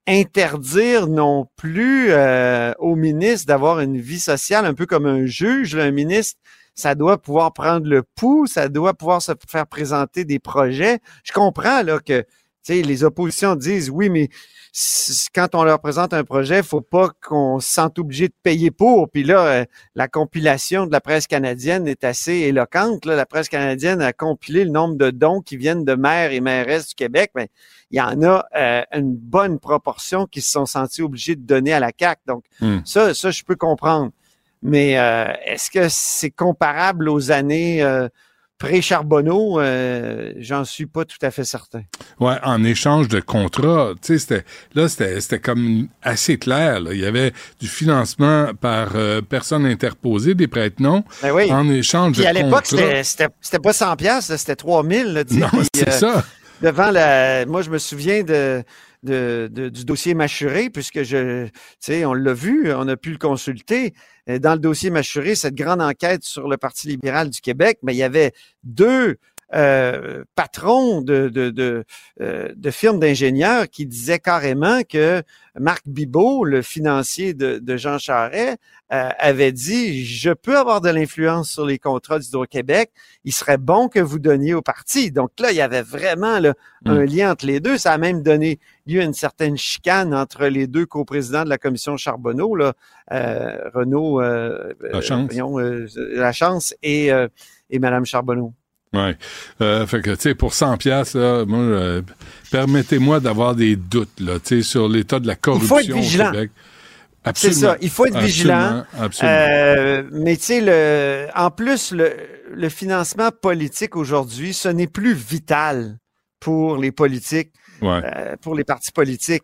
[SPEAKER 11] interdire non plus euh, au ministre d'avoir une vie sociale un peu comme un juge. là. Un ministre, ça doit pouvoir prendre le pouls, ça doit pouvoir se faire présenter des projets. Je comprends là que tu sais, les oppositions disent oui, mais quand on leur présente un projet, faut pas qu'on se sente obligé de payer pour. Puis là, euh, la compilation de la presse canadienne est assez éloquente. Là. La presse canadienne a compilé le nombre de dons qui viennent de maires et mairesses du Québec. Mais il y en a euh, une bonne proportion qui se sont sentis obligés de donner à la CAC. Donc
[SPEAKER 2] Hmm.
[SPEAKER 11] ça, ça, je peux comprendre. Mais euh, est-ce que c'est comparable aux années euh, pré-Charbonneau? Euh, J'en suis pas tout à fait certain.
[SPEAKER 2] Ouais, en échange de contrats, tu sais, c'était là, c'était c'était comme assez clair. là. Il y avait du financement par euh, personne interposée, des prêtres non,
[SPEAKER 11] Ben oui.
[SPEAKER 2] en échange
[SPEAKER 11] Puis
[SPEAKER 2] de
[SPEAKER 11] à l'époque,
[SPEAKER 2] contrats.
[SPEAKER 11] c'était- pas 100 pièces, c'était 3000. Là.
[SPEAKER 2] Non, (laughs) c'est
[SPEAKER 11] euh,
[SPEAKER 2] ça.
[SPEAKER 11] devant la. Moi, je me souviens de, de, du dossier Machuré, puisque je, tu sais, on l'a vu, on a pu le consulter. Dans le dossier Machuré, cette grande enquête sur le Parti libéral du Québec, mais il y avait deux euh, patrons de, de, de, euh, de firmes d'ingénieurs qui disaient carrément que Marc Bibot, le financier de, de Jean Charest, euh, avait dit je peux avoir de l'influence sur les contrats d'Hydro-Québec. Il serait bon que vous donniez au parti. Donc là, il y avait vraiment là,
[SPEAKER 2] Mm.
[SPEAKER 11] un lien entre les deux. Ça a même donné lieu à une certaine chicane entre les deux coprésidents de la commission Charbonneau, là, euh, Renaud euh,
[SPEAKER 2] Lachance.
[SPEAKER 11] euh, voyons, euh, Lachance et, euh, et Madame Charbonneau.
[SPEAKER 2] Ouais. Euh, fait que, tu sais, pour 100 piastres, là, moi, euh, permettez-moi d'avoir des doutes, là, tu sais, sur l'état de la corruption
[SPEAKER 11] être vigilant.
[SPEAKER 2] au Québec.
[SPEAKER 11] C'est ça, il faut être vigilant.
[SPEAKER 2] Absolument.
[SPEAKER 11] Euh, mais tu sais, en plus, le, le financement politique aujourd'hui, ce n'est plus vital pour les politiques,
[SPEAKER 2] ouais.
[SPEAKER 11] pour les partis politiques.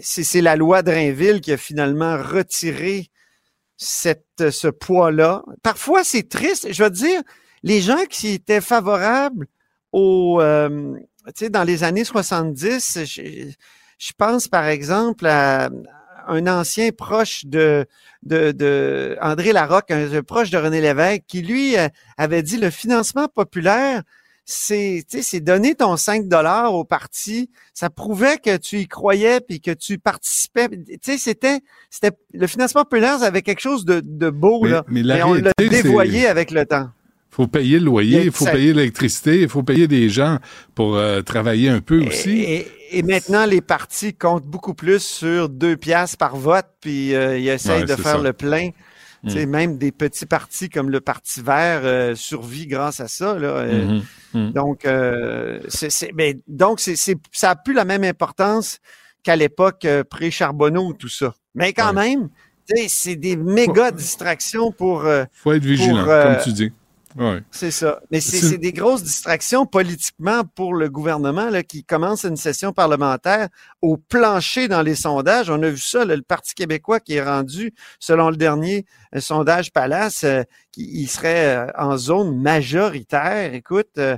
[SPEAKER 11] C'est la loi Drainville qui a finalement retiré cette, ce poids-là. Parfois, c'est triste. Je veux dire, les gens qui étaient favorables au, euh, tu sais, dans les années 70, je, je pense par exemple à un ancien proche de, de, de André Larocque, un, un proche de René Lévesque, qui lui euh, avait dit le financement populaire, c'est tu sais, c'est donner ton 5 dollars au parti, ça prouvait que tu y croyais puis que tu participais. Tu sais, c'était c'était le financement populaire, ça avait quelque chose de, de beau
[SPEAKER 2] Mais-
[SPEAKER 11] là,
[SPEAKER 2] mais la
[SPEAKER 11] on l'a dévoyé avec le temps.
[SPEAKER 2] Faut payer le
[SPEAKER 11] Il
[SPEAKER 2] loyer, il faut
[SPEAKER 11] ça-
[SPEAKER 2] payer l'électricité, il faut payer des gens pour euh, travailler un peu aussi.
[SPEAKER 11] Et, et maintenant, les partis comptent beaucoup plus sur deux piastres par vote, puis euh, ils essayent
[SPEAKER 2] Ouais,
[SPEAKER 11] de faire
[SPEAKER 2] ça.
[SPEAKER 11] le plein Tu sais, Même des petits partis comme le Parti vert euh, survit grâce à ça. Là. Donc, euh, c'est, c'est- mais, donc c'est, ça a plus la même importance qu'à l'époque euh, pré-Charbonneau, tout ça. Mais quand même, tu sais, c'est des méga distractions pour... euh,
[SPEAKER 2] faut être vigilant,
[SPEAKER 11] pour, euh,
[SPEAKER 2] comme tu dis. Ouais.
[SPEAKER 11] c'est ça. Mais c'est, des grosses distractions politiquement pour le gouvernement là, qui commence une session parlementaire au plancher dans les sondages. On a vu ça, là, le Parti québécois qui est rendu, selon le dernier euh, sondage Palace, euh, qui il serait euh, en zone majoritaire. Écoute, euh,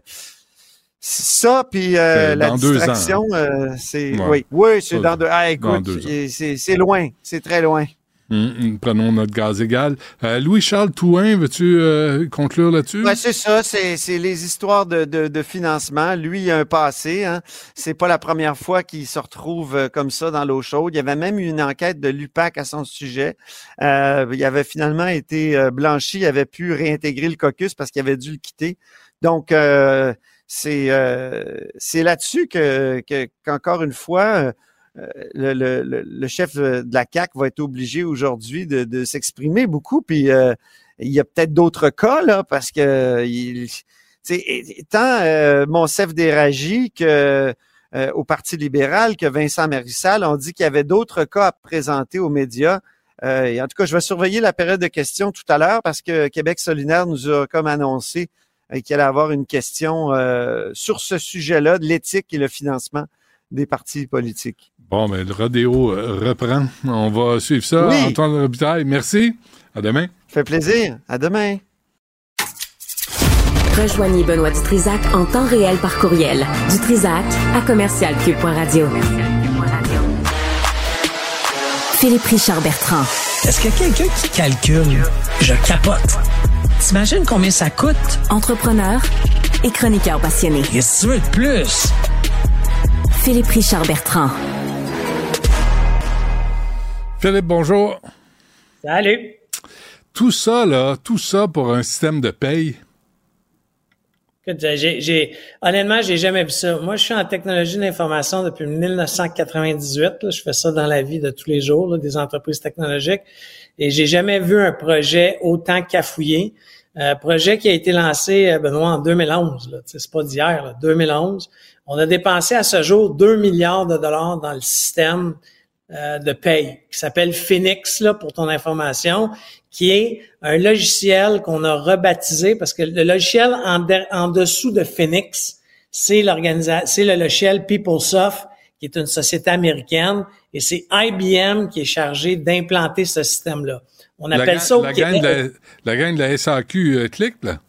[SPEAKER 11] ça, puis euh, la distraction, euh, c'est...
[SPEAKER 2] Ouais.
[SPEAKER 11] Oui, oui, c'est dans deux... Ah,
[SPEAKER 2] dans
[SPEAKER 11] écoute,
[SPEAKER 2] deux
[SPEAKER 11] c'est loin, c'est très loin.
[SPEAKER 2] Hum, hum, Prenons notre gaz égal. Euh, Louis-Charles Touin, veux-tu euh, conclure là-dessus?
[SPEAKER 11] C'est ça, c'est, les histoires de, de, de financement. Lui, il a un passé. Hein. C'est pas la première fois qu'il se retrouve euh, comme ça dans l'eau chaude. Il y avait même une enquête de l'UPAC à son sujet. Euh, il avait finalement été euh, blanchi. Il avait pu réintégrer le caucus parce qu'il avait dû le quitter. Donc, euh, c'est, c'est là-dessus que, que, qu'encore une fois, le, le, le- le chef de la CAC va être obligé aujourd'hui de, de s'exprimer beaucoup. Puis euh, il y a peut-être d'autres cas là, parce que il, tant euh, Monsef Déragi que euh, au Parti libéral que Vincent Marissal ont dit qu'il y avait d'autres cas à présenter aux médias. Euh, en tout cas, je vais surveiller la période de questions tout à l'heure parce que Québec solidaire nous a comme annoncé euh, qu'il allait avoir une question euh, sur ce sujet-là de l'éthique et le financement des partis politiques.
[SPEAKER 2] Bon, mais le rodéo euh, reprend. On va suivre ça.
[SPEAKER 11] Oui.
[SPEAKER 2] Antoine Robitaille, merci. À demain.
[SPEAKER 11] Ça fait plaisir. À demain.
[SPEAKER 6] Rejoignez Benoît Dutrisac en temps réel par courriel. Dutrisac à commercialcube.radio. Philippe Richard Bertrand.
[SPEAKER 12] Est-ce qu'il y a quelqu'un qui calcule? Je capote. T'imagines combien ça coûte?
[SPEAKER 6] Entrepreneur et chroniqueur passionné.
[SPEAKER 12] Qu'est-ce que tu veux de plus?
[SPEAKER 6] Philippe Richard Bertrand.
[SPEAKER 2] Philippe, bonjour.
[SPEAKER 13] Salut.
[SPEAKER 2] Tout ça, là, tout ça pour un système de paye?
[SPEAKER 13] Écoute, j'ai, j'ai, honnêtement, j'ai jamais vu ça. Moi, je suis en technologie d'information depuis 1998. là. Je fais ça dans la vie de tous les jours, là, des entreprises technologiques. Et j'ai jamais vu un projet autant cafouillé. Euh, projet qui a été lancé, euh, Benoît, en 2011. Là. C'est pas d'hier, là, 2011. On a dépensé à ce jour 2 milliards de dollars dans le système euh, de paye qui s'appelle Phoenix, là, pour ton information, qui est un logiciel qu'on a rebaptisé parce que le logiciel en, de- en dessous de Phoenix, c'est l'organisation, c'est le logiciel PeopleSoft, qui est une société américaine, et c'est IBM qui est chargé d'implanter ce système-là. On appelle ça au
[SPEAKER 2] la gang, de la, la gang de la SAQ euh, clique, là.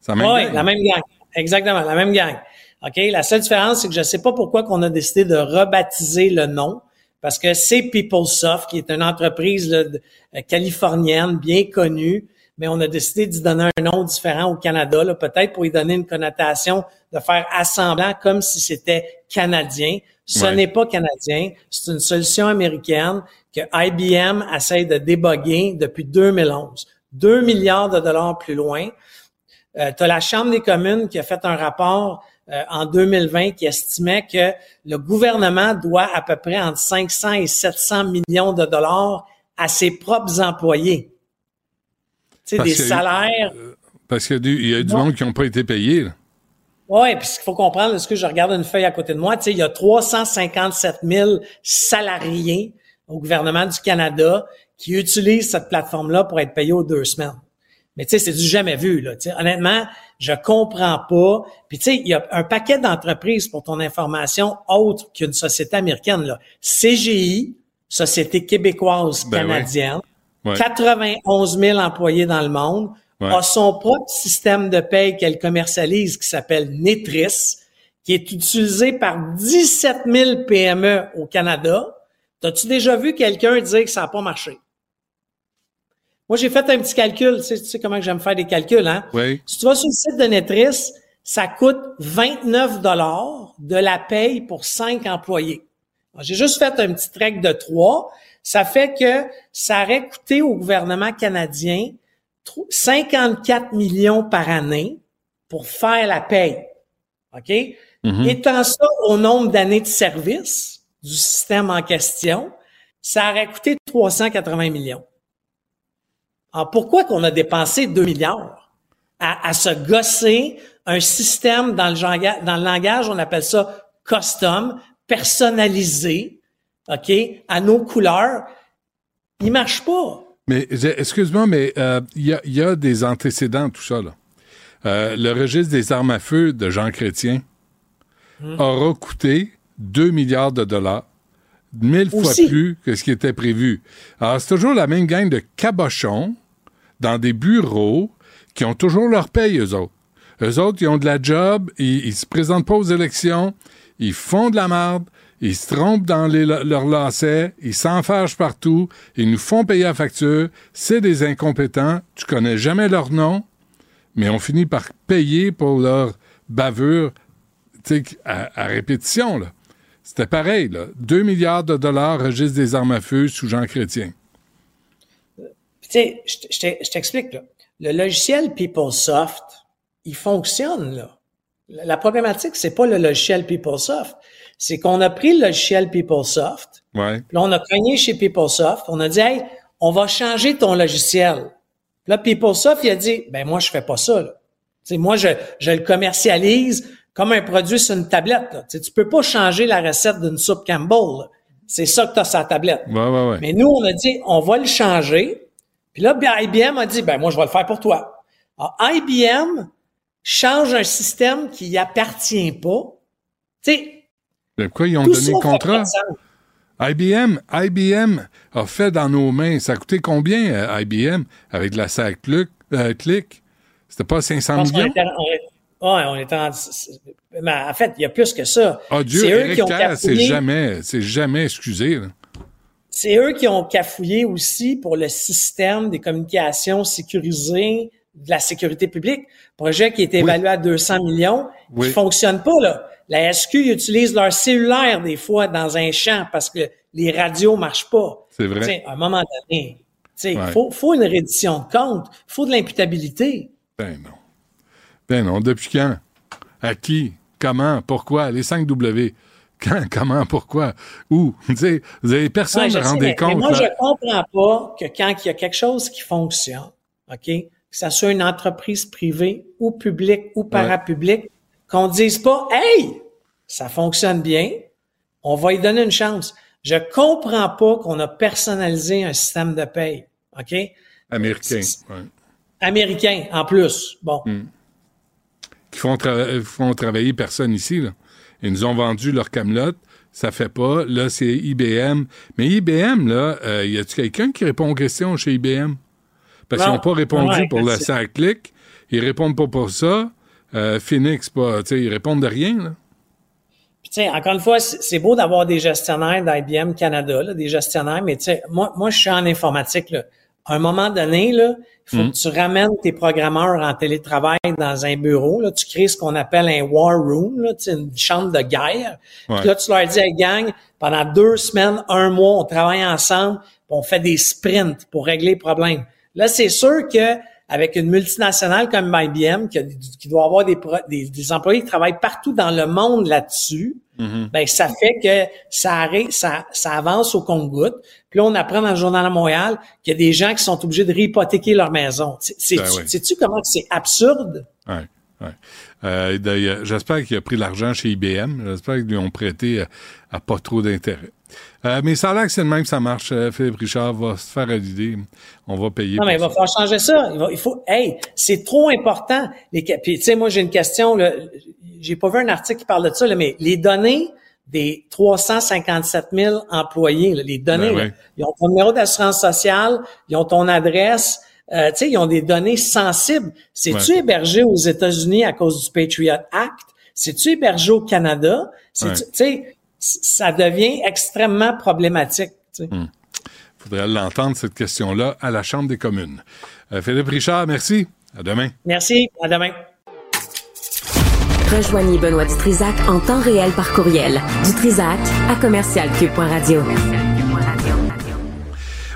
[SPEAKER 2] C'est la même
[SPEAKER 13] Oui,
[SPEAKER 2] gang.
[SPEAKER 13] la même gang. Exactement, la même gang. OK? La seule différence, c'est que je ne sais pas pourquoi qu'on a décidé de rebaptiser le nom, parce que c'est PeopleSoft, qui est une entreprise là, euh, californienne bien connue, mais on a décidé d'y donner un nom différent au Canada, là, peut-être pour y donner une connotation de faire assemblant comme si c'était canadien. Ce
[SPEAKER 14] Ouais.
[SPEAKER 13] n'est pas canadien, c'est une solution américaine que IBM essaie de déboguer depuis 2011. 2 milliards de dollars plus loin, euh, tu as la Chambre des communes qui a fait un rapport euh, en 2020 qui estimait que le gouvernement doit à peu près entre 500 et 700 millions de dollars à ses propres employés. Tu sais, des
[SPEAKER 2] eu-
[SPEAKER 13] salaires.
[SPEAKER 2] Parce qu'il y a du, y a du monde qui n'ont pas été payés. là.
[SPEAKER 13] Oui, puis ce qu'il faut comprendre, est-ce que je regarde une feuille à côté de moi, tu sais, il y a 357 000 salariés au gouvernement du Canada qui utilisent cette plateforme-là pour être payés aux deux semaines. Mais tu sais, c'est du jamais vu. Là. Honnêtement, je comprends pas. Puis tu sais, il y a un paquet d'entreprises pour ton information autre qu'une société américaine. Là. CGI, Société québécoise
[SPEAKER 14] Ben ouais.
[SPEAKER 13] canadienne,
[SPEAKER 14] Ouais.
[SPEAKER 13] 91 000 employés dans le monde,
[SPEAKER 14] Ouais.
[SPEAKER 13] a son propre système de paye qu'elle commercialise qui s'appelle Netris, qui est utilisé par 17 000 PME au Canada. T'as-tu déjà vu quelqu'un dire que ça n'a pas marché? Moi, j'ai fait un petit calcul. Tu sais, tu sais comment que j'aime faire des calculs, hein?
[SPEAKER 2] Oui.
[SPEAKER 13] Si tu vas sur le site de Netris, ça coûte 29 dollars de la paye pour cinq employés. Alors, J'ai juste fait un petit trek de trois. Ça fait que ça aurait coûté au gouvernement canadien tro- 54 millions par année pour faire la paye. OK?
[SPEAKER 14] Mhm.
[SPEAKER 13] Étant ça au nombre d'années de service du système en question, ça aurait coûté 380 millions. Alors, pourquoi qu'on a dépensé 2 milliards à, à se gosser un système dans le, langage, dans le langage, on appelle ça custom, personnalisé, OK, à nos couleurs, il marche pas.
[SPEAKER 2] Mais excuse-moi, mais euh, il y, a, y, a, des antécédents, tout ça. Là. Euh, le registre des armes à feu de Jean Chrétien hmm. aura coûté 2 milliards de dollars, mille fois plus que ce qui était prévu. Alors, c'est toujours la même gang de cabochons dans des bureaux qui ont toujours leur paye, eux autres. Eux autres, ils ont de la job, ils, ils se présentent pas aux élections, ils font de la merde, ils se trompent dans leurs lacets, ils s'enfargent partout, ils nous font payer la facture, c'est des incompétents, tu connais jamais leur nom, mais on finit par payer pour leur bavure à, à répétition. C'était pareil, là. 2 milliards de dollars registre des armes à feu sous Jean Chrétien.
[SPEAKER 13] Tu sais, je t'explique, là. Le logiciel PeopleSoft, il fonctionne, là. La problématique, c'est pas le logiciel PeopleSoft. C'est qu'on a pris le logiciel PeopleSoft.
[SPEAKER 2] Ouais.
[SPEAKER 13] Puis là, on a cogné chez PeopleSoft. On a dit, hey, on va changer ton logiciel. Puis là, PeopleSoft, il a dit, ben, moi, je fais pas ça, là. sais, moi, je, je le commercialise comme un produit sur une tablette. Là. Tu, sais, tu peux pas changer la recette d'une soupe Campbell. C'est ça que tu as sur la tablette.
[SPEAKER 2] Ouais, ouais, ouais.
[SPEAKER 13] Mais nous, on a dit, on va le changer. Puis là, IBM a dit, ben moi, je vais le faire pour toi. Alors, IBM change un système qui n'y appartient pas. Tu sais,
[SPEAKER 2] pourquoi ils ont donné le contrat? IBM, IBM a fait dans nos mains. Ça a coûté combien, euh, IBM, avec la sac clic? Euh, clic? C'était pas 500 millions?
[SPEAKER 13] Oui, on était en... Mais en fait, il y a plus que ça.
[SPEAKER 2] Oh Dieu, c'est eux qui ont c'est jamais, c'est jamais excusé.
[SPEAKER 13] C'est eux qui ont cafouillé aussi pour le système des communications sécurisées de la sécurité publique. Projet qui était évalué à 200 millions, qui fonctionne pas, là. La SQ utilise leur cellulaire des fois dans un champ parce que les radios marchent pas.
[SPEAKER 2] C'est vrai.
[SPEAKER 13] à un moment donné, il faut, faut une reddition de compte, il faut de l'imputabilité.
[SPEAKER 2] Ben non. Ben non. Depuis quand? À qui? Comment? Pourquoi? Les 5 W. Quand? Comment? Pourquoi? Où? vous avez personne ne rendez compte.
[SPEAKER 13] moi, je comprends pas que quand il y a quelque chose qui fonctionne, OK? Que ce soit une entreprise privée ou publique ou parapublique, qu'on dise pas, hey, ça fonctionne bien, on va y donner une chance. Je comprends pas qu'on a personnalisé un système de paye. OK?
[SPEAKER 2] Américain.
[SPEAKER 13] Américain, en plus. Bon.
[SPEAKER 2] Hmm. Qui font, font, travailler personne ici, là. Ils nous ont vendu leur camelote. Ça fait pas. Là, c'est IBM. Mais IBM, là, euh, y a-tu quelqu'un qui répond aux questions chez IBM? Parce qu'ils n'ont pas répondu pour le sac clic. Ils répondent pas pour ça. Euh, Phoenix, pas, ils répondent de rien. Là.
[SPEAKER 13] Puis, encore une fois, c'est beau d'avoir des gestionnaires d'IBM Canada, là, des gestionnaires, mais moi, moi, je suis en informatique. Là. À un moment donné, là, il faut mm. que tu ramènes tes programmeurs en télétravail dans un bureau. Là, tu crées ce qu'on appelle un war room, là, une chambre de guerre. Puis là, tu leur dis, hey, gang, pendant deux semaines, un mois, on travaille ensemble, on fait des sprints pour régler les problèmes. Là, c'est sûr que avec une multinationale comme IBM qui, qui doit avoir des, des, employés qui travaillent partout dans le monde là-dessus, mm-hmm. ben ça fait que ça, arrête, ça, ça avance au compte-goutte. Puis là, on apprend dans le journal de Montréal qu'il y a des gens qui sont obligés de réhypothéquer leur maison. Sais-tu ben comment c'est absurde?
[SPEAKER 2] Ouais. Ouais. Euh, J'espère qu'il a pris l'argent chez IBM. J'espère qu'ils lui ont prêté à, à pas trop d'intérêt. Euh, mais ça a l'air que c'est le même que ça marche. Euh, Philippe Richard va se faire à l'idée. On va payer.
[SPEAKER 13] Non, mais il va falloir changer ça. Il, faut, hey, c'est trop important. Les, puis, tu sais, moi, j'ai une question, J'ai pas vu un article qui parle de ça, mais les données des 357 000 employés, les données, ben ils ont ton numéro d'assurance sociale, ils ont ton adresse, euh, tu sais, ils ont des données sensibles. C'est-tu hébergé aux États-Unis à cause du Patriot Act? C'est-tu hébergé au Canada? Tu sais, ça devient extrêmement problématique. Il
[SPEAKER 2] hmm. faudrait l'entendre, cette question-là, à la Chambre des communes. Euh, Philippe Richard, merci. À demain.
[SPEAKER 13] Merci. À demain.
[SPEAKER 6] Rejoignez Benoît Dutrisac en temps réel par courriel. Dutrisac à commercialcube.radio.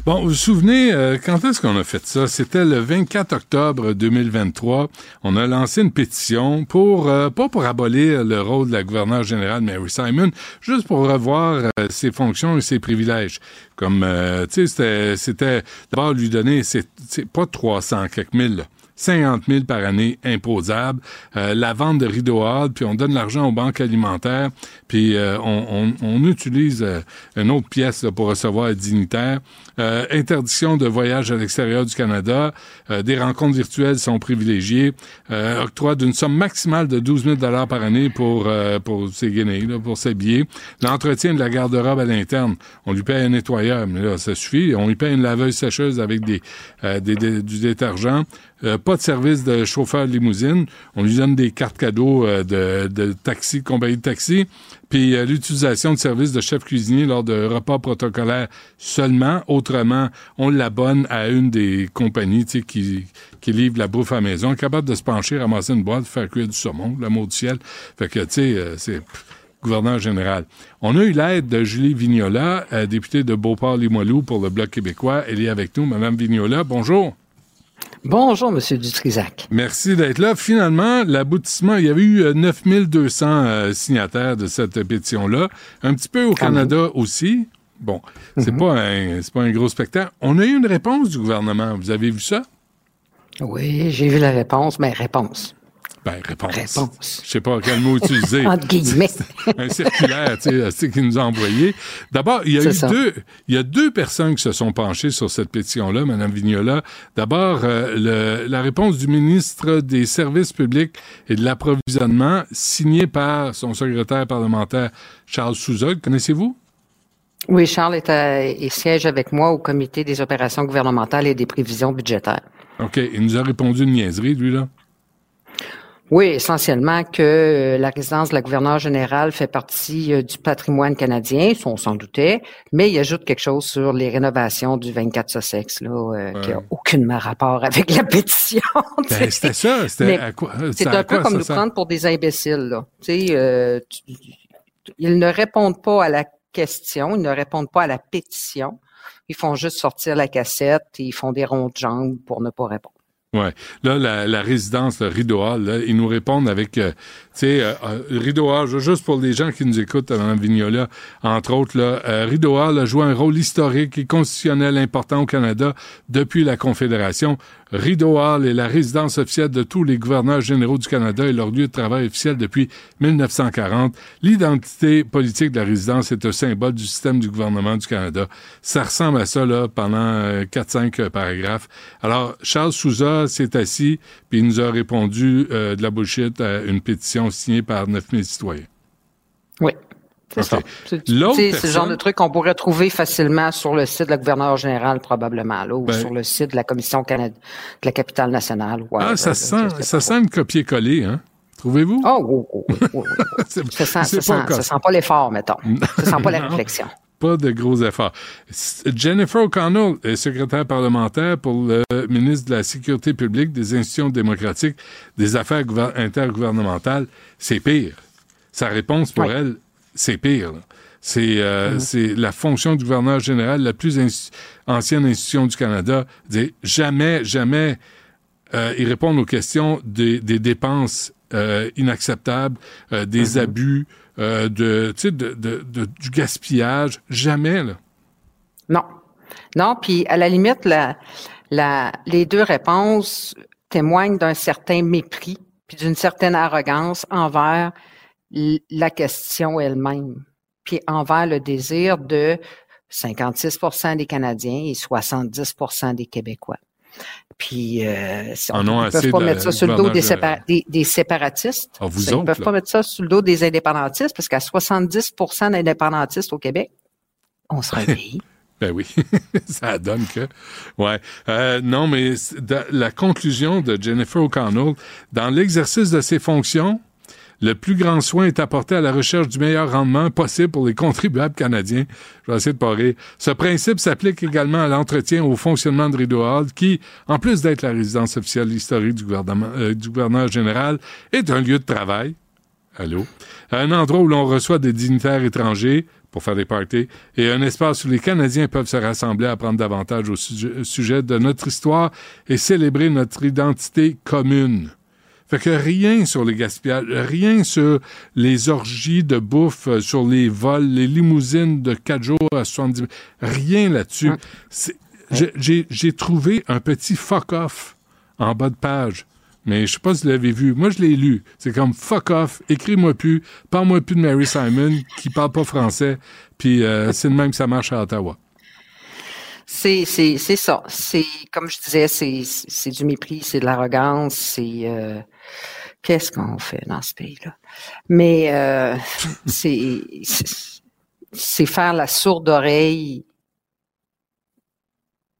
[SPEAKER 2] Bon, vous vous souvenez, euh, quand est-ce qu'on a fait ça? C'était le 24 octobre 2023. On a lancé une pétition pour, euh, pas pour abolir le rôle de la gouverneure générale Mary Simon, juste pour revoir euh, ses fonctions et ses privilèges. Comme, euh, tu sais, c'était, d'abord lui donner, c'est, pas 300 quelques mille, là. 50 000 par année imposables, euh, la vente de rideaux hard, puis on donne l'argent aux banques alimentaires, puis euh, on, on, on, utilise euh, une autre pièce là, pour recevoir les dignitaires. Euh, interdiction de voyage à l'extérieur du Canada, euh, des rencontres virtuelles sont privilégiées, euh, octroi d'une somme maximale de 12 000 dollars par année pour pour ses guinées, là, pour ses billets. L'entretien de la garde-robe à l'interne, on lui paye un nettoyeur, mais là ça suffit. On lui paye une laveuse sécheuse avec des, des, des du détergent. Euh, pas de service de chauffeur de limousine. On lui donne des cartes cadeaux euh, de, de taxi, compagnie de taxi. Puis euh, l'utilisation de services de chef cuisinier lors de repas protocolaires seulement. Autrement, on l'abonne à une des compagnies qui, qui livre la bouffe à maison, capable de se pencher, ramasser une boîte, faire cuire du saumon, l'amour du ciel. Fait que, tu sais, c'est gouverneur général. On a eu l'aide de Julie Vignola, députée de Beauport-Limoilou pour le Bloc québécois. Elle est avec nous. Madame Vignola, bonjour.
[SPEAKER 14] Bonjour, Monsieur Dutrisac.
[SPEAKER 2] Merci d'être là. Finalement, l'aboutissement, il y avait eu 9200 euh, signataires de cette pétition-là, un petit peu au Canada aussi. Bon, c'est mm -hmm. pas un pas un gros spectacle. On a eu une réponse du gouvernement. Vous avez vu ça?
[SPEAKER 14] Oui, j'ai vu la réponse, mais réponse.
[SPEAKER 2] Ben, réponse. Réponse. Je sais pas quel mot utiliser. (laughs)
[SPEAKER 14] Entre guillemets. (laughs)
[SPEAKER 2] un circulaire, tu sais, qu'il nous a envoyé. D'abord, il y a eu ça. deux, il y a deux personnes qui se sont penchées sur cette pétition-là, Mme Vignola. D'abord, euh, la réponse du ministre des Services publics et de l'approvisionnement, signée par son secrétaire parlementaire, Charles Souza. Connaissez-vous?
[SPEAKER 14] Oui, Charles est, à, est siège avec moi au comité des opérations gouvernementales et des prévisions budgétaires.
[SPEAKER 2] OK. Il nous a répondu une niaiserie, lui, là.
[SPEAKER 14] Oui, essentiellement que euh, la résidence de la gouverneure générale fait partie euh, du patrimoine canadien, on s'en doutait, mais il ajoute quelque chose sur les rénovations du 24 Sussex, là, euh, ouais. qui n'a aucunement rapport avec la pétition. (laughs)
[SPEAKER 2] Ben, c'était ça, c'était à quoi?
[SPEAKER 14] C'est un peu comme nous prendre pour des imbéciles, là. Tu sais, euh, tu, ils ne répondent pas à la question, ils ne répondent pas à la pétition. Ils font juste sortir la cassette et ils font des ronds de jambes pour ne pas répondre.
[SPEAKER 2] Ouais. Là, la, la résidence, le Rideau là, ils nous répondent avec, euh, sais, euh, euh, Rideau Hall, juste pour les gens qui nous écoutent, Mme Vignola, entre autres, là, euh, a joué un rôle historique et constitutionnel important au Canada depuis la Confédération. Rideau Hall est la résidence officielle de tous les gouverneurs généraux du Canada et leur lieu de travail officiel depuis 1940. L'identité politique de la résidence est un symbole du système du gouvernement du Canada. Ça ressemble à ça, là, pendant 4-5 paragraphes. Alors, Charles Souza s'est assis, puis il nous a répondu euh, de la bullshit à une pétition signée par 9000 citoyens.
[SPEAKER 14] Oui. C'est okay. ça. C'est le genre de truc qu'on pourrait trouver facilement sur le site de la gouverneure générale, probablement, là, ou ben, sur le site de la Commission de la capitale nationale.
[SPEAKER 2] Ouais, ah, ça, sent, ça sent une copier-coller, hein? Trouvez-vous?
[SPEAKER 14] Oh, oh, oh, oh, oh, oh. ça, sent, ça, sent, ça sent pas l'effort, mettons. (laughs) ça sent pas la réflexion.
[SPEAKER 2] Pas de gros efforts. Jennifer O'Connell est secrétaire parlementaire pour le ministre de la Sécurité publique, des institutions démocratiques, des affaires intergouvernementales. C'est pire. Sa réponse pour oui. elle, c'est pire. C'est euh, mm-hmm. la fonction du gouverneur général, la plus inst ancienne institution du Canada. Dire jamais, jamais euh, ils répondent aux questions des, des dépenses euh, inacceptables, euh, des mm -hmm. abus, euh, de, de, du gaspillage. Jamais, là.
[SPEAKER 14] Non. Non, puis à la limite, la, la, les deux réponses témoignent d'un certain mépris puis d'une certaine arrogance envers la question elle-même, puis envers le désir de 56% des Canadiens et 70% des Québécois. Puis, euh, on ne peut pas mettre ça sur le dos des, sépa des, des séparatistes.
[SPEAKER 2] Ah, vous
[SPEAKER 14] ils ne peuvent pas mettre ça sur le dos des indépendantistes parce qu'à 70% d'indépendantistes au Québec, on se réveille. (laughs)
[SPEAKER 2] Ben oui, (laughs) ça donne que. Ouais. Euh, non, mais la conclusion de Jennifer O'Connell, dans l'exercice de ses fonctions, le plus grand soin est apporté à la recherche du meilleur rendement possible pour les contribuables canadiens. Je vais essayer de parler. Ce principe s'applique également à l'entretien au fonctionnement de Rideau Hall, qui, en plus d'être la résidence officielle historique euh, du gouverneur général, est un lieu de travail. Allô? Un endroit où l'on reçoit des dignitaires étrangers, pour faire des parties, et un espace où les Canadiens peuvent se rassembler à prendre davantage au sujet de notre histoire et célébrer notre identité commune. Fait que rien sur les gaspillages, rien sur les orgies de bouffe, euh, sur les vols, les limousines de 4 jours à 70 rien là-dessus. J'ai- trouvé un petit fuck-off en bas de page. Mais je sais pas si vous l'avez vu. Moi, je l'ai lu. C'est comme fuck off, écris-moi plus, parle-moi plus de Mary Simon, qui parle pas français, puis euh, c'est de même que ça marche à Ottawa.
[SPEAKER 14] C'est, c'est, c'est ça. C'est, comme je disais, c'est, c'est du mépris, c'est de l'arrogance, c'est, euh, qu'est-ce qu'on fait dans ce pays-là? Mais, euh, c'est, faire la sourde oreille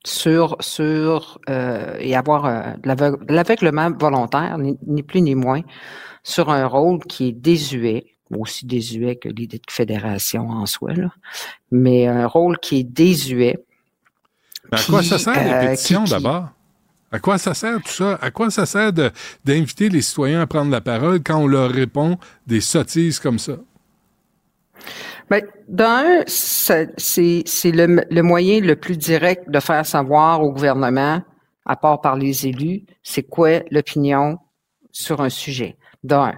[SPEAKER 14] sur, sur, euh, et avoir euh, de l'aveuglement volontaire, ni, ni plus ni moins, sur un rôle qui est désuet, aussi désuet que l'idée de fédération en soi, là, mais un rôle qui est désuet,
[SPEAKER 2] Mais à quoi ça sert les pétitions d'abord? À quoi ça sert tout ça? À quoi ça sert d'inviter les citoyens à prendre la parole quand on leur répond des sottises comme ça?
[SPEAKER 14] Ben, d'un, c'est le, le moyen le plus direct de faire savoir au gouvernement, à part par les élus, c'est quoi l'opinion sur un sujet. D'un.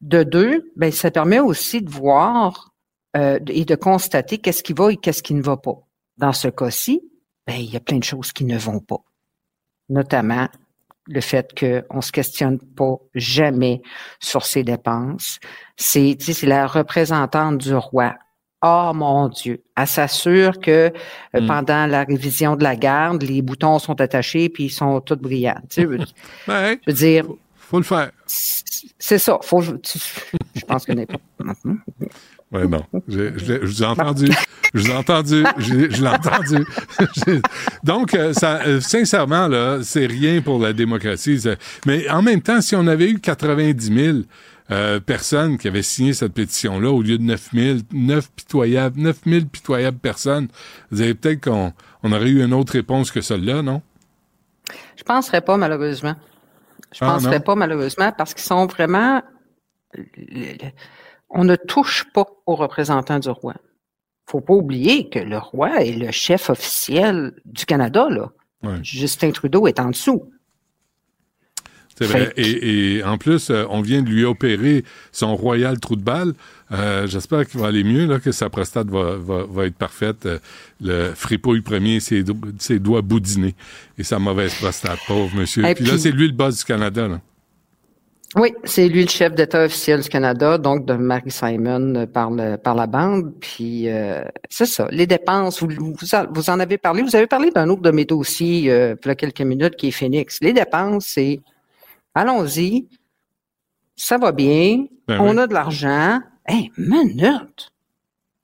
[SPEAKER 14] De deux, ben, ça permet aussi de voir euh, et de constater qu'est-ce qui va et qu'est-ce qui ne va pas. Dans ce cas-ci, ben, il y a plein de choses qui ne vont pas. Notamment le fait qu'on ne se questionne pas jamais sur ses dépenses. C'est, la représentante du roi. Oh mon Dieu. Elle s'assure que euh,
[SPEAKER 2] Mm.
[SPEAKER 14] pendant la révision de la garde, les boutons sont attachés puis ils sont tous brillants. Tu (laughs) je veux dire,
[SPEAKER 2] faut le faire.
[SPEAKER 14] c'est ça. Faut, tu- je pense que. (laughs)
[SPEAKER 2] Ouais, non. (laughs) Je, je, je vous ai entendu. Je vous ai entendu. Je, je l'ai entendu. (laughs) Donc, euh, ça, euh, sincèrement, là, c'est rien pour la démocratie. Ça- Mais en même temps, si on avait eu 90 000 euh, personnes qui avaient signé cette pétition-là au lieu de 9 000, 9 pitoyables, 9 000 pitoyables personnes, vous avez peut-être qu'on on aurait eu une autre réponse que celle-là, non?
[SPEAKER 14] Je penserais pas, malheureusement. Je
[SPEAKER 2] Ah,
[SPEAKER 14] penserais
[SPEAKER 2] non?
[SPEAKER 14] pas, malheureusement, parce qu'ils sont vraiment. On ne touche pas aux représentants du roi. Faut pas oublier que le roi est le chef officiel du Canada, là.
[SPEAKER 2] Ouais.
[SPEAKER 14] Justin Trudeau est en dessous.
[SPEAKER 2] C'est vrai. Et, et en plus, euh, on vient de lui opérer son royal trou de balle. Euh, J'espère qu'il va aller mieux, là, que sa prostate va, va, va être parfaite. Euh, le fripouille premier, ses, do- ses doigts boudinés. Et sa mauvaise prostate, pauvre monsieur.
[SPEAKER 14] Et
[SPEAKER 2] puis, là, c'est lui le boss du Canada. Là.
[SPEAKER 14] Oui, c'est lui le chef d'État officiel du Canada, donc de Marie Simon euh, par, le, par la bande. Puis euh, c'est ça, les dépenses, vous, vous, en avez parlé. Vous avez parlé d'un autre de mes dossiers euh, il y a quelques minutes qui est Phoenix. Les dépenses, c'est allons-y, ça va bien,
[SPEAKER 2] Ben
[SPEAKER 14] on
[SPEAKER 2] oui.
[SPEAKER 14] a de l'argent. Hey, minute!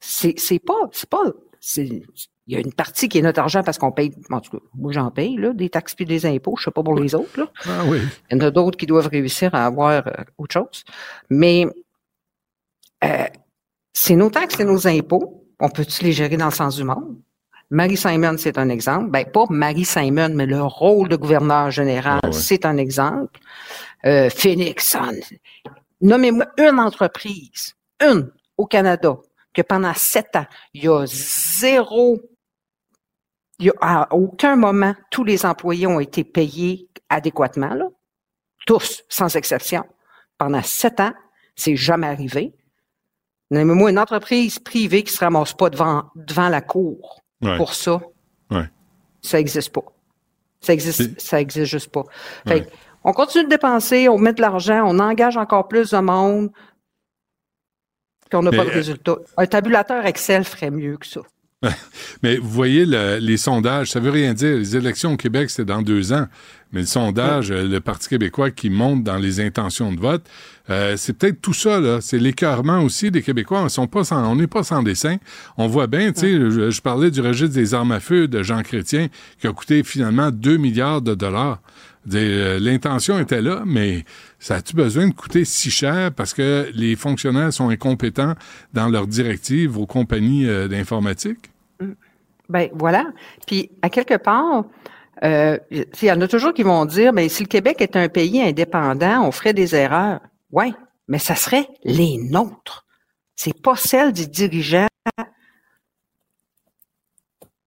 [SPEAKER 14] C'est c'est pas, c'est pas, c'est il y a une partie qui est notre argent parce qu'on paye, en tout cas, moi j'en paye, là, des taxes puis des impôts, je sais pas pour les autres, là.
[SPEAKER 2] Ah oui.
[SPEAKER 14] Il y en a d'autres qui doivent réussir à avoir euh, autre chose. Mais euh, c'est nos taxes, c'est nos impôts. On peut-tu les gérer dans le sens du monde? Marie Simon, c'est un exemple. Ben, pas Marie Simon, mais le rôle de gouverneur général,
[SPEAKER 2] Ah ouais.
[SPEAKER 14] c'est un exemple. Euh, Phoenix. Nommez-moi une entreprise, une au Canada, que pendant sept ans, il y a zéro il y a, à aucun moment, tous les employés ont été payés adéquatement, là. Tous, sans exception. Pendant sept ans, c'est jamais arrivé. Nommez-moi une entreprise privée qui se ramasse pas devant, devant la cour
[SPEAKER 2] Ouais.
[SPEAKER 14] pour ça.
[SPEAKER 2] Ouais.
[SPEAKER 14] Ça existe pas. Ça existe, ça existe juste pas. Fait
[SPEAKER 2] Ouais.
[SPEAKER 14] que, on continue de dépenser, on met de l'argent, on engage encore plus de monde, puis on n'a
[SPEAKER 2] Mais,
[SPEAKER 14] pas de
[SPEAKER 2] euh,
[SPEAKER 14] résultat. Un tabulateur Excel ferait mieux que ça. (laughs)
[SPEAKER 2] Mais vous voyez, le- les sondages, ça veut rien dire. Les élections au Québec, c'est dans deux ans. Mais le sondage, le Parti québécois qui monte dans les intentions de vote, euh, c'est peut-être tout ça, là. C'est l'écœurement aussi des Québécois. On sont pas sans- on n'est pas sans dessin. On voit bien, tu sais, je, je parlais du registre des armes à feu de Jean Chrétien, qui a coûté finalement 2 milliards de dollars. Euh, L'intention était là, mais ça a-tu besoin de coûter si cher parce que les fonctionnaires sont incompétents dans leurs directives aux compagnies euh, d'informatique?
[SPEAKER 14] Ben voilà. Puis à quelque part, euh, il y en a toujours qui vont dire, mais si le Québec est un pays indépendant, on ferait des erreurs. Ouais, mais ça serait les nôtres. C'est pas celle des dirigeants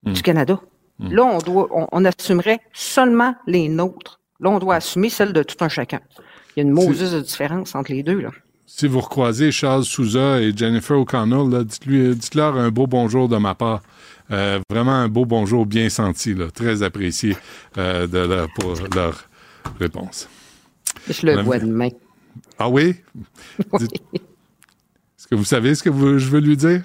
[SPEAKER 14] du Canada. Là, on doit, on, on assumerait seulement les nôtres. Là, on doit assumer celle de tout un chacun. Il y a une Moses de différence entre les deux, là.
[SPEAKER 2] Si vous recroisez Charles Souza et Jennifer O'Connell, dites-lui, dites-leur un beau bonjour de ma part. Euh, vraiment un beau bonjour bien senti, là, très apprécié euh, de leur, pour leur réponse.
[SPEAKER 14] Je le vois demain.
[SPEAKER 2] Ah oui? (laughs) Est-ce que vous savez ce que vous- je veux lui dire?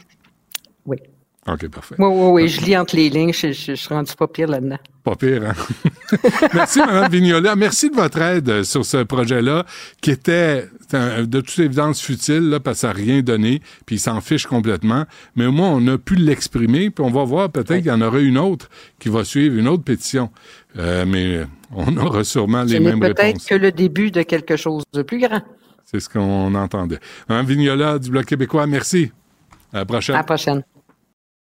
[SPEAKER 14] Oui.
[SPEAKER 2] OK, parfait.
[SPEAKER 14] Oui, oui, oui, je lis entre les lignes, je, je, je suis rendu pas pire là-dedans.
[SPEAKER 2] Pas pire, hein? (laughs) Merci, Mme Vignola. Merci de votre aide euh, sur ce projet-là, qui était de toute évidence futile, là, parce que ça n'a rien donné, puis il s'en fiche complètement. Mais au moins, on a pu l'exprimer, puis on va voir, peut-être qu'il y en aura une autre qui va suivre, une autre pétition. Euh, mais on aura sûrement les mêmes
[SPEAKER 14] peut-être
[SPEAKER 2] réponses.
[SPEAKER 14] que le début de quelque chose de plus grand.
[SPEAKER 2] C'est ce qu'on entendait. Mme Vignola du Bloc québécois, merci. À la prochaine.
[SPEAKER 14] À la prochaine.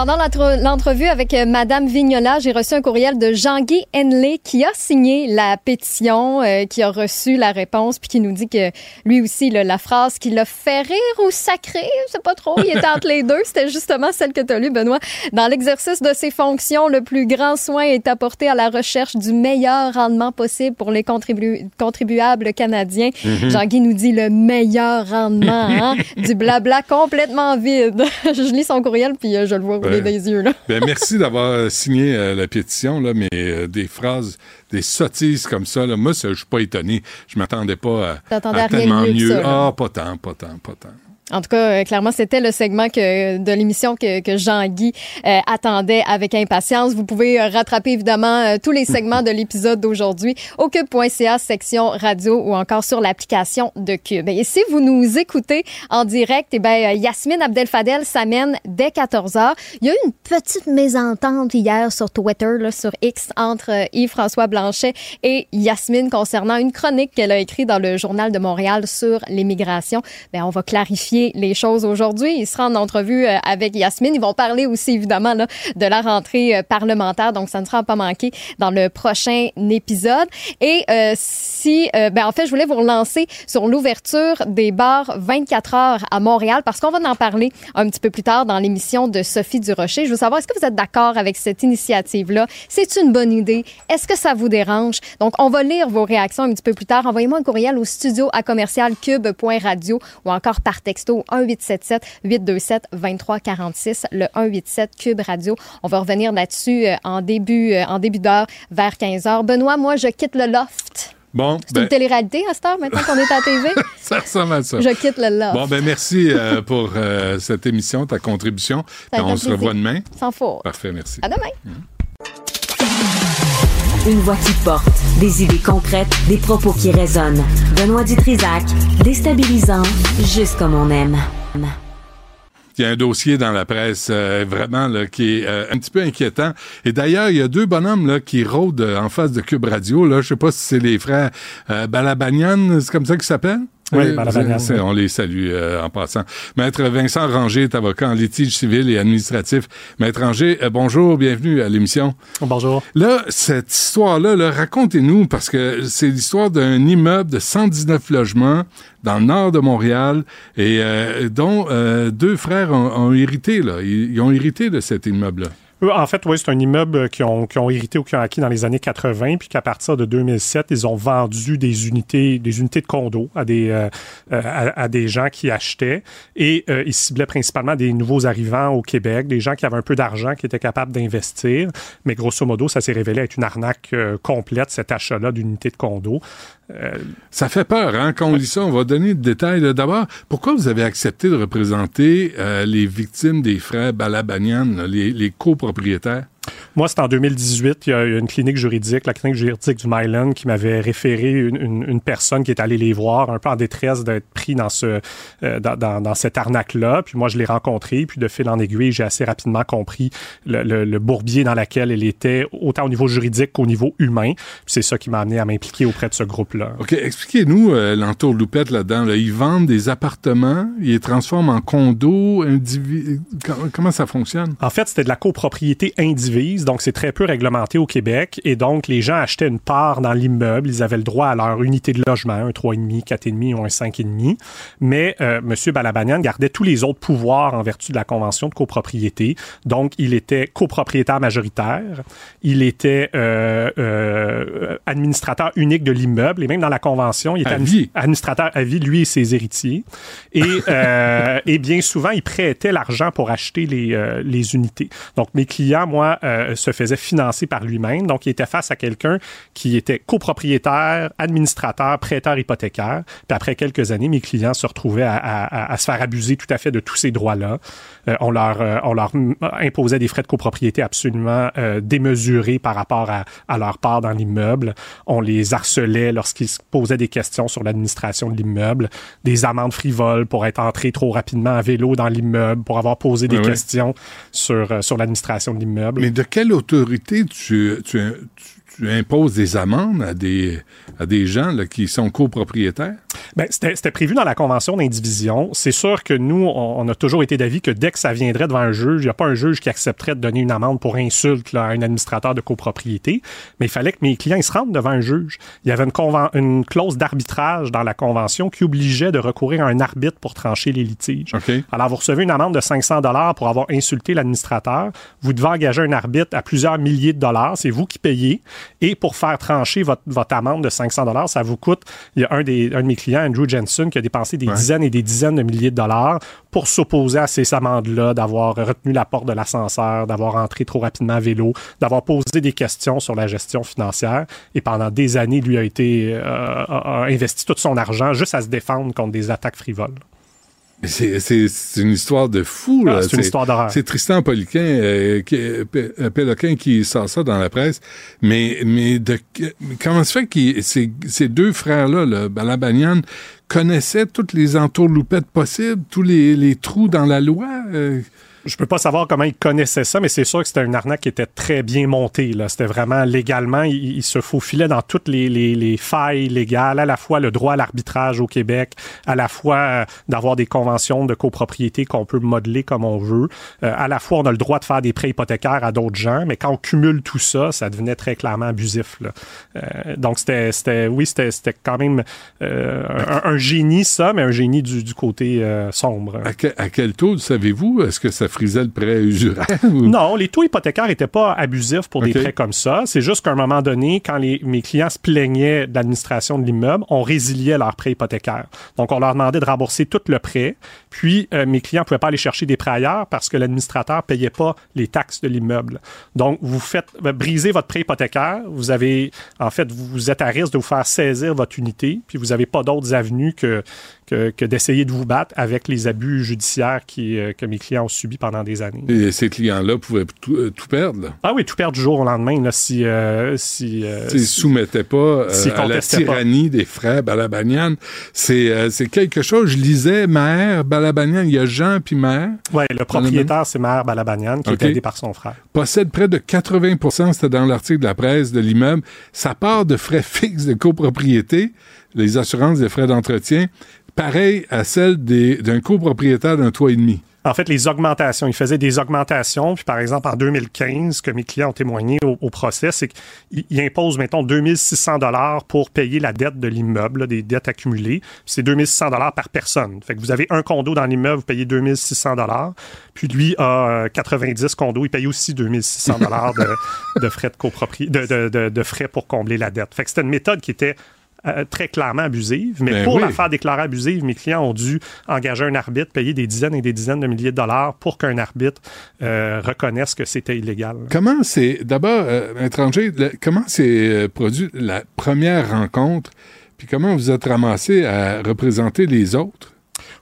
[SPEAKER 3] Pendant l'entre- l'entrevue avec euh, Madame Vignola, j'ai reçu un courriel de Jean-Guy Henley qui a signé la pétition, euh, qui a reçu la réponse, puis qui nous dit que lui aussi, là, la phrase qui l'a fait rire ou sacré, je sais pas trop, il était entre les deux. C'était justement celle que tu as lue, Benoît. Dans l'exercice de ses fonctions, le plus grand soin est apporté à la recherche du meilleur rendement possible pour les contribu- contribuables canadiens.
[SPEAKER 15] Mhm.
[SPEAKER 3] Jean-Guy nous dit le meilleur rendement, hein? du blabla complètement vide. (laughs) je lis son courriel, puis euh, je le vois rouler
[SPEAKER 2] Ouais.
[SPEAKER 3] des yeux. Là.
[SPEAKER 2] Ben, merci d'avoir euh, signé euh, la pétition, là, mais euh, des phrases, des sottises comme ça, là, moi, je suis pas étonné. Je m'attendais pas à, tellement
[SPEAKER 3] mieux.
[SPEAKER 2] Ah, pas tant, pas tant, pas tant.
[SPEAKER 3] En tout cas, euh, clairement, c'était le segment que, de l'émission que, que Jean-Guy euh, attendait avec impatience. Vous pouvez euh, rattraper évidemment euh, tous les segments de l'épisode d'aujourd'hui au cube.ca, section radio ou encore sur l'application de Cube. Et si vous nous écoutez en direct, eh euh, Yasmine Abdel-Fadel s'amène dès 14 h. Il y a eu une petite mésentente hier sur Twitter, là, sur X, entre Yves-François Blanchet et Yasmine concernant une chronique qu'elle a écrite dans le Journal de Montréal sur l'immigration. Ben, on va clarifier les choses aujourd'hui. Il sera en entrevue euh, avec Yasmine. Ils vont parler aussi, évidemment, là, de la rentrée euh, parlementaire. Donc, ça ne sera pas manqué dans le prochain épisode. Et euh, si, ben, en fait, je voulais vous relancer sur l'ouverture des bars 24 heures à Montréal parce qu'on va en parler un petit peu plus tard dans l'émission de Sophie Durocher. Je veux savoir, est-ce que vous êtes d'accord avec cette initiative-là? C'est une bonne idée? Est-ce que ça vous dérange? Donc, on va lire vos réactions un petit peu plus tard. Envoyez-moi un courriel au studio à commercial cube.radio ou encore par texto 1877 827 2346 le 187 cube radio. On va revenir là-dessus euh, en début euh, en début d'heure vers 15 heures. Benoît, moi je quitte le loft.
[SPEAKER 2] Bon,
[SPEAKER 3] C'est
[SPEAKER 2] ben,
[SPEAKER 3] une télé-réalité à cette heure maintenant qu'on est à la (laughs) TV.
[SPEAKER 2] ça ressemble à ça.
[SPEAKER 3] Je quitte le loft.
[SPEAKER 2] Bon, ben merci euh, pour euh, cette émission, ta contribution. On se revoit demain.
[SPEAKER 3] Sans faute.
[SPEAKER 2] Parfait, merci.
[SPEAKER 3] À demain.
[SPEAKER 6] Une voix qui porte, des idées concrètes, des propos qui résonnent. Benoît Dutrisac, déstabilisant, juste comme on aime.
[SPEAKER 2] Il y a un dossier dans la presse euh, vraiment qui est euh, un petit peu inquiétant. Et d'ailleurs, il y a deux bonhommes là, qui rôdent euh, en face de Cube Radio. Là. Je sais pas si c'est les frères euh, c'est comme ça qu'ils s'appellent?
[SPEAKER 16] Oui.
[SPEAKER 2] On les salue euh, en passant. Maître Vincent Ranger est avocat en litige civil et administratif. Maître Ranger, euh, bonjour, bienvenue à l'émission.
[SPEAKER 16] Bonjour.
[SPEAKER 2] Là, cette histoire-là, là, racontez-nous, parce que c'est l'histoire d'un immeuble de 119 logements dans le nord de Montréal, et euh, dont euh, deux frères ont, ont hérité. Là. Ils, ils ont hérité de cet immeuble-là.
[SPEAKER 16] En fait, oui, c'est un immeuble qui ont, qui ont hérité ou qui ont acquis dans les années 80, puis qu'à partir de 2007, ils ont vendu des unités, des unités de condos à des, euh, euh, à, à des gens qui achetaient. Et euh, ils ciblaient principalement des nouveaux arrivants au Québec, des gens qui avaient un peu d'argent, qui étaient capables d'investir. Mais grosso modo, ça s'est révélé être une arnaque euh, complète, cet achat-là d'unités de condos. Euh,
[SPEAKER 2] Ça fait peur, hein? Quand on lit ça, on va donner des détails. D'abord, pourquoi vous avez accepté de représenter euh, les victimes des frères Balabanian, les copropriétaires?
[SPEAKER 16] Moi, c'était en 2018. Il y a une clinique juridique, la clinique juridique du Myland, qui m'avait référé une, une- une personne qui est allée les voir, un peu en détresse d'être pris dans ce euh, dans, dans- dans cette arnaque-là. Puis moi, je l'ai rencontré. Puis de fil en aiguille, j'ai assez rapidement compris le, le- le bourbier dans lequel elle était, autant au niveau juridique qu'au niveau humain. Puis c'est ça qui m'a amené à m'impliquer auprès de ce groupe-là.
[SPEAKER 2] OK, expliquez-nous euh, l'entourloupette là-dedans. là. Ils vendent des appartements, ils les transforment en condos, indivi- comment, comment ça fonctionne?
[SPEAKER 16] En fait, c'était de la copropriété individuelle. Donc c'est très peu réglementé au Québec, et donc les gens achetaient une part dans l'immeuble, ils avaient le droit à leur unité de logement, un 3,5, 4,5 ou un 5,5, mais euh, M. Balabanian gardait tous les autres pouvoirs en vertu de la convention de copropriété, donc il était copropriétaire majoritaire, il était euh, euh, administrateur unique de l'immeuble, et même dans la convention, il était
[SPEAKER 2] À
[SPEAKER 16] administrateur à vie, lui et ses héritiers, et, (laughs) et bien souvent, il prêtait l'argent pour acheter les, les unités. Donc, mes clients, moi, euh, se faisaient financer par lui-même. Donc, il était face à quelqu'un qui était copropriétaire, administrateur, prêteur hypothécaire. Puis après quelques années, mes clients se retrouvaient à, à- à se faire abuser tout à fait de tous ces droits-là. Euh, on, leur, euh, on leur imposait des frais de copropriété absolument euh, démesurés par rapport à, à leur part dans l'immeuble. On les harcelait lorsqu'ils se posaient des questions sur l'administration de l'immeuble, des amendes frivoles pour être entrés trop rapidement à vélo dans l'immeuble, pour avoir posé des
[SPEAKER 2] Oui, oui.
[SPEAKER 16] questions sur, euh, sur l'administration de l'immeuble.
[SPEAKER 2] Mais de quelle autorité tu, tu, tu- tu imposes des amendes à des, à des gens là, qui sont copropriétaires?
[SPEAKER 16] Ben, c'était prévu dans la convention d'indivision. C'est sûr que nous, on, on a toujours été d'avis que dès que ça viendrait devant un juge, il n'y a pas un juge qui accepterait de donner une amende pour insulte là, à un administrateur de copropriété, mais il fallait que mes clients ils se rendent devant un juge. Il y avait une, clause d'arbitrage dans la convention qui obligeait de recourir à un arbitre pour trancher les litiges. Alors, vous recevez une amende de 500 dollars pour avoir insulté l'administrateur. Vous devez engager un arbitre à plusieurs milliers de dollars. C'est vous qui payez. Et pour faire trancher votre, votre amende de 500 dollars, ça vous coûte. Il y a un, des, un de mes clients, Andrew Jensen, qui a dépensé des dizaines et des dizaines de milliers de dollars pour s'opposer à ces amendes-là, d'avoir retenu la porte de l'ascenseur, d'avoir entré trop rapidement à vélo, d'avoir posé des questions sur la gestion financière. Et pendant des années, lui a été euh, a investi tout son argent juste à se défendre contre des attaques frivoles.
[SPEAKER 2] C'est c'est- c'est une histoire de fou.
[SPEAKER 16] Ah,
[SPEAKER 2] là.
[SPEAKER 16] c'est une histoire d'horreur.
[SPEAKER 2] C'est Tristan Poliquin, euh, qui, euh, euh, Péloquin qui sort ça dans la presse. Mais, mais de, comment se fait que ces, ces deux frères-là, là, Balabanian, connaissaient toutes les entourloupettes possibles, tous les, les trous dans la loi? euh?
[SPEAKER 16] Je peux pas savoir comment ils connaissaient ça, mais c'est sûr que c'était une arnaque qui était très bien montée. Là. C'était vraiment légalement, il, il se faufilait dans toutes les, les, les failles légales, à la fois le droit à l'arbitrage au Québec, à la fois euh, d'avoir des conventions de copropriété qu'on peut modeler comme on veut. Euh, à la fois, on a le droit de faire des prêts hypothécaires à d'autres gens, mais quand on cumule tout ça, ça devenait très clairement abusif. Là. Euh, donc, c'était, c'était, oui, c'était, c'était quand même euh, un, un génie, ça, mais un génie du, du côté sombre.
[SPEAKER 2] À, que- à quel taux, savez-vous? Est-ce que ça frisait le prêt usuraire? (laughs) ou-
[SPEAKER 16] Non, les taux hypothécaires n'étaient pas abusifs pour des prêts comme ça. C'est juste qu'à un moment donné, quand les, mes clients se plaignaient de l'administration de l'immeuble, on résiliait leur prêt hypothécaire. Donc, on leur demandait de rembourser tout le prêt. Puis, euh, mes clients ne pouvaient pas aller chercher des prêts ailleurs parce que l'administrateur ne payait pas les taxes de l'immeuble. Donc, vous faites euh, briser votre prêt hypothécaire. Vous avez, en fait, vous êtes à risque de vous faire saisir votre unité. Puis, vous n'avez pas d'autres avenues que, que, que d'essayer de vous battre avec les abus judiciaires qui, euh, que mes clients ont subis pendant des années.
[SPEAKER 2] Et ces clients-là pouvaient tout, euh, tout perdre?
[SPEAKER 16] Ah oui, tout perdre du jour au lendemain, là, si... euh, si, euh,
[SPEAKER 2] S'ils
[SPEAKER 16] si-
[SPEAKER 2] soumettaient pas à la
[SPEAKER 16] pas.
[SPEAKER 2] tyrannie des frères Balabanian. C'est c'est quelque chose. Je lisais Maher Balabanian. Il y a Jean puis Maher.
[SPEAKER 16] Ouais, le propriétaire, c'est Maher Balabanian, qui est aidé par son frère.
[SPEAKER 2] Possède près de 80% c'était dans l'article de la presse de l'immeuble. Sa part de frais (laughs) fixes de copropriété, les assurances des frais d'entretien, pareil à celle d'un copropriétaire d'un toit et demi.
[SPEAKER 16] En fait, les augmentations, il faisait des augmentations. Puis, par exemple, en 2015, que mes clients ont témoigné au, procès, c'est qu'il il impose, mettons, 2600 dollars pour payer la dette de l'immeuble, des dettes accumulées. C'est 2600 dollars par personne. Fait que vous avez un condo dans l'immeuble, vous payez 2600 dollars. Puis lui a euh, 90 condos, il paye aussi 2600 dollars de, frais de- de- de frais pour combler la dette. Fait que c'était une méthode qui était euh, très clairement abusive, mais
[SPEAKER 2] Ben
[SPEAKER 16] pour
[SPEAKER 2] oui.
[SPEAKER 16] la faire déclarer abusive, mes clients ont dû engager un arbitre, payer des dizaines et des dizaines de milliers de dollars pour qu'un arbitre euh, reconnaisse que c'était illégal.
[SPEAKER 2] Comment c'est, d'abord, euh, étranger, le- comment s'est produit la première rencontre, puis comment vous êtes ramassé à représenter les autres?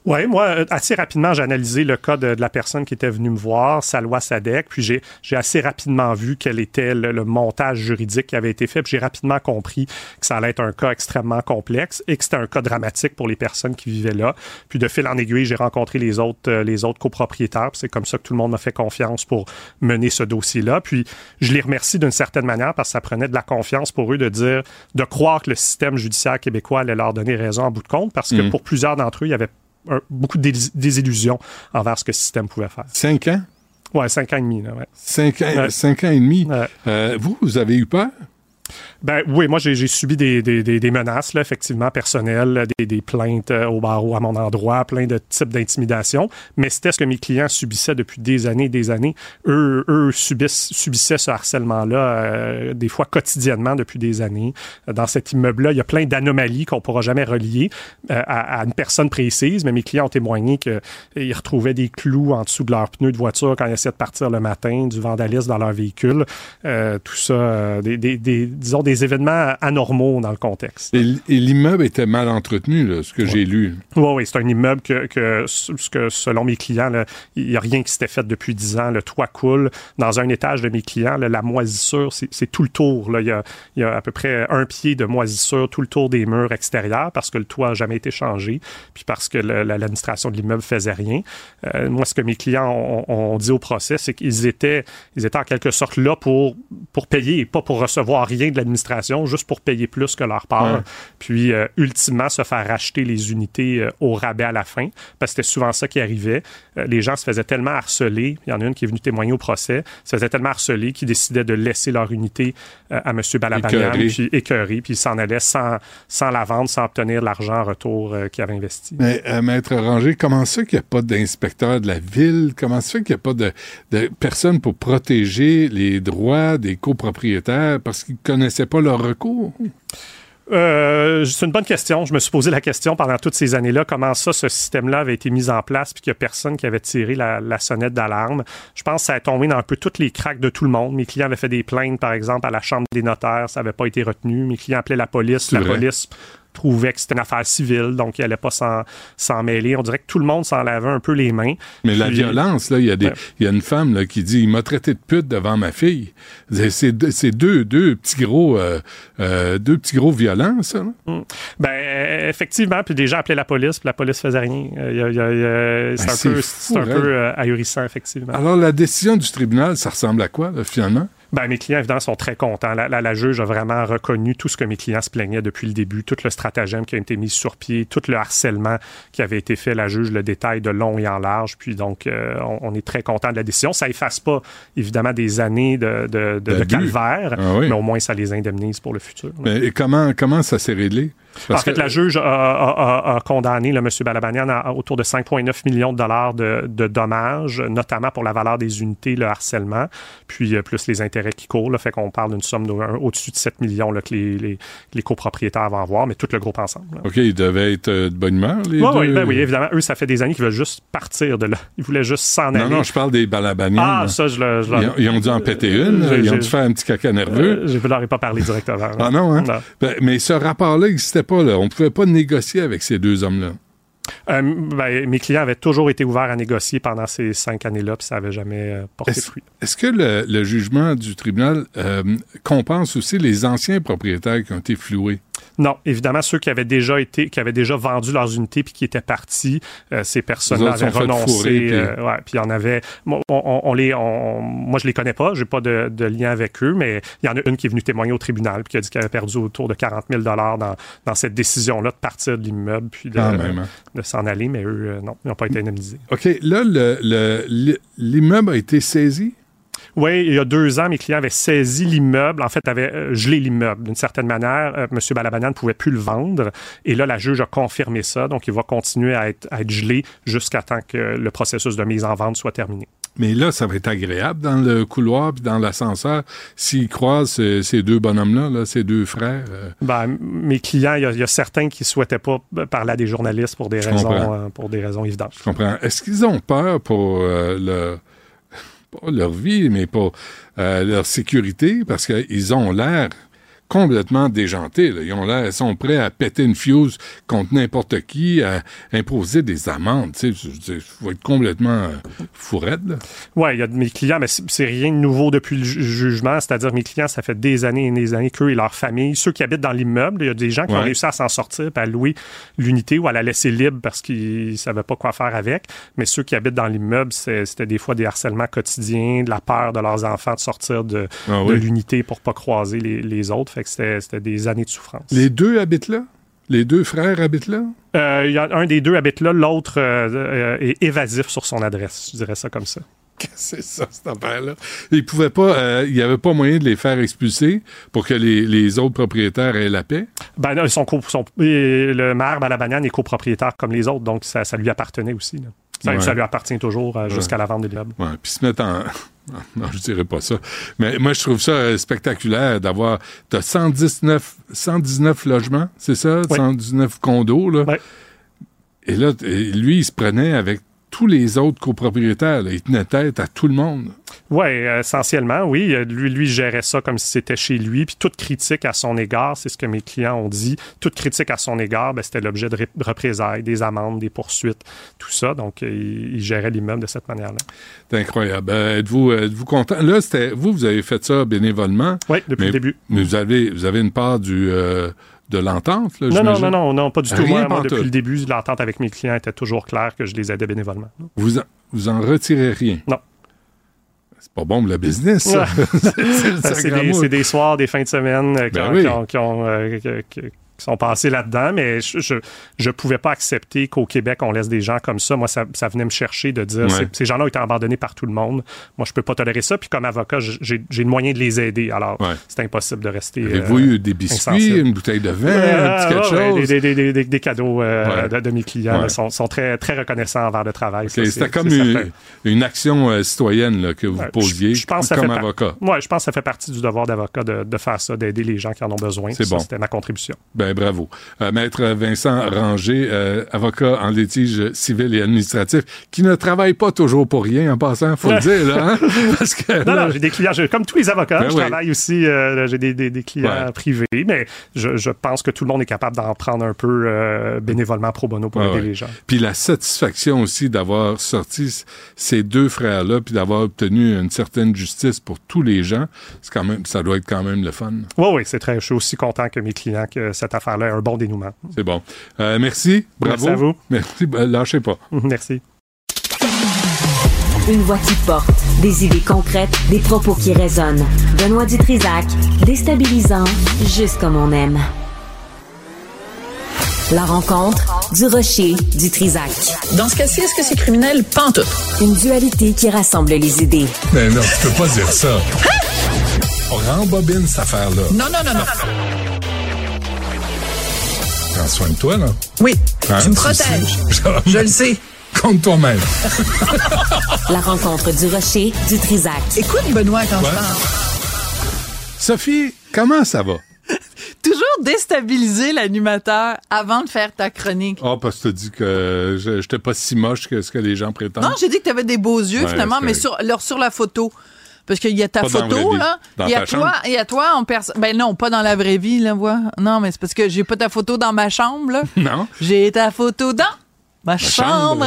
[SPEAKER 16] Oui, moi, euh, assez rapidement, j'ai analysé le cas de, de la personne qui était venue me voir, Salwa Sadek, puis j'ai, j'ai assez rapidement vu quel était le, le montage juridique qui avait été fait, puis j'ai rapidement compris que ça allait être un cas extrêmement complexe et que c'était un cas dramatique pour les personnes qui vivaient là. Puis de fil en aiguille, j'ai rencontré les autres, euh, les autres copropriétaires, c'est comme ça que tout le monde m'a fait confiance pour mener ce dossier-là. Puis je les remercie d'une certaine manière parce que ça prenait de la confiance pour eux de dire, de croire que le système judiciaire québécois allait leur donner raison en bout de compte, parce que
[SPEAKER 2] Mm.
[SPEAKER 16] pour plusieurs d'entre eux, il y avait un- beaucoup de dés- désillusions envers ce que le système pouvait faire.
[SPEAKER 2] Cinq ans?
[SPEAKER 16] Ouais, cinq ans et demi. Là, ouais.
[SPEAKER 2] Cinq ans,
[SPEAKER 16] Ouais.
[SPEAKER 2] cinq ans et demi.
[SPEAKER 16] Ouais.
[SPEAKER 2] Euh, vous, vous avez eu peur?
[SPEAKER 16] Ben oui, moi j'ai subi des, des, des, menaces, là, effectivement, personnelles, des, plaintes euh, au barreau à mon endroit, plein de types d'intimidation. Mais c'était ce que mes clients subissaient depuis des années et des années. Eux, eux subissent, subissaient ce harcèlement-là euh, des fois quotidiennement depuis des années. Dans cet immeuble-là, il y a plein d'anomalies qu'on pourra jamais relier euh, à, à une personne précise, mais mes clients ont témoigné qu'ils retrouvaient des clous en dessous de leurs pneus de voiture quand ils essayaient de partir le matin, du vandalisme dans leur véhicule. Euh, tout ça, euh, des, disons, des événements anormaux dans le contexte.
[SPEAKER 2] Et, l'immeuble était mal entretenu, là, ce que j'ai lu.
[SPEAKER 16] Oui, oui, c'est un immeuble que, que, que, selon mes clients, il n'y a rien qui s'était fait depuis 10 ans. Le toit coule. Dans un étage de mes clients, là, la moisissure, c'est tout le tour. Là. Il, y a, il y a à peu près un pied de moisissure tout le tour des murs extérieurs parce que le toit n'a jamais été changé, puis parce que l'administration de l'immeuble faisait rien. Euh, moi, ce que mes clients ont, ont dit au procès, c'est qu'ils étaient, ils étaient en quelque sorte là pour, pour payer et pas pour recevoir rien de l'administration, juste pour payer plus que leur part.
[SPEAKER 2] Ouais.
[SPEAKER 16] Puis, euh, ultimement, se faire racheter les unités euh, au rabais à la fin, parce que c'était souvent ça qui arrivait. Euh, les gens se faisaient tellement harceler, il y en a une qui est venue témoigner au procès, se faisaient tellement harceler qu'ils décidaient de laisser leur unité à M. Balabanian, puis écœuré, puis ils s'en allaient sans, sans la vendre, sans obtenir l'argent en retour qu'ils avaient investi.
[SPEAKER 2] Mais, Maître Ranger, comment ça qu'il n'y a pas d'inspecteur de la ville? Comment ça qu'il n'y a pas de, de personne pour protéger les droits des copropriétaires? Parce qu'ils ne connaissaient pas leur recours?
[SPEAKER 16] Euh, c'est une bonne question. Je me suis posé la question pendant toutes ces années-là, comment ça, ce système-là avait été mis en place, puis qu'il n'y a personne qui avait tiré la, la sonnette d'alarme. Je pense que ça a tombé dans un peu toutes les craques de tout le monde. Mes clients avaient fait des plaintes, par exemple, à la Chambre des notaires, ça n'avait pas été retenu. Mes clients appelaient la police, la
[SPEAKER 2] vrai.
[SPEAKER 16] police trouvait que c'était une affaire civile, donc il n'allait pas s'en mêler. On dirait que tout le monde s'en lavait un peu les mains.
[SPEAKER 2] Mais la violence, là, il y a des,
[SPEAKER 16] Ouais.
[SPEAKER 2] il y a une femme là, qui dit, il m'a traité de pute devant ma fille. C'est deux, deux, petits gros, euh, euh, deux petits gros violents, ça. là.
[SPEAKER 16] Mm. Ben, effectivement, puis des gens appelaient la police, puis la police faisait rien. Euh, c'est
[SPEAKER 2] Ben,
[SPEAKER 16] un
[SPEAKER 2] c'est
[SPEAKER 16] peu,
[SPEAKER 2] fou,
[SPEAKER 16] un
[SPEAKER 2] hein.
[SPEAKER 16] peu ahurissant, effectivement.
[SPEAKER 2] Alors, la décision du tribunal, ça ressemble à quoi, là, finalement?
[SPEAKER 16] Ben, mes clients, évidemment, sont très contents. La, la- la juge a vraiment reconnu tout ce que mes clients se plaignaient depuis le début, tout le stratagème qui a été mis sur pied, tout le harcèlement qui avait été fait. La juge le détaille de long et en large. Puis donc, euh, on, on est très content de la décision. Ça efface pas, évidemment, des années de, de, de- de
[SPEAKER 2] D'abus.
[SPEAKER 16] calvaire,
[SPEAKER 2] Ah oui.
[SPEAKER 16] mais au moins, ça les indemnise pour le futur.
[SPEAKER 2] Mais, et comment, comment ça s'est réglé? Parce
[SPEAKER 16] en fait,
[SPEAKER 2] que-
[SPEAKER 16] la juge a, a- a- a condamné le M. Balabanian à, à autour de 5,9 millions de dollars de, de dommages, notamment pour la valeur des unités, le harcèlement, puis euh, plus les intérêts qui courent. Là, fait qu'on parle d'une somme au-dessus de 7 millions là, que les, les- les copropriétaires vont avoir, mais tout le groupe ensemble. là.
[SPEAKER 2] OK, ils devaient être euh, de bonne humeur, les
[SPEAKER 16] Ouais,
[SPEAKER 2] deux?
[SPEAKER 16] oui, ben oui, évidemment. Eux, ça fait des années qu'ils veulent juste partir de là. Ils voulaient juste s'en aller.
[SPEAKER 2] Non, non, je parle des balabaniens.
[SPEAKER 16] Ah,
[SPEAKER 2] là.
[SPEAKER 16] ça, je le. je
[SPEAKER 2] Ils ont, ils ont dû en péter une,
[SPEAKER 16] J'ai-
[SPEAKER 2] ils ont dû faire un petit caca nerveux.
[SPEAKER 16] Euh, Je ne leur ai pas parlé directement.
[SPEAKER 2] Ah non, hein?
[SPEAKER 16] Non.
[SPEAKER 2] Ben, mais ce rapport-là n'existait pas, là. On ne pouvait pas négocier avec ces deux hommes-là.
[SPEAKER 16] Euh, ben, mes clients avaient toujours été ouverts à négocier pendant ces cinq années-là, puis ça n'avait jamais euh, porté
[SPEAKER 2] Est-ce
[SPEAKER 16] fruit.
[SPEAKER 2] est-ce que le, le jugement du tribunal euh, compense aussi les anciens propriétaires qui ont été floués?
[SPEAKER 16] Non, évidemment, ceux qui avaient déjà été, qui avaient déjà vendu leurs unités puis qui étaient partis, euh, ces personnes-là avaient renoncé.
[SPEAKER 2] puis-
[SPEAKER 16] euh, ouais, puis il y en avait. Moi, on, on- on les, on- moi, je les connais pas, j'ai pas de, de lien avec eux, mais il y en a une qui est venue témoigner au tribunal puis qui a dit qu'elle avait perdu autour de 40 000 dollars dans, dans cette décision-là de partir de l'immeuble puis de,
[SPEAKER 2] hein.
[SPEAKER 16] de s'en aller, mais eux, euh, non, ils n'ont pas été indemnisés.
[SPEAKER 2] OK, là, le- le- l'immeuble a été saisi?
[SPEAKER 16] Oui, il y a deux ans, mes clients avaient saisi l'immeuble, en fait, avaient euh, gelé l'immeuble. D'une certaine manière, euh, M. Balabanian ne pouvait plus le vendre. Et là, la juge a confirmé ça. Donc, il va continuer à être, à être gelé jusqu'à temps que le processus de mise en vente soit terminé.
[SPEAKER 2] Mais là, ça va être agréable dans le couloir puis dans l'ascenseur s'ils croisent ces, ces deux bonhommes-là, là, ces deux frères. euh,
[SPEAKER 16] Ben, mes clients, il y, a, il y a certains qui ne souhaitaient pas parler à des journalistes pour des,
[SPEAKER 2] Je
[SPEAKER 16] raisons, euh, pour des raisons évidentes.
[SPEAKER 2] je comprends. Est-ce qu'ils ont peur pour euh, leur, pas leur vie, mais pour euh, leur sécurité? Parce qu'ils ont l'air complètement déjantés. là. Ils ont l'air, ils sont prêts à péter une fuse contre n'importe qui, à imposer des amendes. Il faut être complètement euh, fourette, là.
[SPEAKER 16] Oui, il y a de mes clients, mais c'est rien de nouveau depuis le ju- jugement. C'est-à-dire, mes clients, ça fait des années et des années qu'eux et leur famille, ceux qui habitent dans l'immeuble, il y a des gens qui ont réussi à s'en sortir, à louer l'unité ou à la laisser libre parce qu'ils ne savaient pas quoi faire avec. Mais ceux qui habitent dans l'immeuble, c'était des fois des harcèlements quotidiens, de la peur de leurs enfants de sortir de,
[SPEAKER 2] Ah
[SPEAKER 16] de l'unité pour pas croiser les, les autres. Fait que c'était des années de souffrance.
[SPEAKER 2] Les deux habitent là? Les deux frères habitent là?
[SPEAKER 16] Euh, il y a un des deux habite là, l'autre euh, euh, est évasif sur son adresse. Je dirais ça comme ça.
[SPEAKER 2] Qu'est-ce (laughs) que c'est ça, cette affaire-là? Il pouvait pas, euh, il n'y avait pas moyen de les faire expulser pour que les, les autres propriétaires aient la paix?
[SPEAKER 16] Ben, le maire à la banane est copropriétaire comme les autres, donc ça, ça lui appartenait aussi. là. Ça,
[SPEAKER 2] Ouais.
[SPEAKER 16] ça lui appartient toujours euh, jusqu'à la vente de l'immeuble.
[SPEAKER 2] Ouais, puis se mettre en. (laughs) Non, je dirais pas ça. Mais moi, je trouve ça euh, spectaculaire d'avoir. T'as 119, 119 logements, c'est ça? 119 condos, là. Et là, lui, il se prenait avec tous les autres copropriétaires. là. Il tenait tête à tout le monde.
[SPEAKER 16] Oui, essentiellement, oui. Euh, Lui, lui gérait ça comme si c'était chez lui. Puis toute critique à son égard, c'est ce que mes clients ont dit, toute critique à son égard, ben, c'était l'objet de ré- représailles, des amendes, des poursuites, tout ça. Donc, euh, il, il gérait l'immeuble de cette manière-là.
[SPEAKER 2] C'est incroyable. Euh, êtes-vous, êtes-vous content? Là, c'était, vous, vous avez fait ça bénévolement.
[SPEAKER 16] Oui, depuis
[SPEAKER 2] mais-
[SPEAKER 16] le début.
[SPEAKER 2] Mais vous avez, vous avez une part du, euh, de l'entente,
[SPEAKER 16] Non, non, non, non, non, pas du tout. Moi, depuis le début, l'entente avec mes clients était toujours claire que je les aidais bénévolement.
[SPEAKER 2] Vous en, vous en retirez rien?
[SPEAKER 16] Non.
[SPEAKER 2] C'est pas bon pour le business, ça. (laughs) (laughs) C'est-
[SPEAKER 16] des, soirs, des fins de semaine euh, qui,
[SPEAKER 2] Ben oui.
[SPEAKER 16] qui ont- qui ont, euh, qui sont passés là-dedans, mais je, je pouvais pas accepter qu'au Québec, on laisse des gens comme ça. Moi, ça, ça venait me chercher de dire,
[SPEAKER 2] Ouais.
[SPEAKER 16] ces, gens-là ont été abandonnés par tout le monde. Moi, je peux pas tolérer ça. Puis comme avocat, j'ai, le moyen de les aider. Alors, c'est impossible de rester.
[SPEAKER 2] Avez-vous
[SPEAKER 16] euh,
[SPEAKER 2] eu des biscuits,
[SPEAKER 16] insensible.
[SPEAKER 2] une bouteille de vin,
[SPEAKER 16] Euh,
[SPEAKER 2] un petit quelque
[SPEAKER 16] ouais, ouais,
[SPEAKER 2] chose?
[SPEAKER 16] Des, des- des- des- cadeaux euh, de, de mes clients là, sont, sont très, très reconnaissants envers le travail.
[SPEAKER 2] C'était comme une, une action euh, citoyenne là, que vous posiez
[SPEAKER 16] je pense
[SPEAKER 2] comme avocat.
[SPEAKER 16] Ouais, je pense que ça fait partie du devoir d'avocat de, de faire ça, d'aider les gens qui en ont besoin.
[SPEAKER 2] C'est bon.
[SPEAKER 16] C'était ma contribution.
[SPEAKER 2] Ben bravo. Euh, Maître Vincent Ranger, euh, avocat en litige civil et administratif, qui ne travaille pas toujours pour rien en passant, faut le (laughs) dire là. hein? Parce que
[SPEAKER 16] Non,
[SPEAKER 2] là-
[SPEAKER 16] non, j'ai des clients, je- comme tous les avocats,
[SPEAKER 2] Ben
[SPEAKER 16] je
[SPEAKER 2] oui.
[SPEAKER 16] travaille aussi, euh, j'ai des, des- des clients
[SPEAKER 2] Ouais.
[SPEAKER 16] privés, mais je, je pense que tout le monde est capable d'en prendre un peu bénévolement pro bono pour aider
[SPEAKER 2] ouais.
[SPEAKER 16] les gens.
[SPEAKER 2] Puis la satisfaction aussi d'avoir sorti ces deux frères-là, puis d'avoir obtenu une certaine justice pour tous les gens, c'est quand même, ça doit être quand même le fun.
[SPEAKER 16] Oui, oui, c'est très. Je suis aussi content que mes clients que cette affaire-là un bon dénouement.
[SPEAKER 2] C'est bon. Euh, merci, bravo.
[SPEAKER 16] Merci à vous.
[SPEAKER 2] Merci, ben, lâchez pas. (laughs)
[SPEAKER 16] Merci.
[SPEAKER 6] Une voix qui porte, des idées concrètes, des propos qui résonnent. Benoît Dutrisac, déstabilisant, juste comme on aime. La rencontre du rocher du Trisac.
[SPEAKER 15] Dans ce cas-ci, est-ce que c'est criminel? Pantoute.
[SPEAKER 6] Une dualité qui rassemble les idées.
[SPEAKER 2] Mais non, tu peux pas dire ça. On rembobine cette affaire-là.
[SPEAKER 15] Non, non, non, non.
[SPEAKER 2] Prends soin de toi, là.
[SPEAKER 15] Oui,
[SPEAKER 2] Hein,
[SPEAKER 15] tu me protèges. (laughs) Je le sais.
[SPEAKER 2] Compte toi-même. (laughs)
[SPEAKER 6] La rencontre du rocher du Trisac.
[SPEAKER 15] Écoute, Benoît, quand
[SPEAKER 2] Ouais.
[SPEAKER 15] je parle.
[SPEAKER 2] Sophie, comment ça va? (laughs)
[SPEAKER 17] Toujours déstabiliser l'animateur avant de faire ta chronique.
[SPEAKER 2] Ah, parce que tu dit que je j'étais pas si moche que ce que les gens prétendent.
[SPEAKER 17] Non, j'ai dit que tu avais des beaux yeux,
[SPEAKER 2] Ouais,
[SPEAKER 17] finalement, mais sur, leur, sur la photo. Parce qu'il y a ta
[SPEAKER 2] Pas
[SPEAKER 17] photo, là. Il y a toi,
[SPEAKER 2] chambre.
[SPEAKER 17] il y a toi en personne. Ben non, pas dans la vraie vie, là, vois. Non, mais c'est parce que j'ai pas ta photo dans ma chambre, là. (laughs)
[SPEAKER 2] Non.
[SPEAKER 17] J'ai ta photo dans ma, chambre.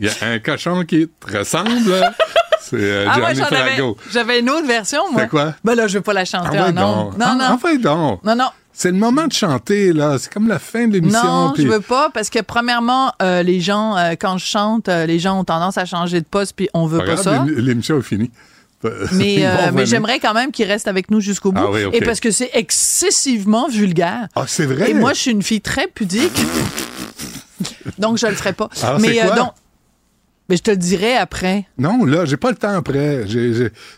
[SPEAKER 2] Il y a un cochon qui te ressemble. (laughs) C'est euh,
[SPEAKER 17] Ah, avais,
[SPEAKER 2] Flago.
[SPEAKER 17] j'avais une autre version, moi.
[SPEAKER 2] C'est quoi?
[SPEAKER 17] Ben là, je vais pas la chanter
[SPEAKER 2] Ah,
[SPEAKER 17] en. Non, non.
[SPEAKER 2] ah, donc.
[SPEAKER 17] Non, non.
[SPEAKER 2] C'est le moment de chanter, là. C'est comme la fin de l'émission.
[SPEAKER 17] Non,
[SPEAKER 2] puis-
[SPEAKER 17] je veux pas parce que premièrement, euh, les gens, euh, quand je chante, euh, les gens ont tendance à changer de poste puis on veut pas,
[SPEAKER 2] Pas
[SPEAKER 17] ça.
[SPEAKER 2] grave, l'ém- L'émission est finie. (laughs)
[SPEAKER 17] Mais,
[SPEAKER 2] Ils
[SPEAKER 17] euh, mais j'aimerais quand même qu'ils restent avec nous jusqu'au bout.
[SPEAKER 2] Ah oui, ok.
[SPEAKER 17] Et parce que c'est excessivement vulgaire.
[SPEAKER 2] Ah, c'est vrai?
[SPEAKER 17] Et moi, je suis une fille très pudique. (laughs) donc, je le ferai pas.
[SPEAKER 2] Alors,
[SPEAKER 17] mais
[SPEAKER 2] c'est
[SPEAKER 17] donc, mais je te le dirai après.
[SPEAKER 2] Non, là, j'ai pas le temps après.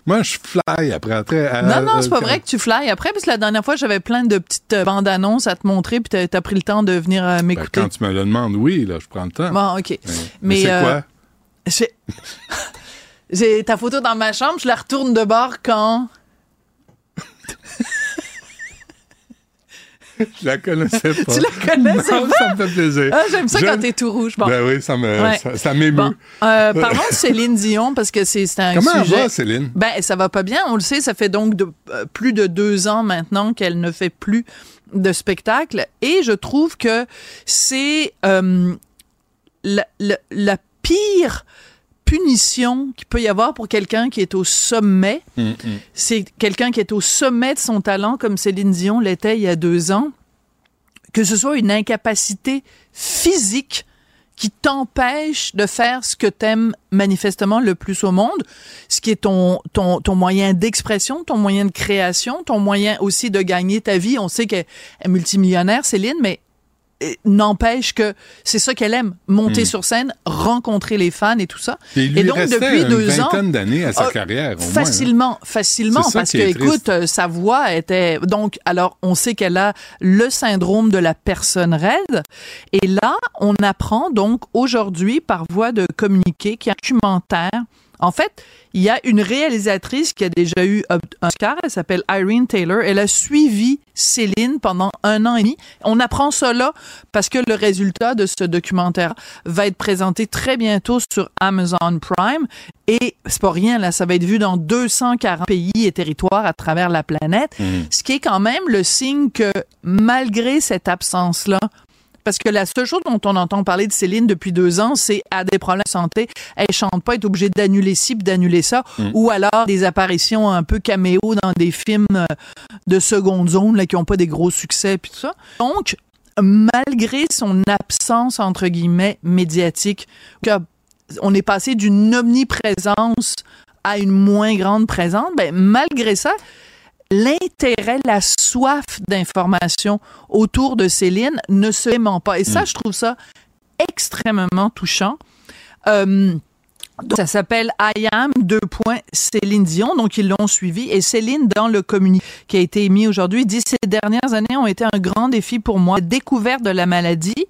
[SPEAKER 2] Moi, je fly après. après à-
[SPEAKER 17] non, non, c'est pas
[SPEAKER 2] euh,
[SPEAKER 17] vrai que tu fly après, parce que la dernière fois, j'avais plein de petites euh, bandes annonces à te montrer, puis t'as as pris le temps de venir euh,
[SPEAKER 2] ben,
[SPEAKER 17] m'écouter.
[SPEAKER 2] quand tu me le demandes, oui, là, je prends le temps.
[SPEAKER 17] Bon, OK.
[SPEAKER 2] Mais,
[SPEAKER 17] Mais,
[SPEAKER 2] c'est
[SPEAKER 17] euh,
[SPEAKER 2] quoi?
[SPEAKER 17] J'ai... (laughs) J'ai ta photo dans ma chambre, je la retourne de bord quand...
[SPEAKER 2] Je la connaissais pas.
[SPEAKER 17] Tu la connaissais
[SPEAKER 2] Non,
[SPEAKER 17] pas?
[SPEAKER 2] Ça me fait plaisir.
[SPEAKER 17] Ah, j'aime ça
[SPEAKER 2] Je-
[SPEAKER 17] quand t'es tout rouge. Bon.
[SPEAKER 2] Ben oui, ça me,
[SPEAKER 17] Ouais.
[SPEAKER 2] ça, ça m'émeut.
[SPEAKER 17] Bon, euh, parlons de Céline Dion parce que c'est un
[SPEAKER 2] Comment
[SPEAKER 17] sujet.
[SPEAKER 2] va, Céline?
[SPEAKER 17] Ben ça va pas bien. On le sait, ça fait donc de- euh, plus de deux ans maintenant qu'elle ne fait plus de spectacle et je trouve que c'est euh, la, la- la pire punition qu'il peut y avoir pour quelqu'un qui est au sommet.
[SPEAKER 2] Mm,
[SPEAKER 17] C'est quelqu'un qui est au sommet de son talent comme Céline Dion l'était il y a deux ans que ce soit une incapacité physique qui t'empêche de faire ce que t'aimes manifestement le plus au monde, ce qui est ton, ton, ton moyen d'expression, ton moyen de création, ton moyen aussi de gagner ta vie. On sait qu'elle est multimillionnaire, Céline, mais n'empêche que c'est ça qu'elle aime, monter
[SPEAKER 2] Hmm.
[SPEAKER 17] sur scène, rencontrer les fans et tout ça.
[SPEAKER 2] Et
[SPEAKER 17] donc depuis
[SPEAKER 2] une
[SPEAKER 17] deux ans,
[SPEAKER 2] d'années à sa
[SPEAKER 17] euh,
[SPEAKER 2] carrière, au moins, hein.
[SPEAKER 17] facilement, facilement, parce que écoute, euh, sa voix était donc alors on sait qu'elle a le syndrome de la personne raide et là on apprend donc aujourd'hui par voie de communiqué qu'il y a un documentaire. En fait, il y a une réalisatrice qui a déjà eu un Oscar, elle s'appelle Irene Taylor. Elle a suivi Céline pendant un an et demi. On apprend là parce que le résultat de ce documentaire va être présenté très bientôt sur Amazon Prime. Et c'est pas rien, là, ça va être vu dans 240 pays et territoires à travers la planète. Ce qui est quand même le signe que malgré cette absence-là, parce que la seule chose dont on entend parler de Céline depuis deux ans, c'est à des problèmes de santé. Elle chante pas, elle est obligée d'annuler ci, puis d'annuler ça.
[SPEAKER 18] Mm.
[SPEAKER 17] Ou alors des apparitions un peu caméo dans des films euh, de seconde zone là, qui ont pas des gros succès, puis tout ça. Donc, malgré son absence, entre guillemets, médiatique, que on est passé d'une omniprésence à une moins grande présence, ben, malgré ça, l'intérêt, la soif d'information autour de Céline ne se dément pas. Et ça, je trouve ça extrêmement touchant. Euh, donc, ça s'appelle I am deux points Céline Dion, donc ils l'ont suivi. Et Céline, dans le communiqué qui a été émis aujourd'hui, dit ces dernières années ont été un grand défi pour moi. Découverte de la maladie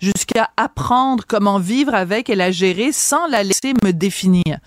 [SPEAKER 17] jusqu'à apprendre comment vivre avec et la gérer sans la laisser me définir.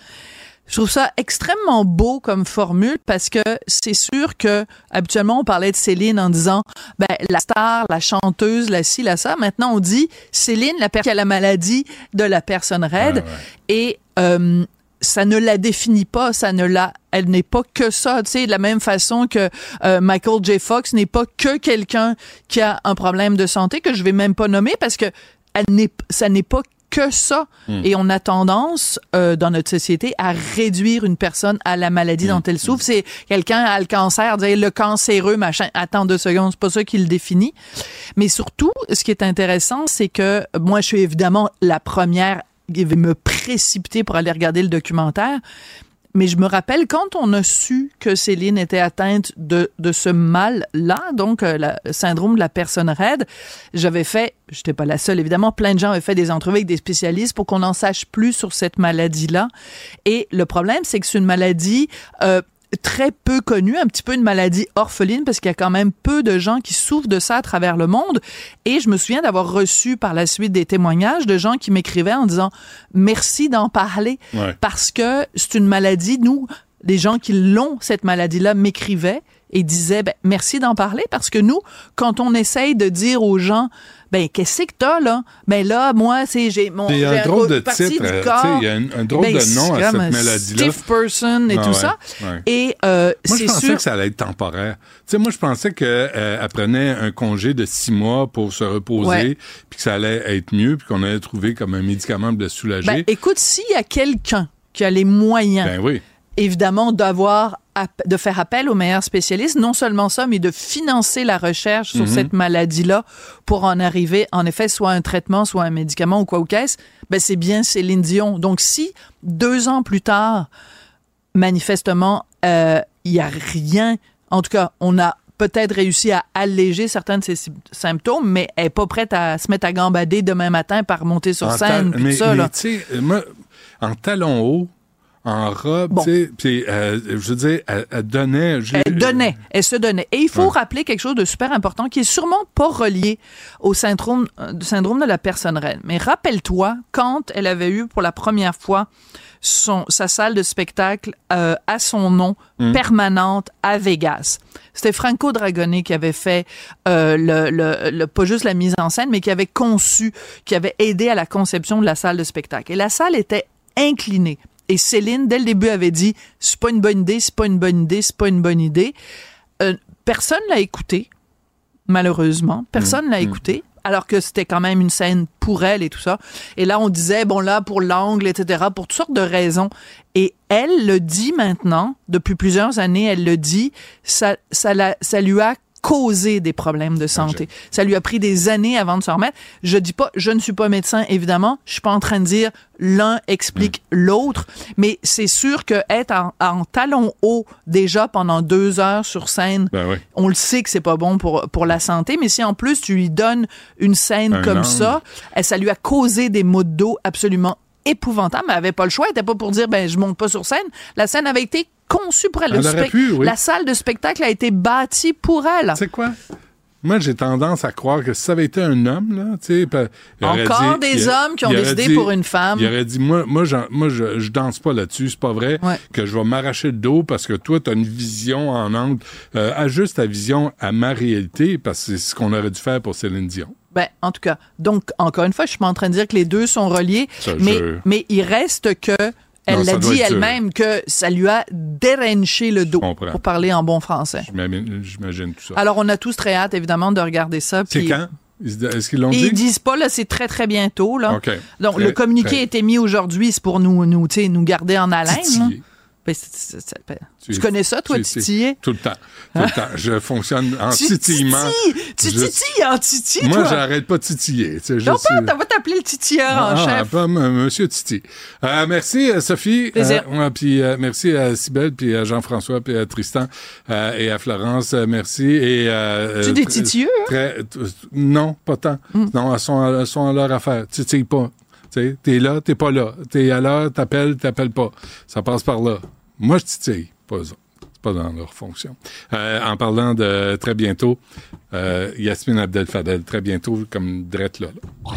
[SPEAKER 17] Je trouve ça extrêmement beau comme formule parce que c'est sûr que habituellement on parlait de Céline en disant ben la star, la chanteuse, la ci, la ça. Maintenant on dit Céline, la personne qui a la maladie de la personne raide et euh, ça ne la définit pas, ça ne la, elle n'est pas que ça, tu sais, de la même façon que euh, Michael J. Fox n'est pas que quelqu'un qui a un problème de santé que je vais même pas nommer parce que elle n'est, ça n'est pas que ça.
[SPEAKER 18] Mm.
[SPEAKER 17] Et on a tendance, euh, dans notre société, à réduire une personne à la maladie dont elle souffre. C'est quelqu'un a le cancer, dire le cancéreux, machin. Attends deux secondes, c'est pas ça qui le définit. Mais surtout, ce qui est intéressant, c'est que moi, je suis évidemment la première qui va me précipiter pour aller regarder le documentaire. Mais je me rappelle quand on a su que Céline était atteinte de, de ce mal-là, donc euh, le syndrome de la personne raide, j'avais fait, j'étais pas la seule évidemment, plein de gens avaient fait des entrevues avec des spécialistes pour qu'on en sache plus sur cette maladie-là. Et le problème, c'est que c'est une maladie euh, très peu connue, un petit peu une maladie orpheline parce qu'il y a quand même peu de gens qui souffrent de ça à travers le monde. Et je me souviens d'avoir reçu par la suite des témoignages de gens qui m'écrivaient en disant merci d'en parler
[SPEAKER 18] Ouais.
[SPEAKER 17] parce que c'est une maladie. Nous, les gens qui l'ont, cette maladie-là, m'écrivaient et disaient ben, merci d'en parler parce que nous, quand on essaye de dire aux gens ben qu'est-ce que t'as là? Ben là moi c'est j'ai mon
[SPEAKER 2] Il y
[SPEAKER 17] j'ai
[SPEAKER 2] a un drôle de titre, euh, il y a un- un drôle
[SPEAKER 17] Ben,
[SPEAKER 2] de nom à cette maladie-là.
[SPEAKER 17] Stiff person et
[SPEAKER 2] Ah
[SPEAKER 17] tout
[SPEAKER 2] ouais,
[SPEAKER 17] ça
[SPEAKER 2] ouais.
[SPEAKER 17] et euh,
[SPEAKER 2] Moi, je pensais
[SPEAKER 17] sûr
[SPEAKER 2] que ça allait être temporaire. Tu sais, moi, je pensais qu'elle prenait un congé de six mois pour se reposer, puis que ça allait être mieux, puis qu'on allait trouver comme un médicament pour le soulager.
[SPEAKER 17] Ben, écoute, s'il y a quelqu'un qui a les moyens,
[SPEAKER 2] Ben oui.
[SPEAKER 17] Évidemment, d'avoir de faire appel aux meilleurs spécialistes, non seulement ça, mais de financer la recherche sur
[SPEAKER 18] Mhm.
[SPEAKER 17] cette maladie-là pour en arriver, en effet, soit un traitement, soit un médicament ou quoi ou qu'est-ce, ben c'est bien Céline Dion. Donc, si deux ans plus tard, manifestement, euh, il y a rien, en tout cas, on a peut-être réussi à alléger certains de ses sy- symptômes, mais elle est pas prête à se mettre à gambader demain matin par monter sur
[SPEAKER 2] En
[SPEAKER 17] scène,
[SPEAKER 2] mais,
[SPEAKER 17] ça,
[SPEAKER 2] mais
[SPEAKER 17] là.
[SPEAKER 2] tu sais, moi, en talons hauts, en robe, tu sais, puis euh, je veux dire, elle, elle donnait...
[SPEAKER 17] Elle donnait, elle se donnait. Et il faut rappeler quelque chose de super important qui est sûrement pas relié au syndrome, euh, syndrome de la personne reine. Mais rappelle-toi, quand elle avait eu pour la première fois son, sa salle de spectacle euh, à son nom,
[SPEAKER 18] Mm.
[SPEAKER 17] permanente à Vegas. C'était Franco Dragoni qui avait fait euh, le, le, le- pas juste la mise en scène, mais qui avait conçu, qui avait aidé à la conception de la salle de spectacle. Et la salle était inclinée. Et Céline, dès le début, avait dit c'est pas une bonne idée, c'est pas une bonne idée, c'est pas une bonne idée. Euh, personne l'a écouté, malheureusement. Personne l'a écouté. Alors que c'était quand même une scène pour elle et tout ça. Et là, on disait, bon, là, pour l'angle, etc., pour toutes sortes de raisons. Et elle le dit maintenant, depuis plusieurs années, elle le dit, ça, ça, la- ça lui a causé des problèmes de santé. Ça lui a pris des années avant de se remettre. Je dis pas, je ne suis pas médecin, évidemment. Je suis pas en train de dire l'un explique l'autre, mais c'est sûr que être en, en talon haut déjà pendant deux heures sur scène,
[SPEAKER 2] Ben oui.
[SPEAKER 17] on le sait que c'est pas bon pour pour la santé, mais si en plus tu lui donnes une scène
[SPEAKER 2] Un
[SPEAKER 17] comme
[SPEAKER 2] angle.
[SPEAKER 17] ça, eh, ça lui a causé des maux de dos absolument épouvantables. Mais elle avait pas le choix, elle était pas pour dire ben je monte pas sur scène. La scène avait été conçue pour elle.
[SPEAKER 2] Elle pu, oui.
[SPEAKER 17] La salle de spectacle a été bâtie pour elle.
[SPEAKER 2] C'est quoi? Moi, j'ai tendance à croire que si ça avait été un homme, là, tu sais,
[SPEAKER 17] Encore
[SPEAKER 2] dit-
[SPEAKER 17] des hommes qui ont décidé
[SPEAKER 2] dit-
[SPEAKER 17] pour une femme.
[SPEAKER 2] Il aurait dit, moi, moi, moi je, je danse pas là-dessus, c'est pas vrai que je vais m'arracher le dos parce que toi, tu as une vision en angle. Euh, ajuste ta vision à ma réalité parce que c'est ce qu'on aurait dû faire pour Céline Dion.
[SPEAKER 17] Ben, en tout cas, donc, encore une fois, je suis pas en train de dire que les deux sont reliés,
[SPEAKER 2] Ça,
[SPEAKER 17] mais,
[SPEAKER 2] je-
[SPEAKER 17] mais il reste que, elle l'a dit elle-même, que ça lui a dérenché le dos, pour parler en bon français.
[SPEAKER 2] J'imagine tout ça.
[SPEAKER 17] Alors, on a tous très hâte, évidemment, de regarder ça.
[SPEAKER 2] c'est quand? Est-ce qu'ils l'ont dit?
[SPEAKER 17] ils disent pas, là, c'est très, très bientôt, là. Donc,
[SPEAKER 2] Très-
[SPEAKER 17] le communiqué
[SPEAKER 2] très-
[SPEAKER 17] a été mis aujourd'hui, c'est pour nous, nous, nous garder en haleine. Ben, ben,
[SPEAKER 2] Tu-
[SPEAKER 17] tu connais ça, toi, titiller?
[SPEAKER 2] Tout le temps. Tout le temps. Je fonctionne en
[SPEAKER 17] Tu
[SPEAKER 2] titillement.
[SPEAKER 17] titilles! Tu
[SPEAKER 2] Je-
[SPEAKER 17] titilles en titi,
[SPEAKER 2] Moi, j'arrête pas de titiller. tu sais,
[SPEAKER 17] Non, pas, on va t'appeler le titilleur en
[SPEAKER 2] Ah,
[SPEAKER 17] chef.
[SPEAKER 2] pas Monsieur Titi. Euh, merci, euh, Sophie.
[SPEAKER 17] Plaisir.
[SPEAKER 2] Euh, puis euh, merci à Sybelle, puis à Jean-François, puis à Tristan et à Florence. merci. Et,
[SPEAKER 17] Tu des titilleux, hein?
[SPEAKER 2] non, pas tant. Non, elles sont, elles sont à leur affaire. Titille pas. T'es là, t'es pas là. T'es à l'heure, t'appelles, t'appelles pas. Ça passe par là. Moi, je titille, pas eux pas dans leur fonction. Euh, en parlant de très bientôt, euh, Yasmine Abdel Fadel, très bientôt, comme drette là. là.